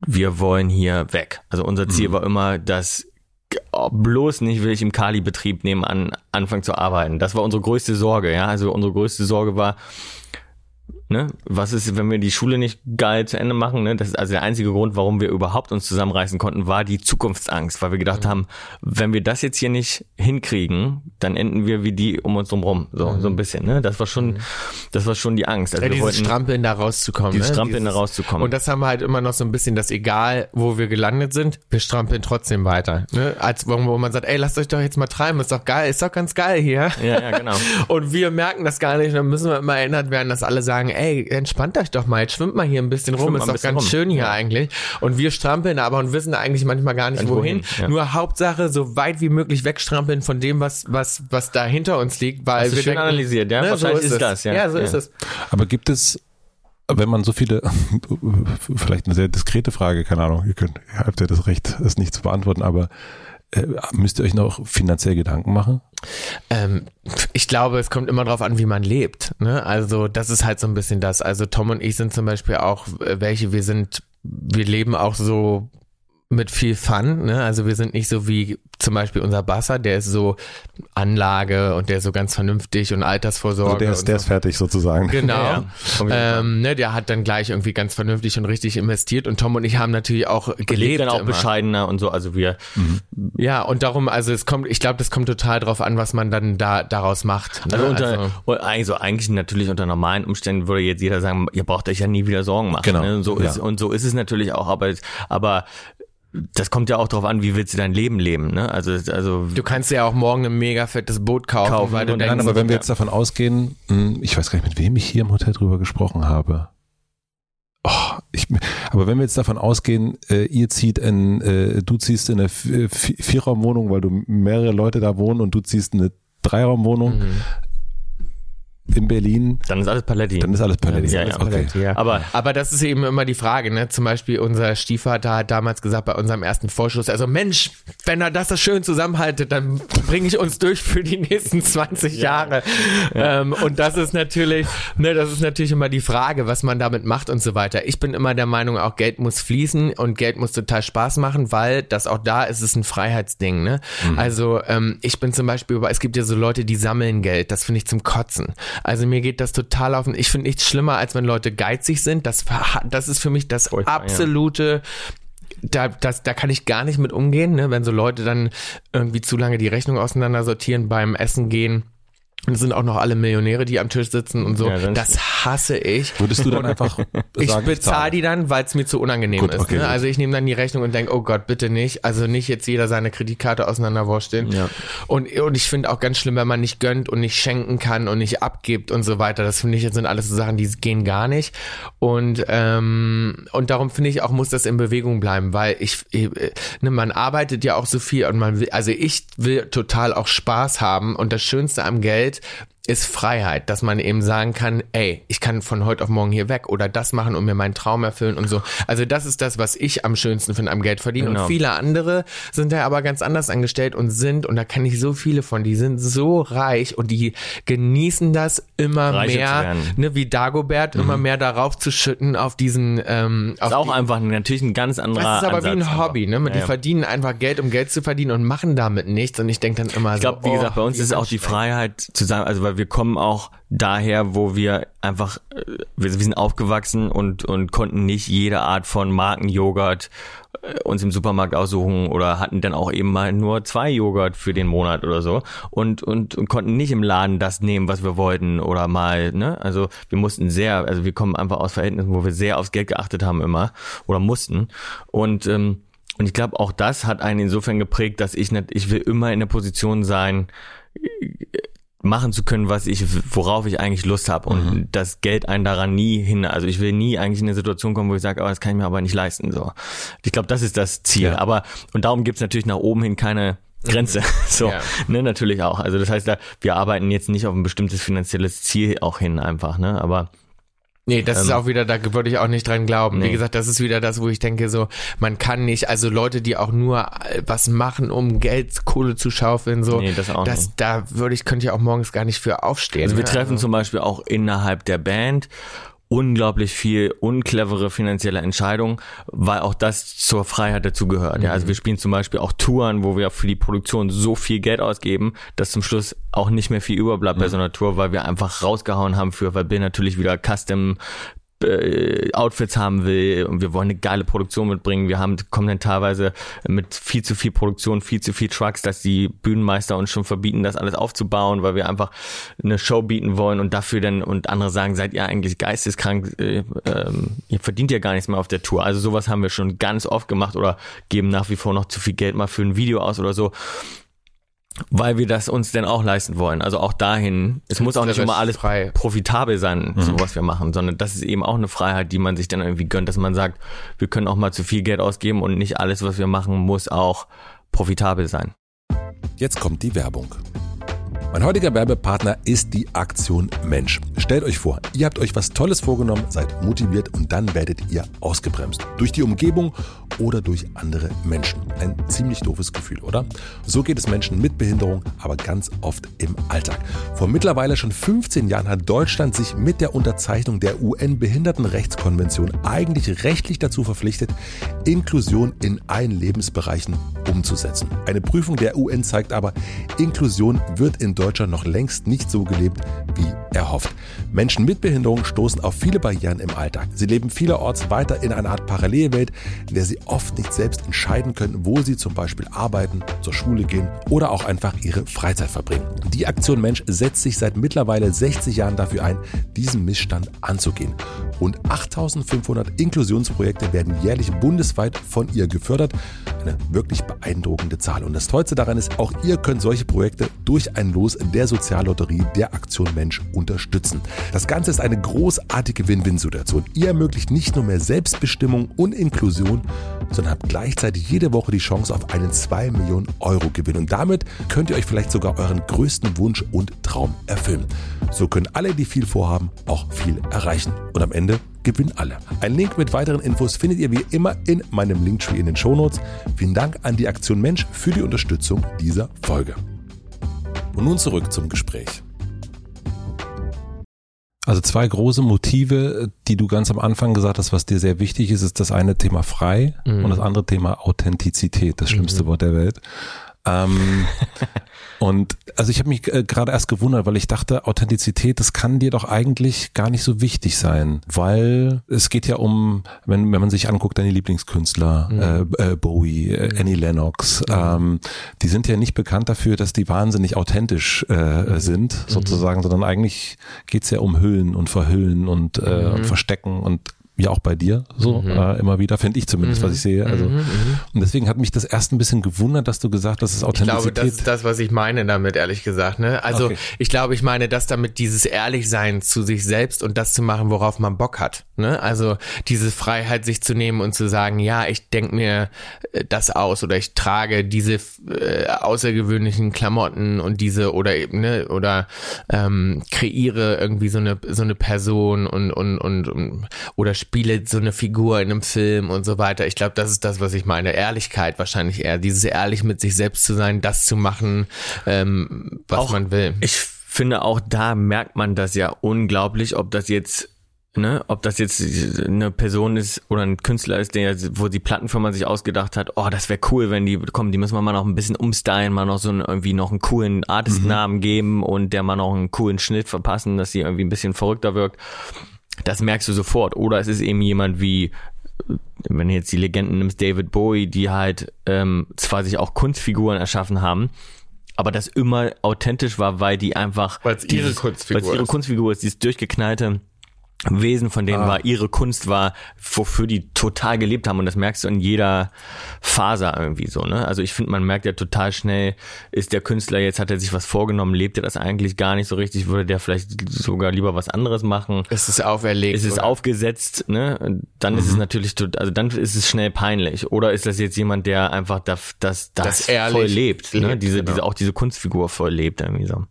wir wollen hier weg. Also unser Ziel mhm. war immer, dass bloß nicht will ich im Kali-Betrieb nebenan anfangen zu arbeiten. Das war unsere größte Sorge, ja. Also unsere größte Sorge war, ne, was ist, wenn wir die Schule nicht geil zu Ende machen, ne? Das ist also der einzige Grund, warum wir überhaupt uns zusammenreißen konnten, war die Zukunftsangst, weil wir gedacht mhm. haben, wenn wir das jetzt hier nicht hinkriegen, dann enden wir wie die um uns rum, so mhm. so ein bisschen, ne? Das war schon, mhm. das war schon die Angst. Also ja, dieses wollten, Strampeln da rauszukommen, dieses ne? Strampeln dieses, da rauszukommen. Und das haben wir halt immer noch so ein bisschen, dass egal, wo wir gelandet sind, wir strampeln trotzdem weiter, ne? Als wo man sagt, ey, lasst euch doch jetzt mal treiben, ist doch geil, ist doch ganz geil hier. Ja, ja, genau. und wir merken das gar nicht, dann müssen wir immer erinnert werden, dass alle sagen, ey, entspannt euch doch mal, jetzt schwimmt mal hier ein bisschen rum, ist doch ganz rum. schön hier ja. eigentlich. Und wir strampeln aber und wissen eigentlich manchmal gar nicht wohin. Ja. Nur Hauptsache so weit wie möglich wegstrampeln von dem, was was was da hinter uns liegt, weil Hast wir schön denken, analysiert, ja, ne, wahrscheinlich so ist, ist das, ja. Ja, so ist es. Aber gibt es wenn man so viele, vielleicht eine sehr diskrete Frage, keine Ahnung, ihr könnt, ihr habt ja das Recht, es nicht zu beantworten, aber äh, müsst ihr euch noch finanziell Gedanken machen? Ähm, ich glaube, es kommt immer darauf an, wie man lebt. Ne? Also das ist halt so ein bisschen das. Also Tom und ich sind zum Beispiel auch äh, welche, wir sind, wir leben auch so mit viel Fun. Ne? Also wir sind nicht so wie zum Beispiel unser Basser, der ist so Anlage und der ist so ganz vernünftig und Altersvorsorge. Also der ist, der so. ist fertig sozusagen. Genau. Ja, ähm, ne, der hat dann gleich irgendwie ganz vernünftig und richtig investiert und Tom und ich haben natürlich auch gelebt. dann auch immer. bescheidener und so, also wir. Mhm. Ja, und darum, also es kommt, ich glaube, das kommt total drauf an, was man dann da daraus macht. Ne? Also, unter, also, also eigentlich natürlich unter normalen Umständen würde jetzt jeder sagen, ihr braucht euch ja nie wieder Sorgen machen. Genau. Ne? Und so ist, und so ist es natürlich auch, aber, aber das kommt ja auch darauf an, wie willst du dein Leben leben, ne? Also, also du kannst ja auch morgen ein mega fettes Boot kaufen, kaufen weil du denkst, nein, aber wenn wir jetzt davon ausgehen, hm, ich weiß gar nicht, mit wem ich hier im Hotel drüber gesprochen habe. Oh, ich, aber wenn wir jetzt davon ausgehen, äh, ihr zieht in, äh, du ziehst in eine Vierraumwohnung, weil du mehrere Leute da wohnen und du ziehst in eine Dreiraumwohnung, mhm in Berlin. Dann ist alles Paletti. Dann ist alles Paletti. Ja, ja, okay. ja. Aber, aber das ist eben immer die Frage, ne? Zum Beispiel unser Stiefvater hat damals gesagt bei unserem ersten Vorschuss, also Mensch, wenn er das so schön zusammenhaltet, dann bringe ich uns durch für die nächsten 20 Jahre. Ja. Ähm, und das ist natürlich, ne, das ist natürlich immer die Frage, was man damit macht und so weiter. Ich bin immer der Meinung, auch Geld muss fließen und Geld muss total Spaß machen, weil das auch da ist, ist ein Freiheitsding, ne? Mhm. Also, ähm, ich bin zum Beispiel, es gibt ja so Leute, die sammeln Geld, das finde ich zum Kotzen. Also mir geht das total auf. Ich finde nichts schlimmer, als wenn Leute geizig sind. Das, das ist für mich das Furchtbar, absolute da, das, da kann ich gar nicht mit umgehen, ne? wenn so Leute dann irgendwie zu lange die Rechnung auseinander sortieren beim Essen gehen und es sind auch noch alle Millionäre, die am Tisch sitzen und so. Ja, das hasse ich. Würdest du dann einfach sagen, Ich bezahle die dann, weil es mir zu unangenehm gut, ist. Okay, ne? Also ich nehme dann die Rechnung und denke, oh Gott, bitte nicht. Also nicht jetzt jeder seine Kreditkarte auseinanderwursteln. Ja. Und, und ich finde auch ganz schlimm, wenn man nicht gönnt und nicht schenken kann und nicht abgibt und so weiter. Das finde ich jetzt sind alles so Sachen, die gehen gar nicht. Und, ähm, und darum finde ich auch, muss das in Bewegung bleiben, weil ich, ich ne, man arbeitet ja auch so viel und man will, also ich will total auch Spaß haben und das Schönste am Geld Geld ist Freiheit, dass man eben sagen kann, ey, ich kann von heute auf morgen hier weg oder das machen und mir meinen Traum erfüllen und so. Also das ist das, was ich am schönsten finde am Geld verdienen. Genau. Und viele andere sind da aber ganz anders angestellt und sind, und da kenne ich so viele von, die sind so reich und die genießen das immer Reiche mehr, ne, wie Dagobert, mhm. immer mehr darauf zu schütten auf diesen, ähm, auf ist auch die, einfach natürlich ein ganz anderer Das ist aber Ansatz wie ein Hobby, ne? Ja, die ja. verdienen einfach Geld, um Geld zu verdienen und machen damit nichts. Und ich denke dann immer ich glaub, so. Ich glaube, wie oh, gesagt, bei uns ist auch die Freiheit zu sagen, also weil wir kommen auch daher, wo wir einfach, äh, wir, sind aufgewachsen und, und konnten nicht jede Art von Markenjoghurt äh, uns im Supermarkt aussuchen oder hatten dann auch eben mal nur zwei Joghurt für den Monat oder so und, und, und konnten nicht im Laden das nehmen, was wir wollten oder mal, ne? Also wir mussten sehr, also wir kommen einfach aus Verhältnissen, wo wir sehr aufs Geld geachtet haben immer oder mussten und ähm, und ich glaube, auch das hat einen insofern geprägt, dass ich nicht, ich will immer in der Position sein, machen zu können, was ich, worauf ich eigentlich Lust habe und mhm. das Geld einen daran nie hin. Also ich will nie eigentlich in eine Situation kommen, wo ich sage, oh, das kann ich mir aber nicht leisten. So, ich glaube, das ist das Ziel. Ja. Aber und darum gibt's natürlich nach oben hin keine Grenze. So, ja. ne, natürlich auch. Also das heißt, da, wir arbeiten jetzt nicht auf ein bestimmtes finanzielles Ziel auch hin, einfach. Ne, aber Nee, das ähm, ist auch wieder, da würde ich auch nicht dran glauben. Nee. Wie gesagt, das ist wieder das, wo ich denke, so, man kann nicht, also Leute, die auch nur äh, was machen, um Geld, Kohle zu schaufeln, so, nee, das auch das, nicht. da würde ich, könnte ich auch morgens gar nicht für aufstehen. Also wir treffen also. zum Beispiel auch innerhalb der Band unglaublich viel unclevere finanzielle Entscheidungen, weil auch das zur Freiheit dazugehört. Ja, also wir spielen zum Beispiel auch Touren, wo wir für die Produktion so viel Geld ausgeben, dass zum Schluss auch nicht mehr viel überbleibt bei so einer Tour, weil wir einfach rausgehauen haben für, weil Bill natürlich wieder Custom äh, Outfits haben will und wir wollen eine geile Produktion mitbringen. Wir haben kommen dann teilweise mit viel zu viel Produktion, viel zu viel Trucks, dass die Bühnenmeister uns schon verbieten, das alles aufzubauen, weil wir einfach eine Show bieten wollen und dafür dann und andere sagen, seid ihr eigentlich geisteskrank, äh, ähm, ihr verdient ja gar nichts mehr auf der Tour. Also sowas haben wir schon ganz oft gemacht oder geben nach wie vor noch zu viel Geld mal für ein Video aus oder so weil wir das uns denn auch leisten wollen. Also auch dahin, es muss auch nicht immer alles frei. profitabel sein, mhm. so was wir machen, sondern das ist eben auch eine Freiheit, die man sich dann irgendwie gönnt, dass man sagt, wir können auch mal zu viel Geld ausgeben und nicht alles, was wir machen, muss auch profitabel sein. Jetzt kommt die Werbung. Mein heutiger Werbepartner ist die Aktion Mensch. Stellt euch vor, ihr habt euch was Tolles vorgenommen, seid motiviert und dann werdet ihr ausgebremst. Durch die Umgebung oder durch andere Menschen. Ein ziemlich doofes Gefühl, oder? So geht es Menschen mit Behinderung, aber ganz oft im Alltag. Vor mittlerweile schon 15 Jahren hat Deutschland sich mit der Unterzeichnung der UN-Behindertenrechtskonvention eigentlich rechtlich dazu verpflichtet, Inklusion in allen Lebensbereichen umzusetzen. Eine Prüfung der UN zeigt aber, Inklusion wird in Deutschland noch längst nicht so gelebt, wie erhofft. Menschen mit Behinderung stoßen auf viele Barrieren im Alltag. Sie leben vielerorts weiter in einer Art Parallelwelt, in der sie oft nicht selbst entscheiden können, wo sie zum Beispiel arbeiten, zur Schule gehen oder auch einfach ihre Freizeit verbringen. Die Aktion Mensch setzt sich seit mittlerweile 60 Jahren dafür ein, diesen Missstand anzugehen. Rund 8500 Inklusionsprojekte werden jährlich bundesweit von ihr gefördert. Eine wirklich beeindruckende Zahl. Und das Tollste daran ist, auch ihr könnt solche Projekte durch ein Los der Soziallotterie der Aktion Mensch unterstützen. Das Ganze ist eine großartige Win-Win-Situation. Ihr ermöglicht nicht nur mehr Selbstbestimmung und Inklusion, sondern habt gleichzeitig jede Woche die Chance auf einen 2 Millionen Euro Gewinn. Und damit könnt ihr euch vielleicht sogar euren größten Wunsch und Traum erfüllen. So können alle, die viel vorhaben, auch viel erreichen. Und am Ende gewinnen alle. Ein Link mit weiteren Infos findet ihr wie immer in meinem Linktree in den Shownotes. Vielen Dank an die Aktion Mensch für die Unterstützung dieser Folge. Und nun zurück zum Gespräch. Also zwei große Motive, die du ganz am Anfang gesagt hast, was dir sehr wichtig ist, ist das eine Thema frei mhm. und das andere Thema Authentizität, das schlimmste mhm. Wort der Welt. Ähm, und also ich habe mich äh, gerade erst gewundert, weil ich dachte, Authentizität, das kann dir doch eigentlich gar nicht so wichtig sein, weil es geht ja um, wenn, wenn man sich anguckt, deine Lieblingskünstler, mhm. äh, äh, Bowie, äh, mhm. Annie Lennox, mhm. ähm, die sind ja nicht bekannt dafür, dass die wahnsinnig authentisch äh, mhm. sind, mhm. sozusagen, sondern eigentlich geht's ja um Hüllen und Verhüllen und, äh, und Verstecken und ja auch bei dir so mhm. äh, immer wieder, finde ich zumindest, mhm. was ich sehe. Also mhm, mhm. und deswegen hat mich das erst ein bisschen gewundert, dass du gesagt hast, das ist Authentizität. Ich glaube, das ist das, was ich meine damit, ehrlich gesagt. Ne? Also okay. ich glaube, ich meine, dass damit dieses Ehrlichsein zu sich selbst und das zu machen, worauf man Bock hat. Ne? Also diese Freiheit, sich zu nehmen und zu sagen, ja, ich denke mir äh, das aus oder ich trage diese äh, außergewöhnlichen Klamotten und diese oder eben ne oder ähm, kreiere irgendwie so eine so eine Person und und und, und oder spiele so eine Figur in einem Film und so weiter. Ich glaube, das ist das, was ich meine. Ehrlichkeit wahrscheinlich eher. Dieses ehrlich mit sich selbst zu sein, das zu machen, ähm, was auch, man will. Ich finde auch da merkt man das ja unglaublich, ob das jetzt Ne, ob das jetzt eine Person ist oder ein Künstler ist, der, wo die Plattenfirma sich ausgedacht hat, oh, das wäre cool, wenn die kommen, die müssen wir mal noch ein bisschen umstylen, mal noch so einen, irgendwie noch einen coolen Artistnamen mhm. geben und der mal noch einen coolen Schnitt verpassen, dass sie irgendwie ein bisschen verrückter wirkt das merkst du sofort. Oder es ist eben jemand wie, wenn du jetzt die Legenden nimmst, David Bowie, die halt ähm, zwar sich auch Kunstfiguren erschaffen haben, aber das immer authentisch war, weil die einfach weil es ihre Kunstfigur ist. ihre Kunstfigur ist, dieses durchgeknallte Wesen von denen ah. war, ihre Kunst war, wofür die total gelebt haben und das merkst du in jeder Faser irgendwie so, ne? Also ich finde, man merkt ja total schnell, ist der Künstler jetzt, hat er sich was vorgenommen, lebt er das eigentlich gar nicht so richtig, würde der vielleicht sogar lieber was anderes machen. Ist es auferlegt? Ist es oder? aufgesetzt, ne? Dann mhm. ist es mhm. natürlich, also dann ist es schnell peinlich. Oder ist das jetzt jemand, der einfach das, das, das, das voll lebt, ne? Diese, genau. diese, auch diese Kunstfigur voll lebt irgendwie so.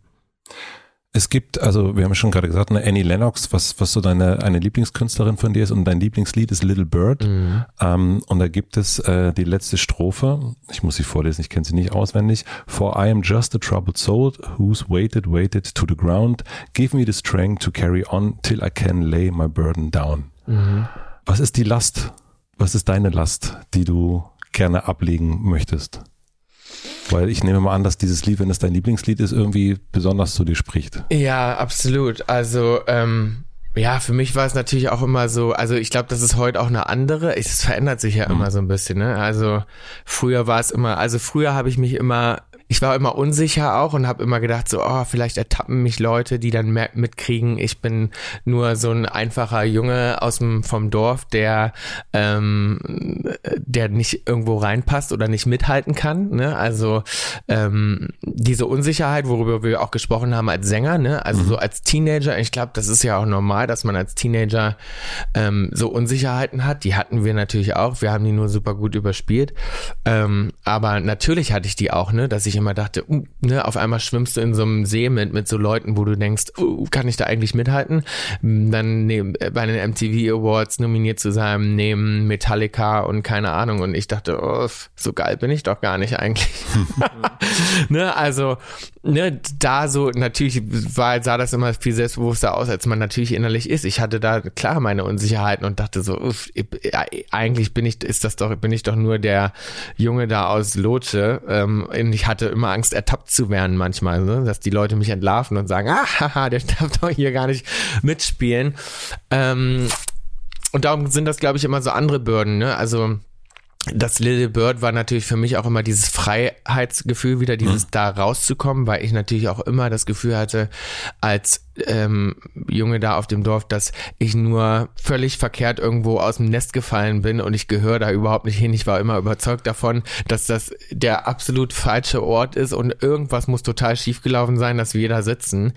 Es gibt, also wir haben ja schon gerade gesagt, eine Annie Lennox, was, was so deine eine Lieblingskünstlerin von dir ist und dein Lieblingslied ist Little Bird. Mhm. Ähm, und da gibt es äh, die letzte Strophe, ich muss sie vorlesen, ich kenne sie nicht auswendig. For I am just a troubled soul who's waited, waited to the ground. Give me the strength to carry on till I can lay my burden down. Mhm. Was ist die Last? Was ist deine Last, die du gerne ablegen möchtest? Weil ich nehme mal an, dass dieses Lied, wenn es dein Lieblingslied ist, irgendwie besonders zu dir spricht. Ja, absolut. Also, ähm, ja, für mich war es natürlich auch immer so, also ich glaube, das ist heute auch eine andere, es verändert sich ja mhm. immer so ein bisschen, ne? Also früher war es immer, also früher habe ich mich immer ich war immer unsicher auch und habe immer gedacht, so, oh, vielleicht ertappen mich Leute, die dann mitkriegen, ich bin nur so ein einfacher Junge aus dem vom Dorf, der ähm, der nicht irgendwo reinpasst oder nicht mithalten kann. Ne? Also ähm, diese Unsicherheit, worüber wir auch gesprochen haben als Sänger, ne? also mhm. so als Teenager, ich glaube, das ist ja auch normal, dass man als Teenager ähm, so Unsicherheiten hat. Die hatten wir natürlich auch. Wir haben die nur super gut überspielt. Ähm, aber natürlich hatte ich die auch, ne, dass ich ich immer dachte, uh, ne, auf einmal schwimmst du in so einem See mit, mit so Leuten, wo du denkst, uh, kann ich da eigentlich mithalten? Dann ne, bei den MTV Awards nominiert zu sein, neben Metallica und keine Ahnung. Und ich dachte, oh, so geil bin ich doch gar nicht eigentlich. ne, also, ne, da so, natürlich war, sah das immer viel selbstbewusster aus, als man natürlich innerlich ist. Ich hatte da klar meine Unsicherheiten und dachte so, uff, eigentlich bin ich, ist das doch, bin ich doch nur der Junge da aus Lotsche. Ähm, und ich hatte hatte immer Angst, ertappt zu werden manchmal, ne? dass die Leute mich entlarven und sagen, ah, haha, der darf doch hier gar nicht mitspielen. Ähm, und darum sind das, glaube ich, immer so andere Bürden. Ne? Also das Little Bird war natürlich für mich auch immer dieses Freiheitsgefühl, wieder dieses mhm. da rauszukommen, weil ich natürlich auch immer das Gefühl hatte, als ähm, Junge da auf dem Dorf, dass ich nur völlig verkehrt irgendwo aus dem Nest gefallen bin und ich gehöre da überhaupt nicht hin. Ich war immer überzeugt davon, dass das der absolut falsche Ort ist und irgendwas muss total schiefgelaufen sein, dass wir da sitzen.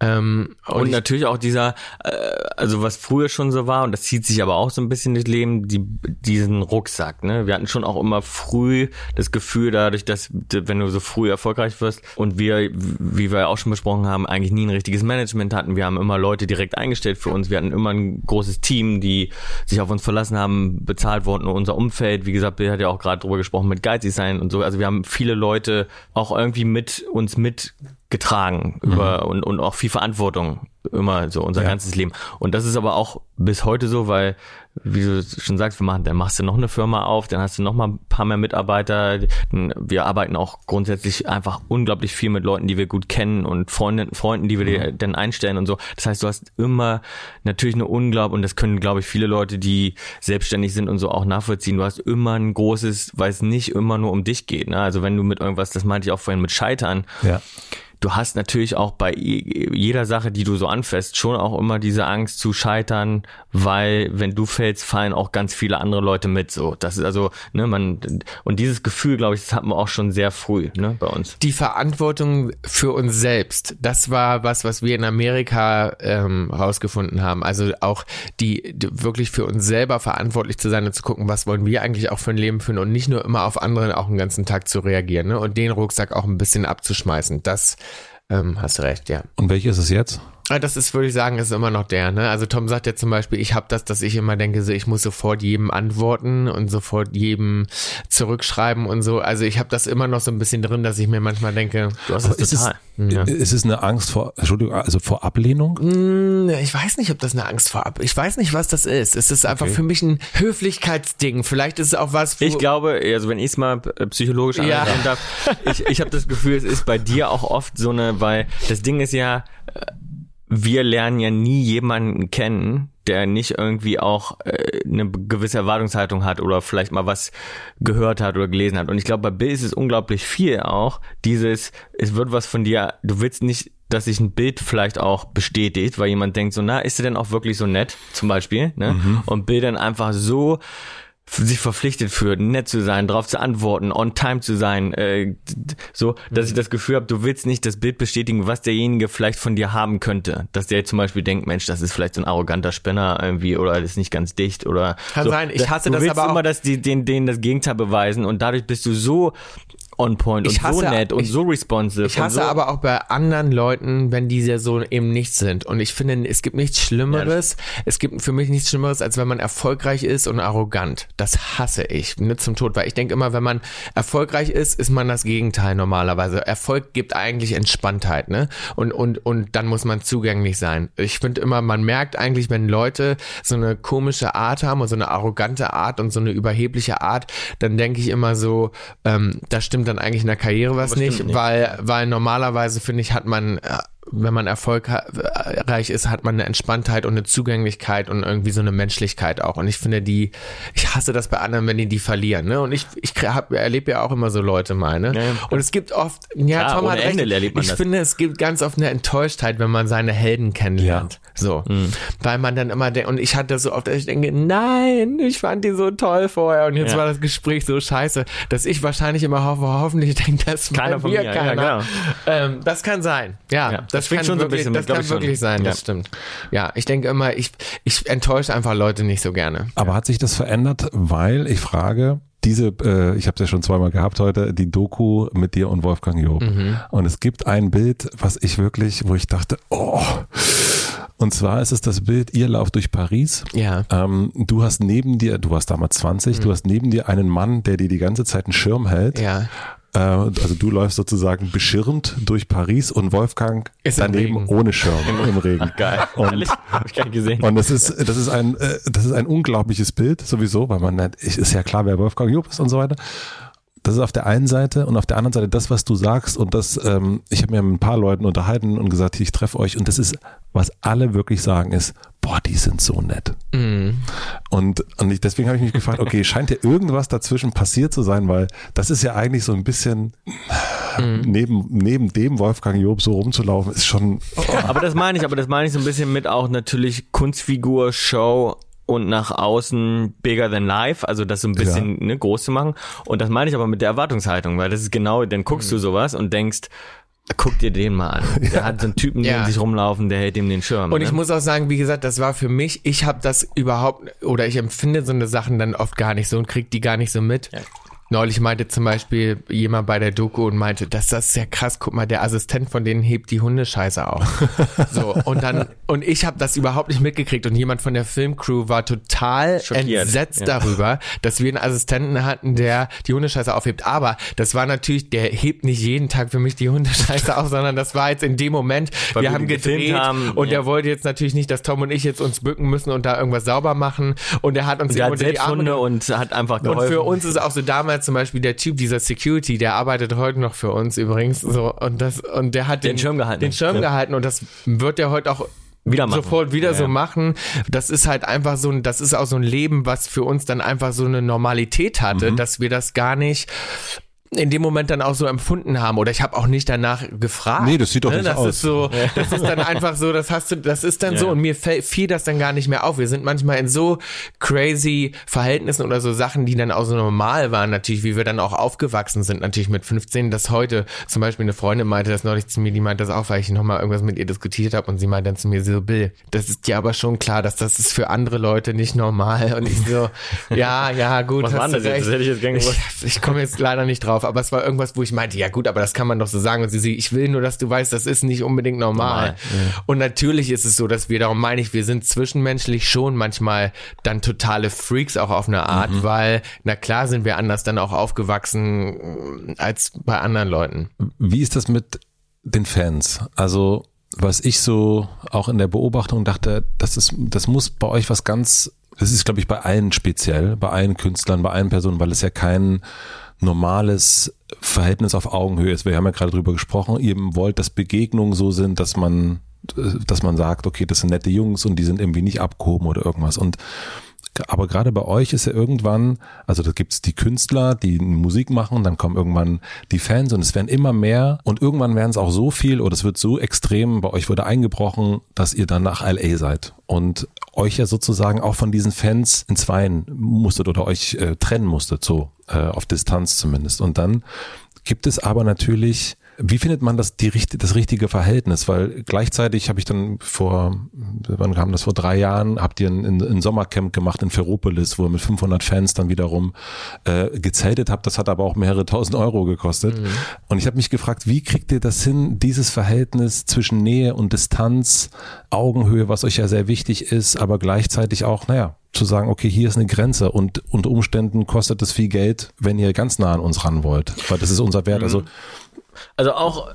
Ähm, und, und natürlich auch dieser, äh, also was früher schon so war und das zieht sich aber auch so ein bisschen das Leben, die, diesen Rucksack. Ne? Wir hatten schon auch immer früh das Gefühl, dadurch, dass wenn du so früh erfolgreich wirst und wir, wie wir auch schon besprochen haben, eigentlich nie ein richtiges Management Management hatten. Wir haben immer Leute direkt eingestellt für uns. Wir hatten immer ein großes Team, die sich auf uns verlassen haben, bezahlt wurden. Und unser Umfeld, wie gesagt, Bill hat ja auch gerade drüber gesprochen, mit geizig sein und so. Also wir haben viele Leute auch irgendwie mit uns mitgetragen mhm. über und, und auch viel Verantwortung immer so unser ja. ganzes Leben. Und das ist aber auch bis heute so, weil wie du schon sagst, wir machen, dann machst du noch eine Firma auf, dann hast du noch mal ein paar mehr Mitarbeiter. Wir arbeiten auch grundsätzlich einfach unglaublich viel mit Leuten, die wir gut kennen und Freunden, Freunden, die wir dir mhm. dann einstellen und so. Das heißt, du hast immer natürlich eine Unglaub und das können, glaube ich, viele Leute, die selbstständig sind und so auch nachvollziehen. Du hast immer ein großes, weil es nicht immer nur um dich geht. Ne? Also wenn du mit irgendwas, das meinte ich auch vorhin mit Scheitern. Ja du hast natürlich auch bei jeder Sache, die du so anfasst, schon auch immer diese Angst zu scheitern, weil wenn du fällst, fallen auch ganz viele andere Leute mit. So, das ist also, ne, man und dieses Gefühl, glaube ich, das hat man auch schon sehr früh, ne, bei uns. Die Verantwortung für uns selbst, das war was, was wir in Amerika ähm, rausgefunden haben. Also auch die, die wirklich für uns selber verantwortlich zu sein und zu gucken, was wollen wir eigentlich auch für ein Leben führen und nicht nur immer auf andere auch einen ganzen Tag zu reagieren, ne, und den Rucksack auch ein bisschen abzuschmeißen. Das ähm, hast recht, ja. Und welche ist es jetzt? Ah, das ist, würde ich sagen, ist immer noch der. Ne? Also Tom sagt ja zum Beispiel, ich habe das, dass ich immer denke, so ich muss sofort jedem antworten und sofort jedem zurückschreiben und so. Also ich habe das immer noch so ein bisschen drin, dass ich mir manchmal denke, du hast es total. Es, ja. Ist es eine Angst vor, Entschuldigung, also vor Ablehnung? Hm, ich weiß nicht, ob das eine Angst vor Ab. Ich weiß nicht, was das ist. Es ist einfach okay. für mich ein Höflichkeitsding. Vielleicht ist es auch was. ich glaube, also wenn ich es mal psychologisch ja. darf, ich, ich habe das Gefühl, es ist bei dir auch oft so eine, weil das Ding ist ja äh, wir lernen ja nie jemanden kennen, der nicht irgendwie auch äh, eine gewisse Erwartungshaltung hat oder vielleicht mal was gehört hat oder gelesen hat. Und ich glaube, bei Bill ist es unglaublich viel auch dieses, es wird was von dir, du willst nicht dass sich ein Bild vielleicht auch bestätigt, weil jemand denkt so, na, ist er denn auch wirklich so nett, zum Beispiel, ne? Mhm. Und Bill dann einfach so sich verpflichtet fühlt, nett zu sein, darauf zu antworten, on time zu sein, äh, so, dass ich das Gefühl habe, du willst nicht das Bild bestätigen, was derjenige vielleicht von dir haben könnte. Dass der zum Beispiel denkt, Mensch, das ist vielleicht so ein arroganter Spinner irgendwie oder ist nicht ganz dicht oder kann so. sein. Ich hasse du das willst aber immer, dass die den denen das Gegenteil beweisen und dadurch bist du so on point Ich und so nett und ich- so responsive. Ich hasse so, aber auch bei anderen Leuten, wenn die ja so eben nicht sind. Und ich finde, es gibt nichts Schlimmeres. es gibt für mich nichts Schlimmeres, als wenn man erfolgreich ist und arrogant. Das hasse ich. Nicht zum Tod, weil ich denke immer, wenn man erfolgreich ist, ist man das Gegenteil normalerweise. Erfolg gibt eigentlich Entspanntheit, ne? Und, und, und dann muss man zugänglich sein. Ich finde immer, man merkt eigentlich, wenn Leute so eine komische Art haben und so eine arrogante Art und so eine überhebliche Art, dann denke ich immer so, ähm, da stimmt dann eigentlich in der Karriere was nicht, nicht. weil, weil normalerweise finde ich, hat man, äh, wenn man erfolgreich ist, hat man eine Entspanntheit und eine Zugänglichkeit und irgendwie so eine Menschlichkeit auch. Und ich finde die, ich hasse das bei anderen, wenn die die verlieren. Ne? Und ich, ich erlebe ja auch immer so Leute mal. Ne? Ja, ja. Und es gibt oft, ja, Klar, Tom hat recht. Ich das. finde, es gibt ganz oft eine Enttäuschtheit, wenn man seine Helden kennenlernt. So. Mhm. Weil man dann immer denkt, und ich hatte so oft, dass ich denke, nein, ich fand die so toll vorher und jetzt Ja. war das Gespräch so scheiße, dass ich wahrscheinlich immer hoffe, hoffentlich denkt das Keiner von mir ja, keiner. genau. ähm, das kann sein. Ja, Ja, das, das schon so ein wirklich, bisschen das kann ich schon. wirklich sein, Ja. das stimmt. Ja, ich denke immer, ich, ich enttäusche einfach Leute nicht so gerne. Aber hat sich das verändert, weil ich frage, diese, äh, ich habe es ja schon zweimal gehabt heute, die Doku mit dir und Wolfgang Job. Und es gibt ein Bild, was ich wirklich, wo ich dachte, oh. Und zwar ist es das Bild, ihr lauft durch Paris. Ja. Ähm, du hast neben dir, du warst damals 20, du hast neben dir einen Mann, der dir die ganze Zeit einen Schirm hält. Ja. Äh, also du läufst sozusagen beschirmt durch Paris und Wolfgang Ist daneben ohne Schirm im Regen. Geil. Und? Hab ich gar nicht gesehen. und das ist, das ist ein, äh, das ist ein unglaubliches Bild sowieso, weil man, ist ja klar, wer Wolfgang Job ist und so weiter. Das ist auf der einen Seite und auf der anderen Seite das, was du sagst und das, ähm, ich habe mir mit ein paar Leuten unterhalten und gesagt, ich treffe euch und das ist, was alle wirklich sagen, ist, boah, die sind so nett. Und, und ich, deswegen habe ich mich gefragt, okay, scheint dir irgendwas dazwischen passiert zu sein, weil das ist ja eigentlich so ein bisschen neben, neben dem Wolfgang Job so rumzulaufen, ist schon, oh, Aber das meine ich, aber das meine ich so ein bisschen mit auch natürlich Kunstfigur, Show und nach außen bigger than life, also das so ein bisschen ne, groß zu machen. Und das meine ich aber mit der Erwartungshaltung, weil das ist genau, dann guckst du sowas und denkst, guck dir den mal an. Der hat so einen Typen Ja. neben sich rumlaufen, der hält ihm den Schirm. Und ne? ich muss auch sagen, wie gesagt, das war für mich, ich habe das überhaupt, oder ich empfinde so eine Sachen dann oft gar nicht so und krieg die gar nicht so mit. Neulich meinte zum Beispiel jemand bei der Doku und meinte, das, das ist ja krass, guck mal, der Assistent von denen hebt die Hundescheiße auf. so, und dann, und ich habe das überhaupt nicht mitgekriegt und jemand von der Filmcrew war total Schockiert, entsetzt ja. darüber, dass wir einen Assistenten hatten, der die Hundescheiße aufhebt. Aber das war natürlich, der hebt nicht jeden Tag für mich die Hundescheiße auf, sondern das war jetzt in dem Moment, Weil wir wir haben die gedreht haben, und ja. er wollte jetzt natürlich nicht, dass Tom und ich jetzt uns bücken müssen und da irgendwas sauber machen und er hat uns der eben hat die selbst Arme Hunde und hat einfach und geholfen. für uns ist auch so damals zum Beispiel der Typ, dieser Security, der arbeitet heute noch für uns übrigens so und das und der hat Den Schirm gehalten. den Schirm Ja. gehalten und das wird er heute auch Wieder machen. sofort wieder Ja, so ja. machen. Das ist halt einfach so ein, das ist auch so ein Leben, was für uns dann einfach so eine Normalität Mhm. hatte, dass wir das gar nicht in dem Moment dann auch so empfunden haben oder ich habe auch nicht danach gefragt. Nee, das sieht doch nicht das aus. Ist so, das ist dann einfach so, das hast du, das ist dann Ja. so und mir fiel das dann gar nicht mehr auf. Wir sind manchmal in so crazy Verhältnissen oder so Sachen, die dann auch so normal waren, natürlich, wie wir dann auch aufgewachsen sind, natürlich mit 15, dass heute zum Beispiel eine Freundin meinte das neulich zu mir, die meinte das auch, weil ich nochmal irgendwas mit ihr diskutiert habe und sie meinte dann zu mir so, Bill, das ist dir aber schon klar, dass das ist für andere Leute nicht normal und ich so, ja, ja, gut, Was war hast denn du das jetzt? recht. Das hätte ich jetzt gern gewusst. Ich, ich komme jetzt leider nicht drauf, aber es war irgendwas, wo ich meinte, ja gut, aber das kann man doch so sagen. Und sie, sie ich will nur, dass du weißt, das ist nicht unbedingt normal. Normal, Und natürlich ist es so, dass wir, darum meine ich, wir sind zwischenmenschlich schon manchmal dann totale Freaks auch auf eine Art, Mhm. weil, na klar sind wir anders dann auch aufgewachsen äh, als bei anderen Leuten. Wie ist das mit den Fans? Also, was ich so auch in der Beobachtung dachte, das ist, das muss bei euch was ganz, das ist, glaube ich, bei allen speziell, bei allen Künstlern, bei allen Personen, weil es ja kein normales Verhältnis auf Augenhöhe ist. Wir haben ja gerade drüber gesprochen, ihr wollt, dass Begegnungen so sind, dass man, dass man sagt, okay, das sind nette Jungs und die sind irgendwie nicht abgehoben oder irgendwas. Und aber gerade bei euch ist ja irgendwann, also da gibt's die Künstler, die Musik machen, dann kommen irgendwann die Fans und es werden immer mehr und irgendwann werden es auch so viel oder es wird so extrem, bei euch wurde eingebrochen, dass ihr dann nach LA seid und euch ja sozusagen auch von diesen Fans entzweien musstet oder euch äh, trennen musstet, so äh, auf Distanz zumindest. Und dann gibt es aber natürlich Wie findet man das, die, das richtige Verhältnis? Weil gleichzeitig habe ich dann vor, wann kam das, vor drei Jahren, habt ihr ein, ein Sommercamp gemacht in Ferropolis, wo ihr mit 500 Fans dann wiederum äh, gezeltet habt. Das hat aber auch mehrere tausend Euro gekostet. Mhm. Und ich habe mich gefragt, wie kriegt ihr das hin, dieses Verhältnis zwischen Nähe und Distanz, Augenhöhe, was euch ja sehr wichtig ist, aber gleichzeitig auch, naja, zu sagen, okay, hier ist eine Grenze und unter Umständen kostet es viel Geld, wenn ihr ganz nah an uns ran wollt, weil das ist unser Wert. Also mhm. Also auch,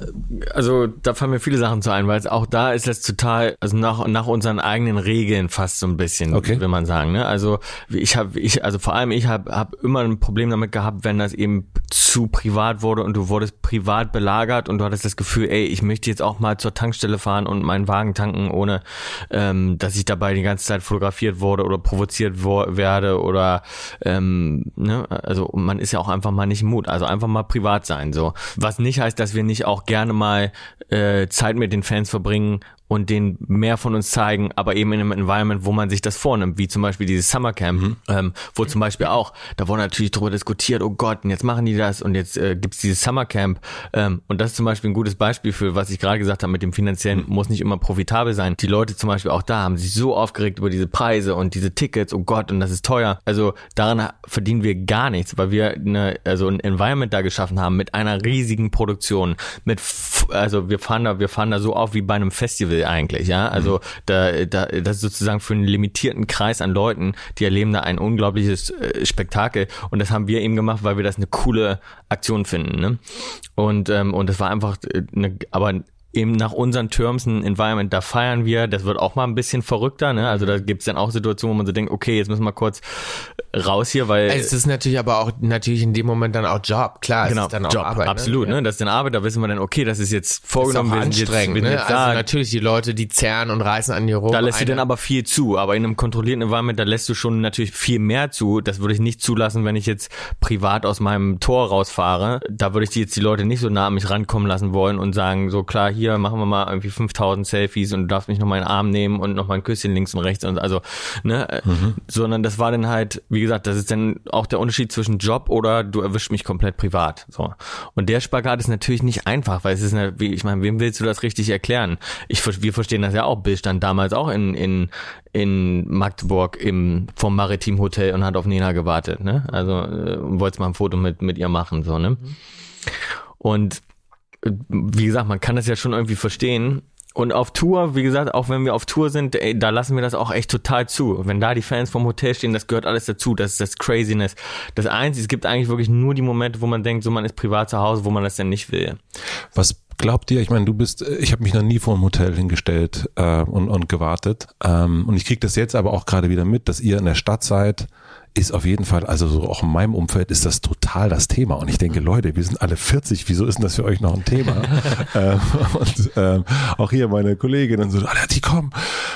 also da fallen mir viele Sachen zu ein, weil auch da ist es total, also nach, nach unseren eigenen Regeln fast so ein bisschen, okay. will man sagen. Ne? Also ich habe, ich, also vor allem ich habe hab immer ein Problem damit gehabt, wenn das eben zu privat wurde und du wurdest privat belagert und du hattest das Gefühl, ey, ich möchte jetzt auch mal zur Tankstelle fahren und meinen Wagen tanken, ohne ähm, dass ich dabei die ganze Zeit fotografiert wurde oder provoziert werde oder ähm, ne? also man ist ja auch einfach mal nicht im Mut, also einfach mal privat sein. So. Was nicht heißt, dass wir nicht auch gerne mal äh, Zeit mit den Fans verbringen und denen mehr von uns zeigen, aber eben in einem Environment, wo man sich das vornimmt, wie zum Beispiel dieses Summercamp, mhm. ähm, wo zum Beispiel auch, da wurde natürlich darüber diskutiert, oh Gott, und jetzt machen die das und jetzt äh, gibt's dieses Summercamp ähm, und das ist zum Beispiel ein gutes Beispiel für, was ich gerade gesagt habe, mit dem finanziellen mhm. muss nicht immer profitabel sein. Die Leute zum Beispiel auch da haben sich so aufgeregt über diese Preise und diese Tickets, oh Gott, und das ist teuer. Also daran verdienen wir gar nichts, weil wir eine, also ein Environment da geschaffen haben mit einer riesigen Produktion, mit, also wir fahren da, wir fahren da so auf wie bei einem Festival will eigentlich, ja. Also mhm. da, da, das ist sozusagen für einen limitierten Kreis an Leuten, die erleben da ein unglaubliches äh, Spektakel. Und das haben wir eben gemacht, weil wir das eine coole Aktion finden. Ne? Und, ähm, und das war einfach äh, eine, aber eben nach unseren Terms ein Environment, da feiern wir, das wird auch mal ein bisschen verrückter, ne? Also da gibt's dann auch Situationen, wo man so denkt, okay, jetzt müssen wir kurz raus hier, weil. Es ist natürlich aber auch natürlich in dem Moment dann auch Job, klar, genau, es ist dann auch Job, Arbeit. Ne? Absolut, ne? Das ist dann Arbeit, da wissen wir dann, okay, das ist jetzt vorgenommen, ist auch anstrengend, jetzt, ne? Jetzt also natürlich die Leute, die zerren und reißen an dir rum. Da lässt du dann aber viel zu, aber in einem kontrollierten Environment, da lässt du schon natürlich viel mehr zu. Das würde ich nicht zulassen, wenn ich jetzt privat aus meinem Tor rausfahre. Da würde ich jetzt die Leute nicht so nah an mich rankommen lassen wollen und sagen, so klar, hier machen wir mal irgendwie irgendwie 5000 Selfies und du darfst mich noch mal in den Arm nehmen und noch mal ein Küsschen links und rechts und also, ne, mhm. sondern das war dann halt, wie gesagt, das ist dann auch der Unterschied zwischen Job oder du erwischst mich komplett privat, so. Und der Spagat ist natürlich nicht einfach, weil es ist, eine, wie, ich meine, wem willst du das richtig erklären? Ich, wir verstehen das ja auch. Bill stand damals auch in, in, in Magdeburg im, vom Maritim Hotel und hat auf Nena gewartet, ne? Also, äh, wollte mal ein Foto mit, mit ihr machen, so, ne? Mhm. Und wie gesagt, man kann das ja schon irgendwie verstehen. Und auf Tour, wie gesagt, auch wenn wir auf Tour sind, ey, da lassen wir das auch echt total zu. Wenn da die Fans vom Hotel stehen, das gehört alles dazu. Das ist das Craziness. Das Einzige, es gibt eigentlich wirklich nur die Momente, wo man denkt, so man ist privat zu Hause, wo man das denn nicht will. Was glaubt ihr, ich meine, du bist, ich habe mich noch nie vor einem Hotel hingestellt äh, und, und gewartet. Ähm, und ich kriege das jetzt aber auch gerade wieder mit, dass ihr in der Stadt seid, ist auf jeden Fall, also so auch in meinem Umfeld ist das total das Thema. Und ich denke, Leute, wir sind alle 40, wieso ist denn das für euch noch ein Thema? ähm, und ähm, auch hier meine Kollegin und so, Alter, die kommen.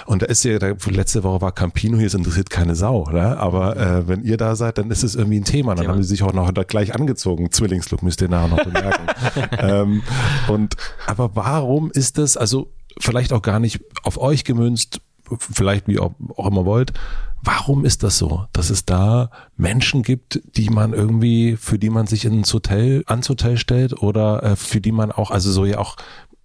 Und da ist ja, da, letzte Woche war Campino, hier ist interessiert keine Sau. Ne? Aber äh, wenn ihr da seid, dann ist es irgendwie ein Thema. Dann Thema. haben sie sich auch noch gleich angezogen. Zwillingslook müsst ihr nachher noch bemerken. ähm, und aber warum ist das, also vielleicht auch gar nicht auf euch gemünzt, vielleicht wie auch, auch immer wollt, Warum ist das so, dass es da Menschen gibt, die man irgendwie, für die man sich ins Hotel, ans Hotel stellt oder äh, für die man auch, also so ja auch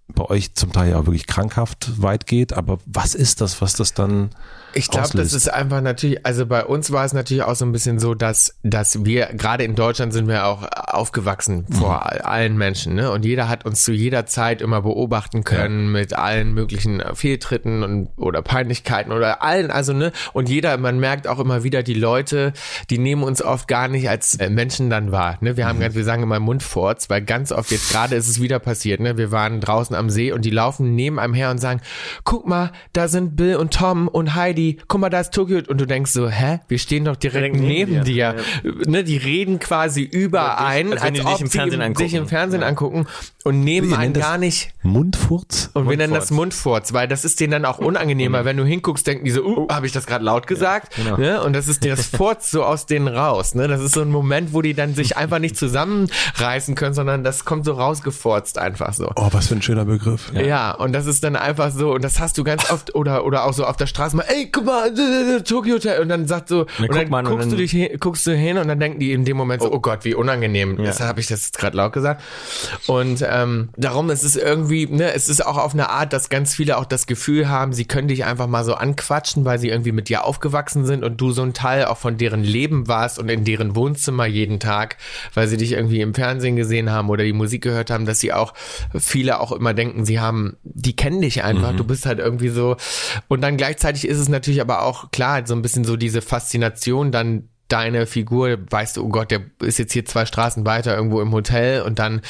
bei euch zum Teil ja wirklich krankhaft weit geht, aber was ist das, was das dann ich glaube, das ist einfach natürlich, also bei uns war es natürlich auch so ein bisschen so, dass, dass wir, gerade in Deutschland sind wir auch aufgewachsen vor mhm. allen Menschen, ne? Und jeder hat uns zu jeder Zeit immer beobachten können ja. mit allen möglichen Fehltritten und oder Peinlichkeiten oder allen, also ne? Und jeder, man merkt auch immer wieder, die Leute, die nehmen uns oft gar nicht als äh, Menschen dann wahr, ne? Wir haben mhm. ganz, wir sagen immer Mundfurz, weil ganz oft jetzt gerade ist es wieder passiert, ne? Wir waren draußen am See und die laufen neben einem her und sagen, guck mal, da sind Bill und Tom und Heidi guck mal, da ist Tokio. Und du denkst so, hä? Wir stehen doch direkt, direkt neben, neben dir. dir. Ja. Ne, die reden quasi über ein, als, ob sie im, sich im Fernsehen angucken und nehmen einen gar nicht. Mundfurz? Und wir nennen das Mundfurz, weil das ist denen dann auch unangenehmer. Mhm. Wenn du hinguckst, denken die so, uh, habe ich das gerade laut gesagt? Ja, genau. ne? Und das ist das Furz so aus denen raus. Ne? Das ist so ein Moment, wo die dann sich einfach nicht zusammenreißen können, sondern das kommt so rausgefurzt einfach so. Oh, was für ein schöner Begriff. Ja, ja und das ist dann einfach so, und das hast du ganz oft, oder, oder auch so auf der Straße mal, ey, guck mal, Tokyo Hotel, und dann sagt so, und dann guckst und dann, du dich hin, guckst du hin und dann denken die in dem Moment so, oh, oh Gott, wie unangenehm. Ja. Deshalb habe ich das gerade laut gesagt. Und ähm, darum ist es irgendwie, ne, es ist auch auf eine Art, dass ganz viele auch das Gefühl haben, sie können dich einfach mal so anquatschen, weil sie irgendwie mit dir aufgewachsen sind und du so ein Teil auch von deren Leben warst und in deren Wohnzimmer jeden Tag, weil sie dich irgendwie im Fernsehen gesehen haben oder die Musik gehört haben, dass sie auch viele auch immer denken, sie haben, die kennen dich einfach, mhm. du bist halt irgendwie so und dann gleichzeitig ist es natürlich aber auch klar, so ein bisschen so diese Faszination dann deine Figur, weißt du, oh Gott, der ist jetzt hier zwei Straßen weiter irgendwo im Hotel und dann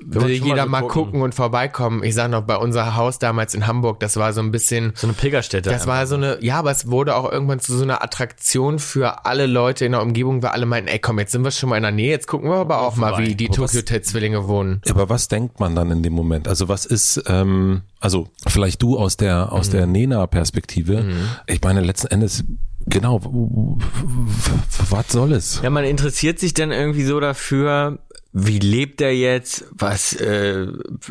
will jeder mal, so mal gucken. und vorbeikommen. Ich sag noch, bei unser Haus damals in Hamburg, das war so ein bisschen. So eine Pilgerstätte. Das war so eine, ja, aber es wurde auch irgendwann zu so einer Attraktion für alle Leute in der Umgebung, weil alle meinten, ey komm, jetzt sind wir schon mal in der Nähe, jetzt gucken wir aber auch mal, wie die Tokyo Hotel Zwillinge wohnen. Aber was denkt man dann in dem Moment? Also was ist, ähm, also vielleicht du aus der, aus mhm. der Nena-Perspektive. Mhm. Ich meine, letzten Endes Genau, was soll es? Ja, man interessiert sich dann irgendwie so dafür, wie lebt er jetzt? Was, äh,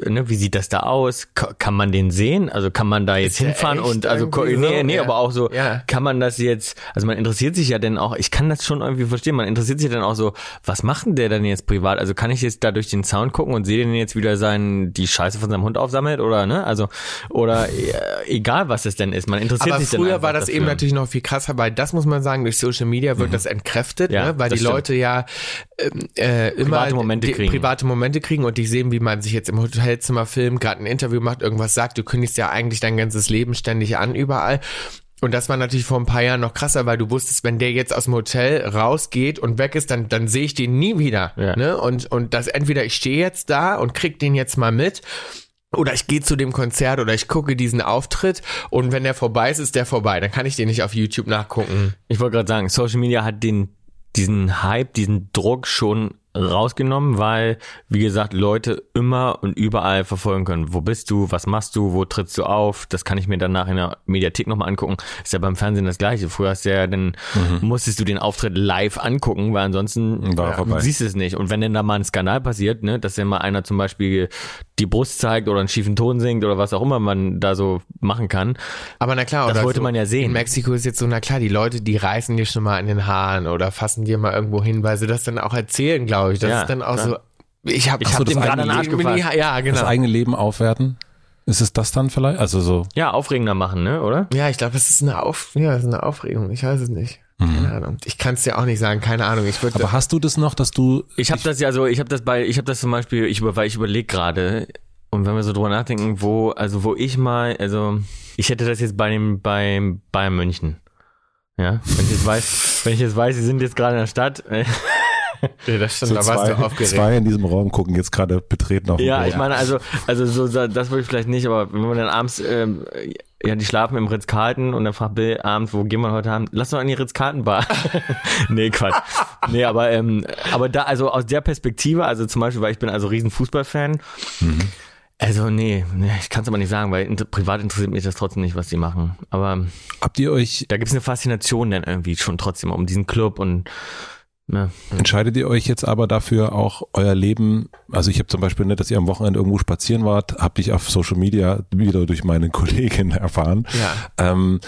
ne, wie sieht das da aus? K kann man den sehen? Also kann man da jetzt hinfahren und also nee, nee, ja. aber auch so, ja. kann man das jetzt, also man interessiert sich ja denn auch, ich kann das schon irgendwie verstehen, man interessiert sich dann auch so, was macht denn der denn jetzt privat? Also kann ich jetzt da durch den Sound gucken und sehe den jetzt wieder sein, die Scheiße von seinem Hund aufsammelt oder ne? Also, oder äh, egal was es denn ist, man interessiert aber sich dann früher war das dafür. eben natürlich noch viel krasser, weil das muss man sagen, durch Social Media wird mhm. das entkräftet, ja, ne? weil die stimmt. Leute ja ähm, äh, immer Momente kriegen. private Momente kriegen und dich sehen, wie man sich jetzt im Hotelzimmer filmt, gerade ein Interview macht, irgendwas sagt. Du kündigst ja eigentlich dein ganzes Leben ständig an überall. Und das war natürlich vor ein paar Jahren noch krasser, weil du wusstest, wenn der jetzt aus dem Hotel rausgeht und weg ist, dann, dann sehe ich den nie wieder. Ja. Ne? Und, und das entweder ich stehe jetzt da und krieg den jetzt mal mit oder ich gehe zu dem Konzert oder ich gucke diesen Auftritt und wenn der vorbei ist, ist der vorbei. Dann kann ich den nicht auf YouTube nachgucken. Ich wollte gerade sagen, Social Media hat den diesen Hype, diesen Druck schon rausgenommen, weil, wie gesagt, Leute immer und überall verfolgen können. Wo bist du? Was machst du? Wo trittst du auf? Das kann ich mir danach in der Mediathek nochmal angucken. Ist ja beim Fernsehen das Gleiche. Früher hast du ja, dann mhm. musstest du den Auftritt live angucken, weil ansonsten ja, siehst du es nicht. Und wenn denn da mal ein Skandal passiert, ne, dass ja mal einer zum Beispiel die Brust zeigt oder einen schiefen Ton singt oder was auch immer man da so machen kann. Aber na klar, das wollte so man ja sehen. In Mexiko ist jetzt so, na klar, die Leute, die reißen dir schon mal an den Haaren oder fassen dir mal irgendwo hin, weil sie das dann auch erzählen, glaube ich. Das ja, ist dann auch klar. so, ich habe ich hab dem gerade nachgefasst. Ja, genau. Das eigene Leben aufwerten. Ist es das dann vielleicht? Also so. Ja, aufregender machen, ne, oder? Ja, ich glaube, es ist eine Auf, ja, es ist eine Aufregung. Ich weiß es nicht. Mhm. Keine Ahnung. Ich kann es dir auch nicht sagen, keine Ahnung. Ich würde. Aber hast du das noch, dass du? Ich habe das ja so. Ich habe das bei. Ich habe das zum Beispiel. Ich über, weil ich überlege gerade. Und wenn wir so drüber nachdenken, wo, also wo ich mal, also ich hätte das jetzt bei dem, beim Bayern München. Ja, wenn ich jetzt weiß, wenn ich jetzt weiß, sie sind jetzt gerade in der Stadt. Ja, das stimmt, so da warst zwei, du aufgeregt. Zwei in diesem Raum gucken jetzt gerade betreten auf Ja, ich meine, also, also so, das würde ich vielleicht nicht, aber wenn man dann abends, ähm, ja, die schlafen im Ritz-Carlton und dann fragt Bill abends, wo gehen wir heute Abend? Lass doch an die Ritz-Carlton-Bar. nee, Quatsch. Nee, aber, ähm, aber da, also aus der Perspektive, also zum Beispiel, weil ich bin also riesen Fußballfan, mhm. Also nee, nee ich kann es aber nicht sagen, weil inter privat interessiert mich das trotzdem nicht, was die machen. Aber habt ihr euch da gibt's eine Faszination dann irgendwie schon trotzdem um diesen Club und ja. Entscheidet ihr euch jetzt aber dafür auch euer Leben, also ich habe zum Beispiel nicht, dass ihr am Wochenende irgendwo spazieren wart, habe ich auf Social Media wieder durch meine Kollegin erfahren. Ja. Ähm,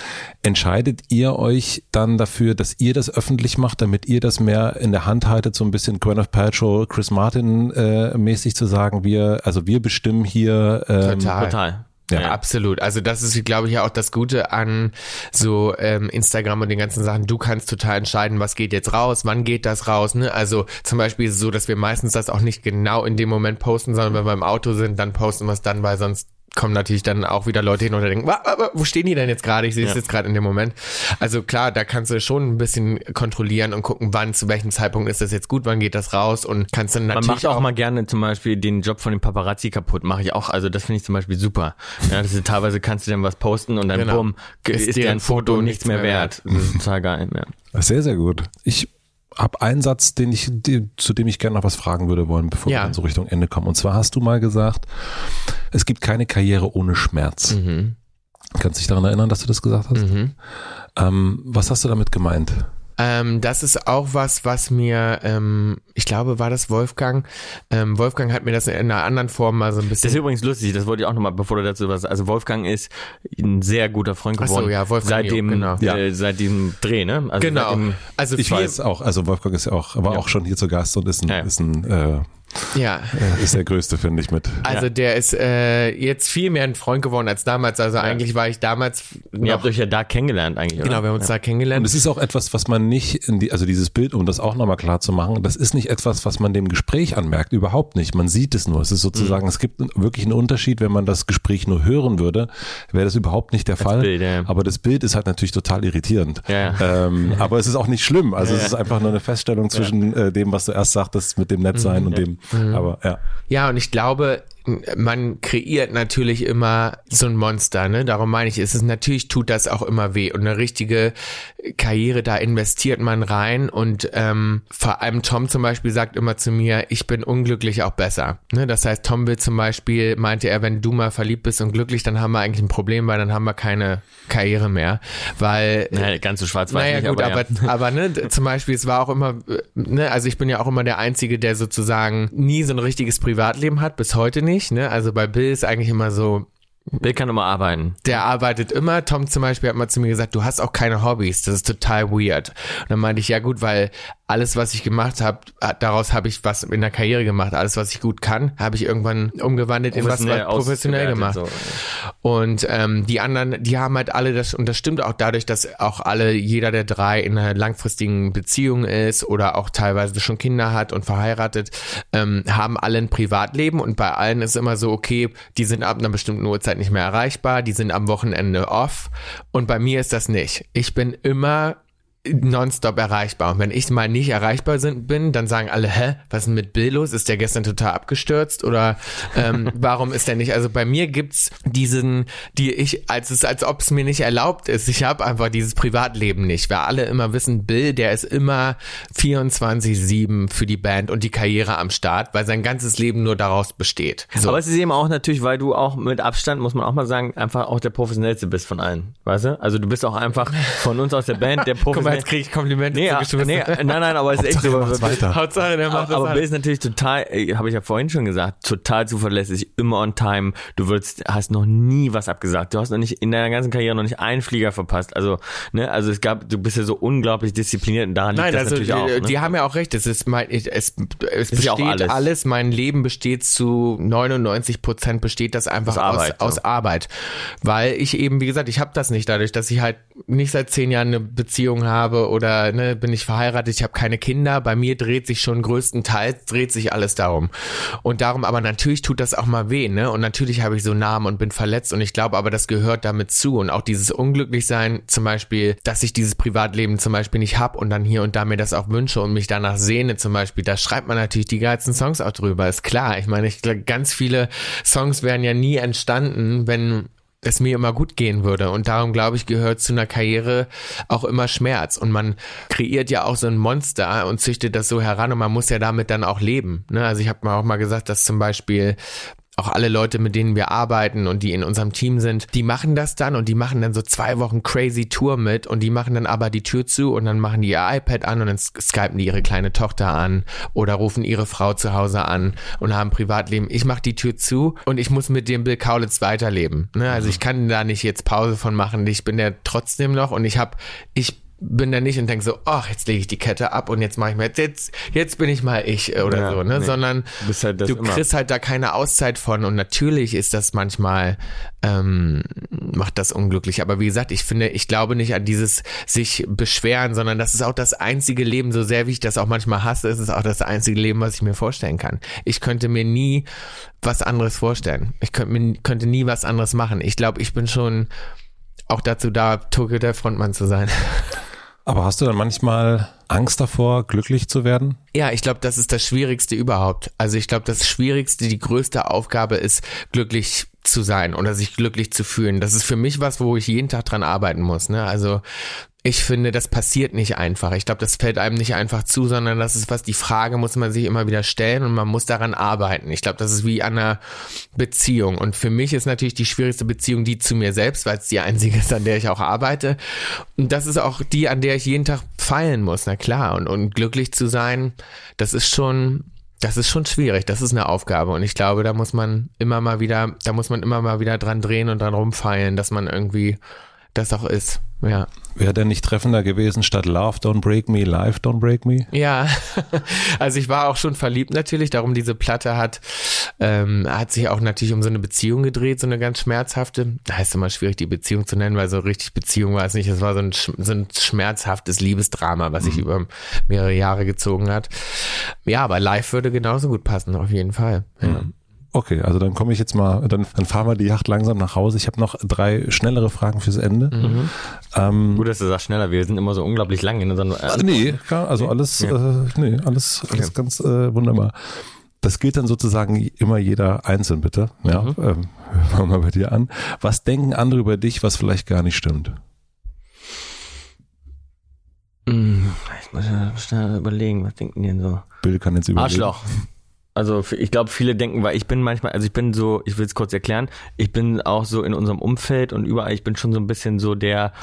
entscheidet ihr euch dann dafür, dass ihr das öffentlich macht, damit ihr das mehr in der Hand haltet, so ein bisschen Gwyneth Paltrow, Chris Martin äh, mäßig zu sagen, wir, also wir bestimmen hier. Ähm, Total. Total. Ja, ja, absolut. Also das ist, glaube ich, ja auch das Gute an so ähm, Instagram und den ganzen Sachen. Du kannst total entscheiden, was geht jetzt raus, wann geht das raus. Ne? Also zum Beispiel ist es so, dass wir meistens das auch nicht genau in dem Moment posten, sondern wenn wir im Auto sind, dann posten wir es dann, weil sonst kommen natürlich dann auch wieder Leute hin und denken, wo stehen die denn jetzt gerade? Ich sehe es ja. jetzt gerade in dem Moment. Also klar, da kannst du schon ein bisschen kontrollieren und gucken, wann, zu welchem Zeitpunkt ist das jetzt gut, wann geht das raus und kannst dann natürlich Man macht auch, auch mal gerne zum Beispiel den Job von den Paparazzi kaputt, mache ich auch. Also das finde ich zum Beispiel super. Ja, das ist, teilweise kannst du dann was posten und dann genau. bumm, ist, ist dir ein Foto nichts mehr wert. wert. Das ist total geil. Ja. Sehr, sehr gut. Ich habe einen Satz, den ich, die, zu dem ich gerne noch was fragen würde wollen, bevor ja. wir dann so Richtung Ende kommen. Und zwar hast du mal gesagt, es gibt keine Karriere ohne Schmerz. Mhm. Kannst du dich daran erinnern, dass du das gesagt hast? Mhm. Ähm, was hast du damit gemeint? Ähm, das ist auch was, was mir, ähm, ich glaube, war das Wolfgang. Ähm, Wolfgang hat mir das in einer anderen Form mal so ein bisschen. Das ist übrigens lustig, das wollte ich auch nochmal, bevor du dazu was. Also Wolfgang ist ein sehr guter Freund geworden. Ach so, ja, Wolfgang. Seit dem, genau. äh, seit diesem Dreh, ne? Also genau. Dem, also ich weiß auch, also Wolfgang ist ja auch, war ja. auch schon hier zu Gast und ist ein, ja. ist ein äh, Ja. Äh, ist der größte, finde ich mit. Also der ist äh, jetzt viel mehr ein Freund geworden als damals. Also eigentlich war ich damals noch, Ihr habt euch ja da kennengelernt eigentlich, oder? genau, wir haben uns da Und kennengelernt. es ist auch etwas, was man nicht in die, also dieses Bild, um das auch nochmal klar zu machen, das ist nicht etwas, was man dem Gespräch anmerkt, überhaupt nicht. Man sieht es nur. Es ist sozusagen, es gibt wirklich einen Unterschied, wenn man das Gespräch nur hören würde, wäre das überhaupt nicht der Fall. Bild, ja. Aber das Bild ist halt natürlich total irritierend. Ja, Ähm, aber es ist auch nicht schlimm. Also es ist einfach nur eine Feststellung zwischen äh, dem, was du erst sagtest, mit dem Nettsein und dem. Aber ja. Ja, und ich glaube, man kreiert natürlich immer so ein Monster, ne? Darum meine ich, es ist natürlich tut das auch immer weh und eine richtige Karriere, da investiert man rein und ähm, vor allem Tom zum Beispiel sagt immer zu mir, ich bin unglücklich auch besser. Ne? Das heißt, Tom will zum Beispiel, meinte er, wenn du mal verliebt bist und glücklich, dann haben wir eigentlich ein Problem, weil dann haben wir keine Karriere mehr, weil Naja, ganz so schwarz-weiß naja, nicht, gut, aber, aber, ja. aber ne, zum Beispiel, es war auch immer, ne, also ich bin ja auch immer der Einzige, der sozusagen nie so ein richtiges Privatleben hat, bis heute nicht, ne, also bei Bill ist eigentlich immer so, Bill kann immer arbeiten. der arbeitet immer. Tom zum Beispiel hat mal zu mir gesagt, du hast auch keine Hobbys. Das ist total weird. Und dann meinte ich, ja gut, weil alles, was ich gemacht habe, daraus habe ich was in der Karriere gemacht. Alles, was ich gut kann, habe ich irgendwann umgewandelt in was, was professionell gemacht. So. Und ähm, die anderen, die haben halt alle das, und das stimmt auch dadurch, dass auch alle, jeder der drei in einer langfristigen Beziehung ist oder auch teilweise schon Kinder hat und verheiratet, ähm, haben alle ein Privatleben und bei allen ist immer so, okay, die sind ab einer bestimmten Uhrzeit nicht mehr erreichbar, die sind am Wochenende off und bei mir ist das nicht. Ich bin immer nonstop erreichbar. Und wenn ich mal nicht erreichbar sind, bin, dann sagen alle, hä, was ist denn mit Bill los? Ist der gestern total abgestürzt? Oder ähm, warum ist der nicht? Also bei mir gibt's diesen, die ich, als es, als ob es mir nicht erlaubt ist. Ich habe einfach dieses Privatleben nicht. Weil alle immer wissen, Bill, der ist immer 24-7 für die Band und die Karriere am Start, weil sein ganzes Leben nur daraus besteht. So. Aber es ist eben auch natürlich, weil du auch mit Abstand, muss man auch mal sagen, einfach auch der professionellste bist von allen. Weißt du? Also du bist auch einfach von uns aus der Band der Guck professionellste. jetzt kriege ich Komplimente Nee, ja, nee, nein, nein, aber es ist echt so. er weiter. Hauptsache, der macht das aber Bill ist natürlich total, äh, habe ich ja vorhin schon gesagt, total zuverlässig, immer on time. Du würdest, hast noch nie was abgesagt. Du hast noch nicht in deiner ganzen Karriere noch nicht einen Flieger verpasst. Also, ne, also es gab, du bist ja so unglaublich diszipliniert und daran Nein, liegt das also natürlich die, auch. Ne? die haben ja auch recht. Es ist mein, es, es ja besteht auch alles. alles. Mein Leben besteht zu 99 Prozent besteht das einfach Aus aus, Arbeit, aus so. Arbeit, weil ich eben, wie gesagt, ich habe das nicht dadurch, dass ich halt nicht seit zehn Jahren eine Beziehung habe oder ne, bin ich verheiratet, ich habe keine Kinder. Bei mir dreht sich schon größtenteils dreht sich alles darum und darum. Aber natürlich tut das auch mal weh, ne? Und natürlich habe ich so Namen und bin verletzt und ich glaube, aber das gehört damit zu und auch dieses Unglücklichsein, zum Beispiel, dass ich dieses Privatleben zum Beispiel nicht hab und dann hier und da mir das auch wünsche und mich danach sehne zum Beispiel, da schreibt man natürlich die geilsten Songs auch drüber, ist klar. Ich meine, ich glaube, ganz viele Songs wären ja nie entstanden, wenn es mir immer gut gehen würde. Und darum, glaube ich, gehört zu einer Karriere auch immer Schmerz. Und man kreiert ja auch so ein Monster und züchtet das so heran und man muss ja damit dann auch leben. Ne? Also ich habe mal auch mal gesagt, dass zum Beispiel auch alle Leute, mit denen wir arbeiten und die in unserem Team sind, die machen das dann und die machen dann so zwei Wochen crazy Tour mit und die machen dann aber die Tür zu und dann machen die ihr iPad an und dann skypen die ihre kleine Tochter an oder rufen ihre Frau zu Hause an und haben Privatleben. Ich mache die Tür zu und ich muss mit dem Bill Kaulitz weiterleben. Ne? Also ich kann da nicht jetzt Pause von machen. Ich bin ja trotzdem noch und ich habe, ich bin da nicht und denke so, ach, jetzt lege ich die Kette ab und jetzt mache ich mir jetzt, jetzt, jetzt bin ich mal ich äh, oder Ja, so, ne? nee. Sondern Du halt du kriegst halt da keine Auszeit von und natürlich ist das manchmal ähm, macht das unglücklich. Aber wie gesagt, ich finde, ich glaube nicht an dieses sich beschweren, sondern das ist auch das einzige Leben, so sehr wie ich das auch manchmal hasse, ist es auch das einzige Leben, was ich mir vorstellen kann. Ich könnte mir nie was anderes vorstellen. Ich könnte, mir, könnte nie was anderes machen. Ich glaube, ich bin schon auch dazu da, Tokyo der Frontmann zu sein. Aber hast du dann manchmal Angst davor, glücklich zu werden? Ja, ich glaube, das ist das Schwierigste überhaupt. Also ich glaube, das Schwierigste, die größte Aufgabe ist, glücklich zu sein oder sich glücklich zu fühlen. Das ist für mich was, wo ich jeden Tag dran arbeiten muss. Ne? Also ich finde, das passiert nicht einfach. Ich glaube, das fällt einem nicht einfach zu, sondern das ist was, die Frage muss man sich immer wieder stellen und man muss daran arbeiten. Ich glaube, das ist wie an einer Beziehung. Und für mich ist natürlich die schwierigste Beziehung die zu mir selbst, weil es die einzige ist, an der ich auch arbeite. Und das ist auch die, an der ich jeden Tag feilen muss, na klar. Und, und glücklich zu sein, das ist schon, das ist schon schwierig. Das ist eine Aufgabe. Und ich glaube, da muss man immer mal wieder, da muss man immer mal wieder dran drehen und dran rumfeilen, dass man irgendwie das auch ist. Ja. Wäre denn nicht treffender gewesen statt Love Don't Break Me, Life Don't Break Me? Ja, also ich war auch schon verliebt natürlich, darum diese Platte hat, ähm, hat sich auch natürlich um so eine Beziehung gedreht, so eine ganz schmerzhafte. Da heißt immer schwierig, die Beziehung zu nennen, weil so richtig Beziehung war es nicht. Es war so ein, so ein schmerzhaftes Liebesdrama, was sich mhm. über mehrere Jahre gezogen hat. Ja, aber live würde genauso gut passen, auf jeden Fall. Ja. Mhm. Okay, also dann komme ich jetzt mal, dann, dann fahren wir die Yacht langsam nach Hause. Ich habe noch drei schnellere Fragen fürs Ende. Mhm. Ähm, Gut, dass du sagst schneller, wir sind immer so unglaublich lang in unseren. Äh, nee, klar, also alles, ja. äh, nee, alles, alles okay. ganz äh, wunderbar. Das gilt dann sozusagen immer jeder einzeln, bitte. Ja, mhm. ähm, fangen wir bei dir an. Was denken andere über dich, was vielleicht gar nicht stimmt? Hm, ich muss ja schnell überlegen, was denken die denn so? Bill kann jetzt überlegen. Arschloch. Also ich glaube, viele denken, weil ich bin manchmal, also ich bin so, ich will es kurz erklären, ich bin auch so in unserem Umfeld und überall, ich bin schon so ein bisschen so der,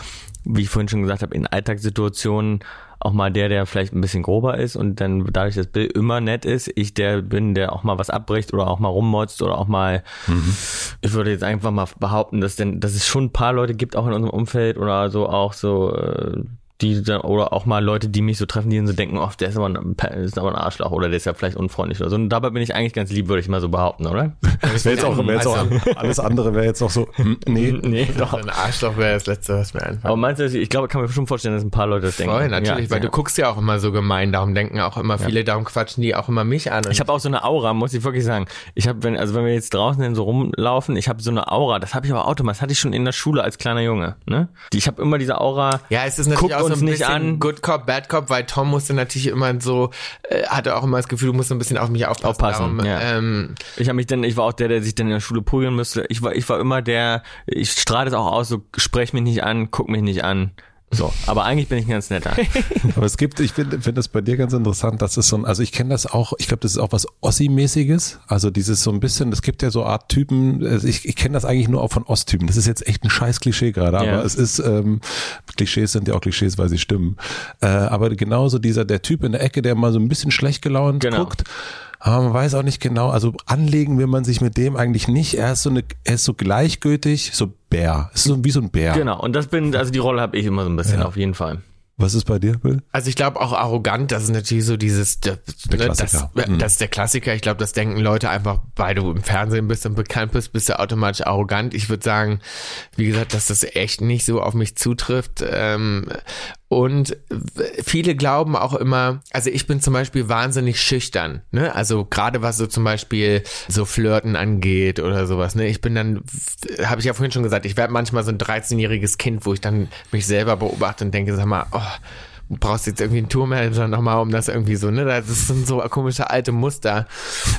wie ich vorhin schon gesagt habe, in Alltagssituationen auch mal der, der vielleicht ein bisschen grober ist und dann dadurch, dass Bill immer nett ist, ich der bin, der auch mal was abbricht oder auch mal rummotzt oder auch mal, mhm. ich würde jetzt einfach mal behaupten, dass denn, dass es schon ein paar Leute gibt, auch in unserem Umfeld oder so auch so äh, die dann, oder auch mal Leute, die mich so treffen, die dann so denken, oh, der ist aber, ein, ist aber ein Arschloch oder der ist ja vielleicht unfreundlich oder so. Und dabei bin ich eigentlich ganz lieb, würde ich mal so behaupten, oder? Das wäre jetzt auch, wär jetzt auch alles andere wäre jetzt auch so, hm, nee. nee, doch. Ein Arschloch wäre das Letzte, was mir einfällt. Aber meinst du, ich glaube, kann mir schon vorstellen, dass ein paar Leute das denken. Voll, natürlich, ja, weil ja. du guckst ja auch immer so gemein, darum denken auch immer viele, darum quatschen die auch immer mich an. Ich habe auch so eine Aura, muss ich wirklich sagen. Ich habe, wenn, also wenn wir jetzt draußen denn so rumlaufen, ich habe so eine Aura, das habe ich aber automatisch, das hatte ich schon in der Schule als kleiner Junge, ne? Ich habe immer diese Aura, ja, es ist natürlich ein nicht an Good Cop, Bad Cop, weil Tom musste natürlich immer so, äh, hatte auch immer das Gefühl, du musst so ein bisschen auf mich aufpassen. aufpassen darum, ja. ähm, ich habe mich dann, ich war auch der, der sich dann in der Schule prügeln müsste. Ich war, ich war immer der, ich strahle es auch aus, so sprech mich nicht an, guck mich nicht an. So, aber eigentlich bin ich ein ganz netter. aber es gibt, ich finde finde das bei dir ganz interessant, das ist so ein, also ich kenne das auch, ich glaube, das ist auch was Ossi-mäßiges, also dieses so ein bisschen, es gibt ja so Art Typen, also ich, ich kenne das eigentlich nur auch von Osttypen, das ist jetzt echt ein scheiß Klischee gerade, aber ja. es ist, ähm, Klischees sind ja auch Klischees, weil sie stimmen, äh, aber genauso dieser, der Typ in der Ecke, der mal so ein bisschen schlecht gelaunt genau. guckt, aber man weiß auch nicht genau, also anlegen will man sich mit dem eigentlich nicht. Er ist so eine, er ist so gleichgültig, so Bär. Es ist so wie so ein Bär. Genau, und das bin, also die Rolle habe ich immer so ein bisschen, ja. auf jeden Fall. Was ist bei dir, Bill? Also ich glaube auch arrogant, das ist natürlich so dieses, der, der ne, das, mhm. das ist der Klassiker. Ich glaube, das denken Leute einfach, weil du im Fernsehen bist und bekannt bist, bist du automatisch arrogant. Ich würde sagen, wie gesagt, dass das echt nicht so auf mich zutrifft. Ähm, und viele glauben auch immer, also ich bin zum Beispiel wahnsinnig schüchtern, ne? Also gerade was so zum Beispiel so Flirten angeht oder sowas, ne? Ich bin dann, habe ich ja vorhin schon gesagt, ich werde manchmal so ein 13-jähriges Kind, wo ich dann mich selber beobachte und denke, sag mal, oh, brauchst jetzt irgendwie einen Tourmanager nochmal, um das irgendwie so, ne? Das sind so komische alte Muster.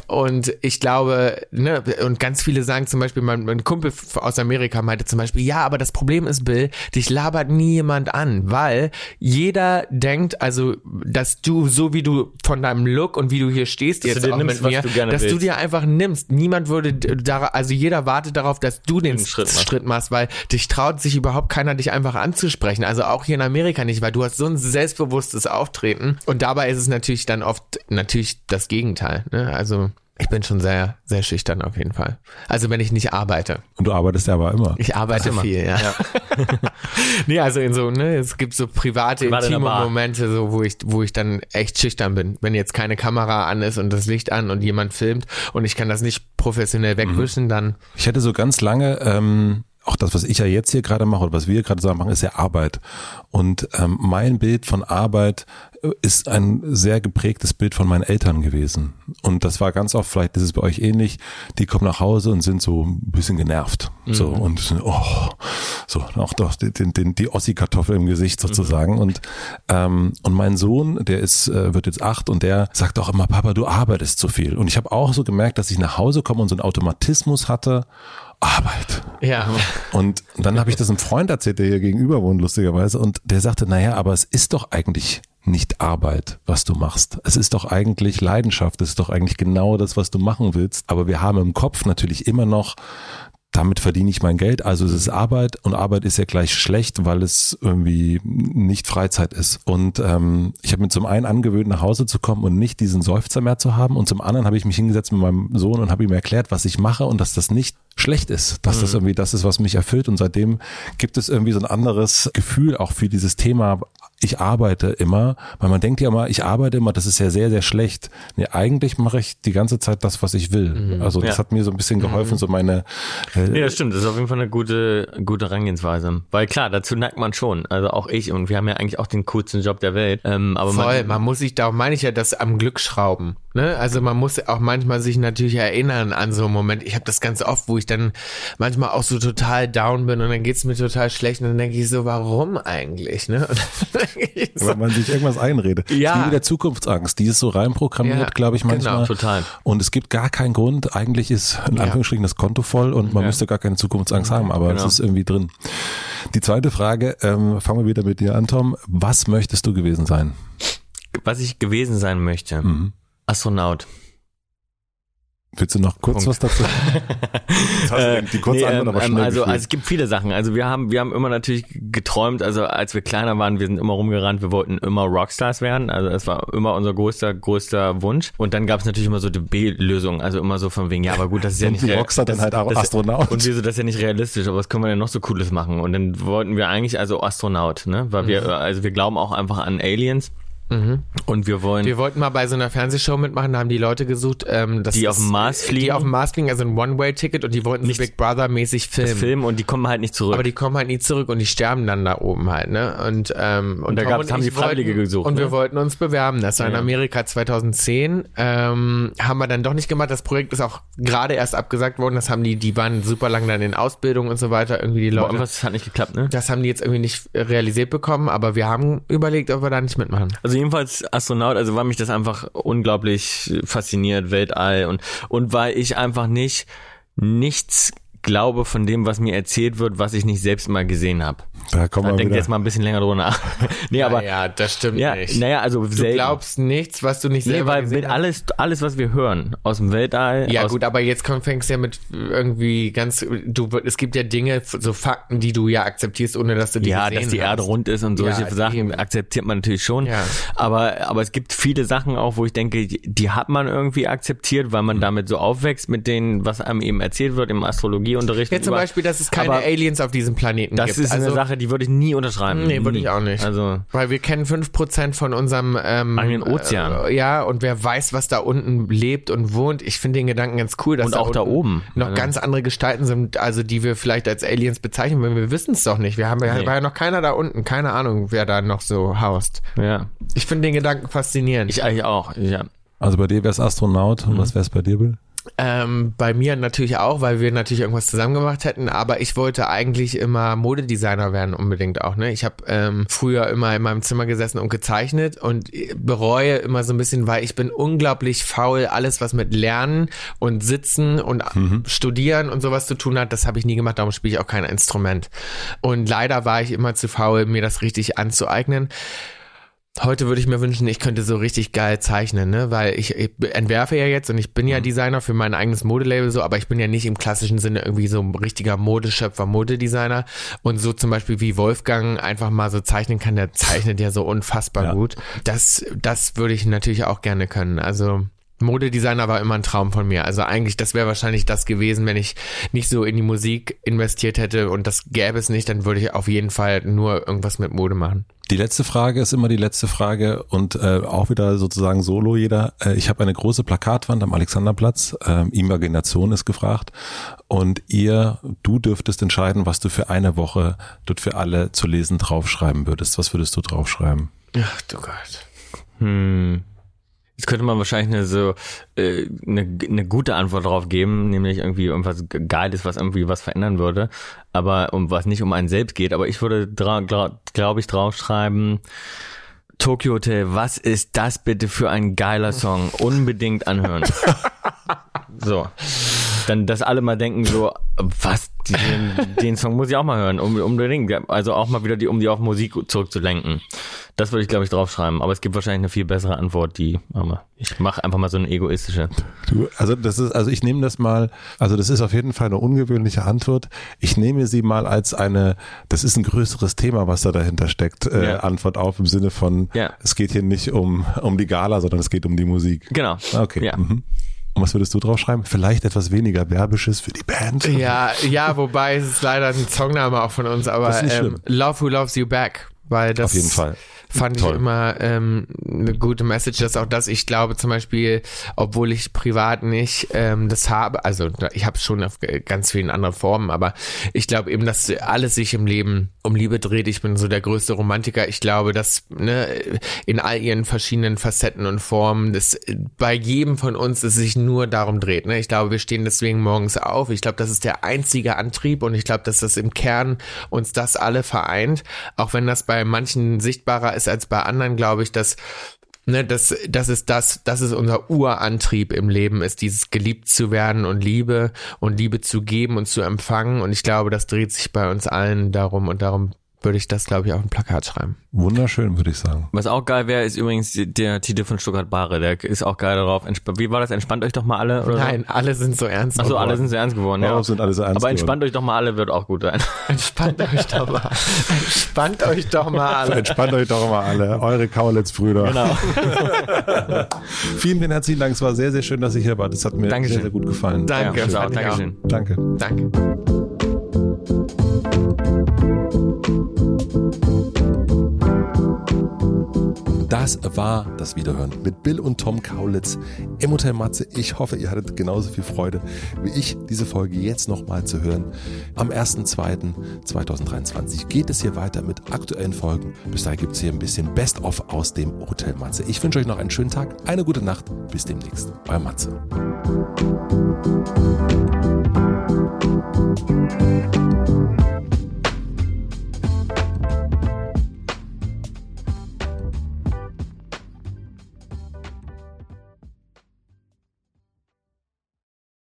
Und ich glaube, ne, und ganz viele sagen zum Beispiel, mein, mein Kumpel aus Amerika meinte zum Beispiel, ja, aber das Problem ist, Bill, dich labert nie jemand an, weil jeder denkt, also, dass du, so wie du von deinem Look und wie du hier stehst, dass jetzt auch nimmst, mit mir, du dass willst. du dir einfach nimmst. Niemand würde da, also jeder wartet darauf, dass du den Schritt machst. Schritt machst, weil dich traut sich überhaupt keiner, dich einfach anzusprechen. Also auch hier in Amerika nicht, weil du hast so ein selbstbewusstes Auftreten. Und dabei ist es natürlich dann oft natürlich das Gegenteil. Ne? Also ich bin schon sehr, sehr schüchtern auf jeden Fall. Also wenn ich nicht arbeite. Und du arbeitest ja aber immer. Ich arbeite immer. viel, ja. ja. nee, also in so, ne, es gibt so private, Private intime Momente, so, wo ich, wo ich dann echt schüchtern bin. Wenn jetzt keine Kamera an ist und das Licht an und jemand filmt und ich kann das nicht professionell wegwischen, mhm. dann. Ich hätte so ganz lange, ähm, auch das, was ich ja jetzt hier gerade mache oder was wir gerade sagen machen, ist ja Arbeit. Und ähm, mein Bild von Arbeit ist ein sehr geprägtes Bild von meinen Eltern gewesen. Und das war ganz oft, vielleicht ist es bei euch ähnlich, die kommen nach Hause und sind so ein bisschen genervt. Mhm. So und sind, oh, so, auch doch den, den, die Ossi-Kartoffel im Gesicht sozusagen. Mhm. Und, ähm, und mein Sohn, der ist, äh, wird jetzt acht und der sagt auch immer, Papa, du arbeitest zu viel. Und ich habe auch so gemerkt, dass ich nach Hause komme und so einen Automatismus hatte Arbeit. Ja. Und dann habe ich das einem Freund erzählt, der hier gegenüber wohnt, lustigerweise, und der sagte, naja, aber es ist doch eigentlich nicht Arbeit, was du machst. Es ist doch eigentlich Leidenschaft, es ist doch eigentlich genau das, was du machen willst. Aber wir haben im Kopf natürlich immer noch damit verdiene ich mein Geld, also es ist Arbeit und Arbeit ist ja gleich schlecht, weil es irgendwie nicht Freizeit ist. Und ähm, ich habe mir zum einen angewöhnt, nach Hause zu kommen und nicht diesen Seufzer mehr zu haben und zum anderen habe ich mich hingesetzt mit meinem Sohn und habe ihm erklärt, was ich mache und dass das nicht schlecht ist, dass das irgendwie das ist, was mich erfüllt und seitdem gibt es irgendwie so ein anderes Gefühl auch für dieses Thema ich arbeite immer, weil man denkt ja immer, ich arbeite immer, das ist ja sehr, sehr schlecht. Nee, eigentlich mache ich die ganze Zeit das, was ich will. Mhm. Also das Ja. hat mir so ein bisschen geholfen, so meine äh, Nee, das stimmt. Das ist auf jeden Fall eine gute, gute Herangehensweise. Weil klar, dazu neigt man schon. Also auch ich. Und wir haben ja eigentlich auch den coolsten Job der Welt. Ähm, aber Voll, man, man muss sich, darum meine ich ja, das am Glück schrauben. Ne? Also man muss auch manchmal sich natürlich erinnern an so einen Moment. Ich habe das ganz oft, wo ich dann manchmal auch so total down bin und dann geht's mir total schlecht und dann denke ich so, warum eigentlich? Ne? Und weil man sich irgendwas einredet. Ja. Ist wie wieder Zukunftsangst, die ist so reinprogrammiert, Ja, glaube ich manchmal. genau, total. Und es gibt gar keinen Grund. Eigentlich ist in. Anführungsstrichen das Konto voll und man Ja. müsste gar keine Zukunftsangst haben, aber Genau. es ist irgendwie drin. Die zweite Frage, ähm, fangen wir wieder mit dir an, Tom. Was möchtest du gewesen sein? was ich gewesen sein möchte. Mhm. Astronaut. Willst du noch kurz Punkt. was dazu? Du die kurze Nee, Antwort aber ähm, schnell also, also es gibt viele Sachen. Also wir haben, wir haben immer natürlich geträumt, also als wir kleiner waren, wir sind immer rumgerannt, wir wollten immer Rockstars werden. Also es war immer unser größter, größter Wunsch. Und dann gab es natürlich immer so die B-Lösung, also immer so von wegen, ja, aber gut, das ist ja nicht Rockstar dann halt auch das- Astronaut. Und wir so, das ist ja nicht realistisch, aber was können wir denn noch so Cooles machen? Und dann wollten wir eigentlich also Astronaut, ne? Weil wir, also wir glauben auch einfach an Aliens. Und wir wollen. Wir wollten mal bei so einer Fernsehshow mitmachen, da haben die Leute gesucht, ähm, das Die auf dem Mars fliegen? Die auf dem Mars fliegen, also ein One-Way-Ticket und die wollten Nicht- Big Brother-mäßig filmen. Film und die kommen halt nicht zurück. Aber die kommen halt nie zurück und die sterben dann da oben halt, ne? Und, ähm, und, da Tom gab's- und haben die Freiwillige gesucht, Und wir ne? wollten uns bewerben. Das war in Ja. Amerika 2010. Ähm, haben wir dann doch nicht gemacht. Das Projekt ist auch gerade erst abgesagt worden. Das haben die, die waren super lang dann in Ausbildung und so weiter. Irgendwie die Boah, Leute. was hat nicht geklappt, ne? Das haben die jetzt irgendwie nicht realisiert bekommen, aber wir haben überlegt, ob wir da nicht mitmachen. Also jedenfalls Astronaut, also war mich das einfach unglaublich fasziniert, Weltall und und weil ich einfach nicht nichts glaube von dem, was mir erzählt wird, was ich nicht selbst mal gesehen habe. da kommen Da wir denkt wieder. jetzt mal ein bisschen länger drüber nach. nee, aber ja, ja, das stimmt nicht. naja, also du selten. glaubst nichts, was du nicht nee, selber weil gesehen mit hast. alles alles was wir hören aus dem Weltall, Ja aus, gut, aber jetzt komm, fängst du ja mit irgendwie ganz, du, es gibt ja Dinge, so Fakten, die du ja akzeptierst, ohne dass du die ja, gesehen dass die hast. Erde rund ist und solche Ja, Sachen eben. akzeptiert man natürlich schon. Ja. Aber, aber es gibt viele Sachen auch, wo ich denke, die, hat man irgendwie akzeptiert, weil man Mhm. damit so aufwächst mit denen, was einem eben erzählt wird im Astrologieunterricht. Ja, zum über- Beispiel, dass es keine Aber Aliens auf diesem Planeten Das gibt. ist also, eine Sache, die würde ich nie unterschreiben. Nee, würde ich auch nicht. Also, Weil wir kennen 5% von unserem ähm, Eigenen Ozean. Äh, ja, und wer weiß, was da unten lebt und wohnt. Ich finde den Gedanken ganz cool, dass Und auch da oben. noch Also- ganz andere Gestalten sind, also die wir vielleicht als Aliens bezeichnen, weil wir wissen es doch nicht. Wir haben ja, Nee. war ja noch keiner da unten, keine Ahnung, wer da noch so haust. ja. Ich finde den Gedanken faszinierend. Ich eigentlich auch. Ja. Also bei dir wär's Astronaut Mhm. und was wär's bei dir, Bill? Ähm, bei mir natürlich auch, weil wir natürlich irgendwas zusammen gemacht hätten, aber ich wollte eigentlich immer Modedesigner werden unbedingt auch. Ne? Ich habe ähm, früher immer in meinem Zimmer gesessen und gezeichnet und bereue immer so ein bisschen, weil ich bin unglaublich faul. Alles, was mit Lernen und Sitzen und Studieren und sowas zu tun hat, das habe ich nie gemacht, darum spiele ich auch kein Instrument. Und leider war ich immer zu faul, mir das richtig anzueignen. Heute würde ich mir wünschen, ich könnte so richtig geil zeichnen, ne? Weil ich, ich entwerfe ja jetzt und ich bin ja Designer für mein eigenes Modelabel so, aber ich bin ja nicht im klassischen Sinne irgendwie so ein richtiger Modeschöpfer, Modedesigner. Und so zum Beispiel wie Wolfgang einfach mal so zeichnen kann, der zeichnet ja so unfassbar Ja. gut. Das, das würde ich natürlich auch gerne können. Also Modedesigner war immer ein Traum von mir. Also eigentlich, das wäre wahrscheinlich das gewesen, wenn ich nicht so in die Musik investiert hätte und das gäbe es nicht, dann würde ich auf jeden Fall nur irgendwas mit Mode machen. Die letzte Frage ist immer die letzte Frage und äh, auch wieder sozusagen solo jeder. Äh, ich habe eine große Plakatwand am Alexanderplatz. Äh, Imagination ist gefragt. Und ihr, du dürftest entscheiden, was du für eine Woche dort für alle zu lesen draufschreiben würdest. Was würdest du draufschreiben? Ach du Gott. Hm. Jetzt könnte man wahrscheinlich eine so äh, eine, eine gute Antwort darauf geben, nämlich irgendwie irgendwas Geiles, was irgendwie was verändern würde, aber um was nicht um einen selbst geht. Aber ich würde, glaube glaub ich, draufschreiben, Tokyo Hotel, was ist das bitte für ein geiler Song? Unbedingt anhören. so. Dann, dass alle mal denken so, was, den, den Song muss ich auch mal hören, um, unbedingt. Also auch mal wieder die, um die auf Musik zurückzulenken. Das würde ich, glaube ich, draufschreiben. Aber es gibt wahrscheinlich eine viel bessere Antwort, die, aber ich mache einfach mal so eine egoistische. Du, also das ist, also ich nehme das mal, also das ist auf jeden Fall eine ungewöhnliche Antwort. Ich nehme sie mal als eine, das ist ein größeres Thema, was da dahinter steckt, äh, Ja. Antwort auf im Sinne von, Ja. es geht hier nicht um, um die Gala, sondern es geht um die Musik. Genau. Okay. Ja. Mhm. Und was würdest du draufschreiben? Vielleicht etwas weniger Werbisches für die Band? Ja, ja, wobei es ist leider ein Songname auch von uns, aber ähm. Love Who Loves You Back, weil das Auf jeden Fall. Fand Toll. ich immer ähm, eine gute Message, dass auch das, ich glaube zum Beispiel, obwohl ich privat nicht ähm, das habe, also ich habe es schon auf ganz vielen anderen Formen, aber ich glaube eben, dass alles sich im Leben um Liebe dreht. Ich bin so der größte Romantiker. Ich glaube, dass ne, in all ihren verschiedenen Facetten und Formen, dass bei jedem von uns es sich nur darum dreht. Ne? Ich glaube, wir stehen deswegen morgens auf. Ich glaube, das ist der einzige Antrieb und ich glaube, dass das im Kern uns das alle vereint. Auch wenn das bei manchen sichtbarer ist als bei anderen, glaube ich, dass Ne, das, das ist das, das ist unser Urantrieb im Leben, ist dieses geliebt zu werden und Liebe und Liebe zu geben und zu empfangen. Und ich glaube, das dreht sich bei uns allen darum und darum würde ich das, glaube ich, auf ein Plakat schreiben. Wunderschön, würde ich sagen. Was auch geil wäre, ist übrigens der Titel von Stuttgart Bare. Der ist auch geil darauf. Entsp Wie war das? Entspannt euch doch mal alle? Oder Nein, alle sind so ernst. Achso, geworden. alle sind so ernst geworden, Warum ja. sind alle so ernst Aber geworden? entspannt euch doch mal alle, wird auch gut sein. Entspannt euch doch mal. Entspannt euch doch mal alle. Entspannt euch doch mal alle, eure Kaulitz-Brüder. Genau. Vielen, vielen herzlichen Dank. Es war sehr, sehr schön, dass ich hier war. Das hat mir Dankeschön. sehr, sehr gut gefallen. Danke. Auch. Dankeschön. Danke. Danke. Das war das Wiederhören mit Bill und Tom Kaulitz im Hotel Matze. Ich hoffe, ihr hattet genauso viel Freude wie ich, diese Folge jetzt nochmal zu hören. Am 1.2.2023 geht es hier weiter mit aktuellen Folgen. Bis dahin gibt es hier ein bisschen Best-of aus dem Hotel Matze. Ich wünsche euch noch einen schönen Tag, eine gute Nacht. Bis demnächst. Euer Matze.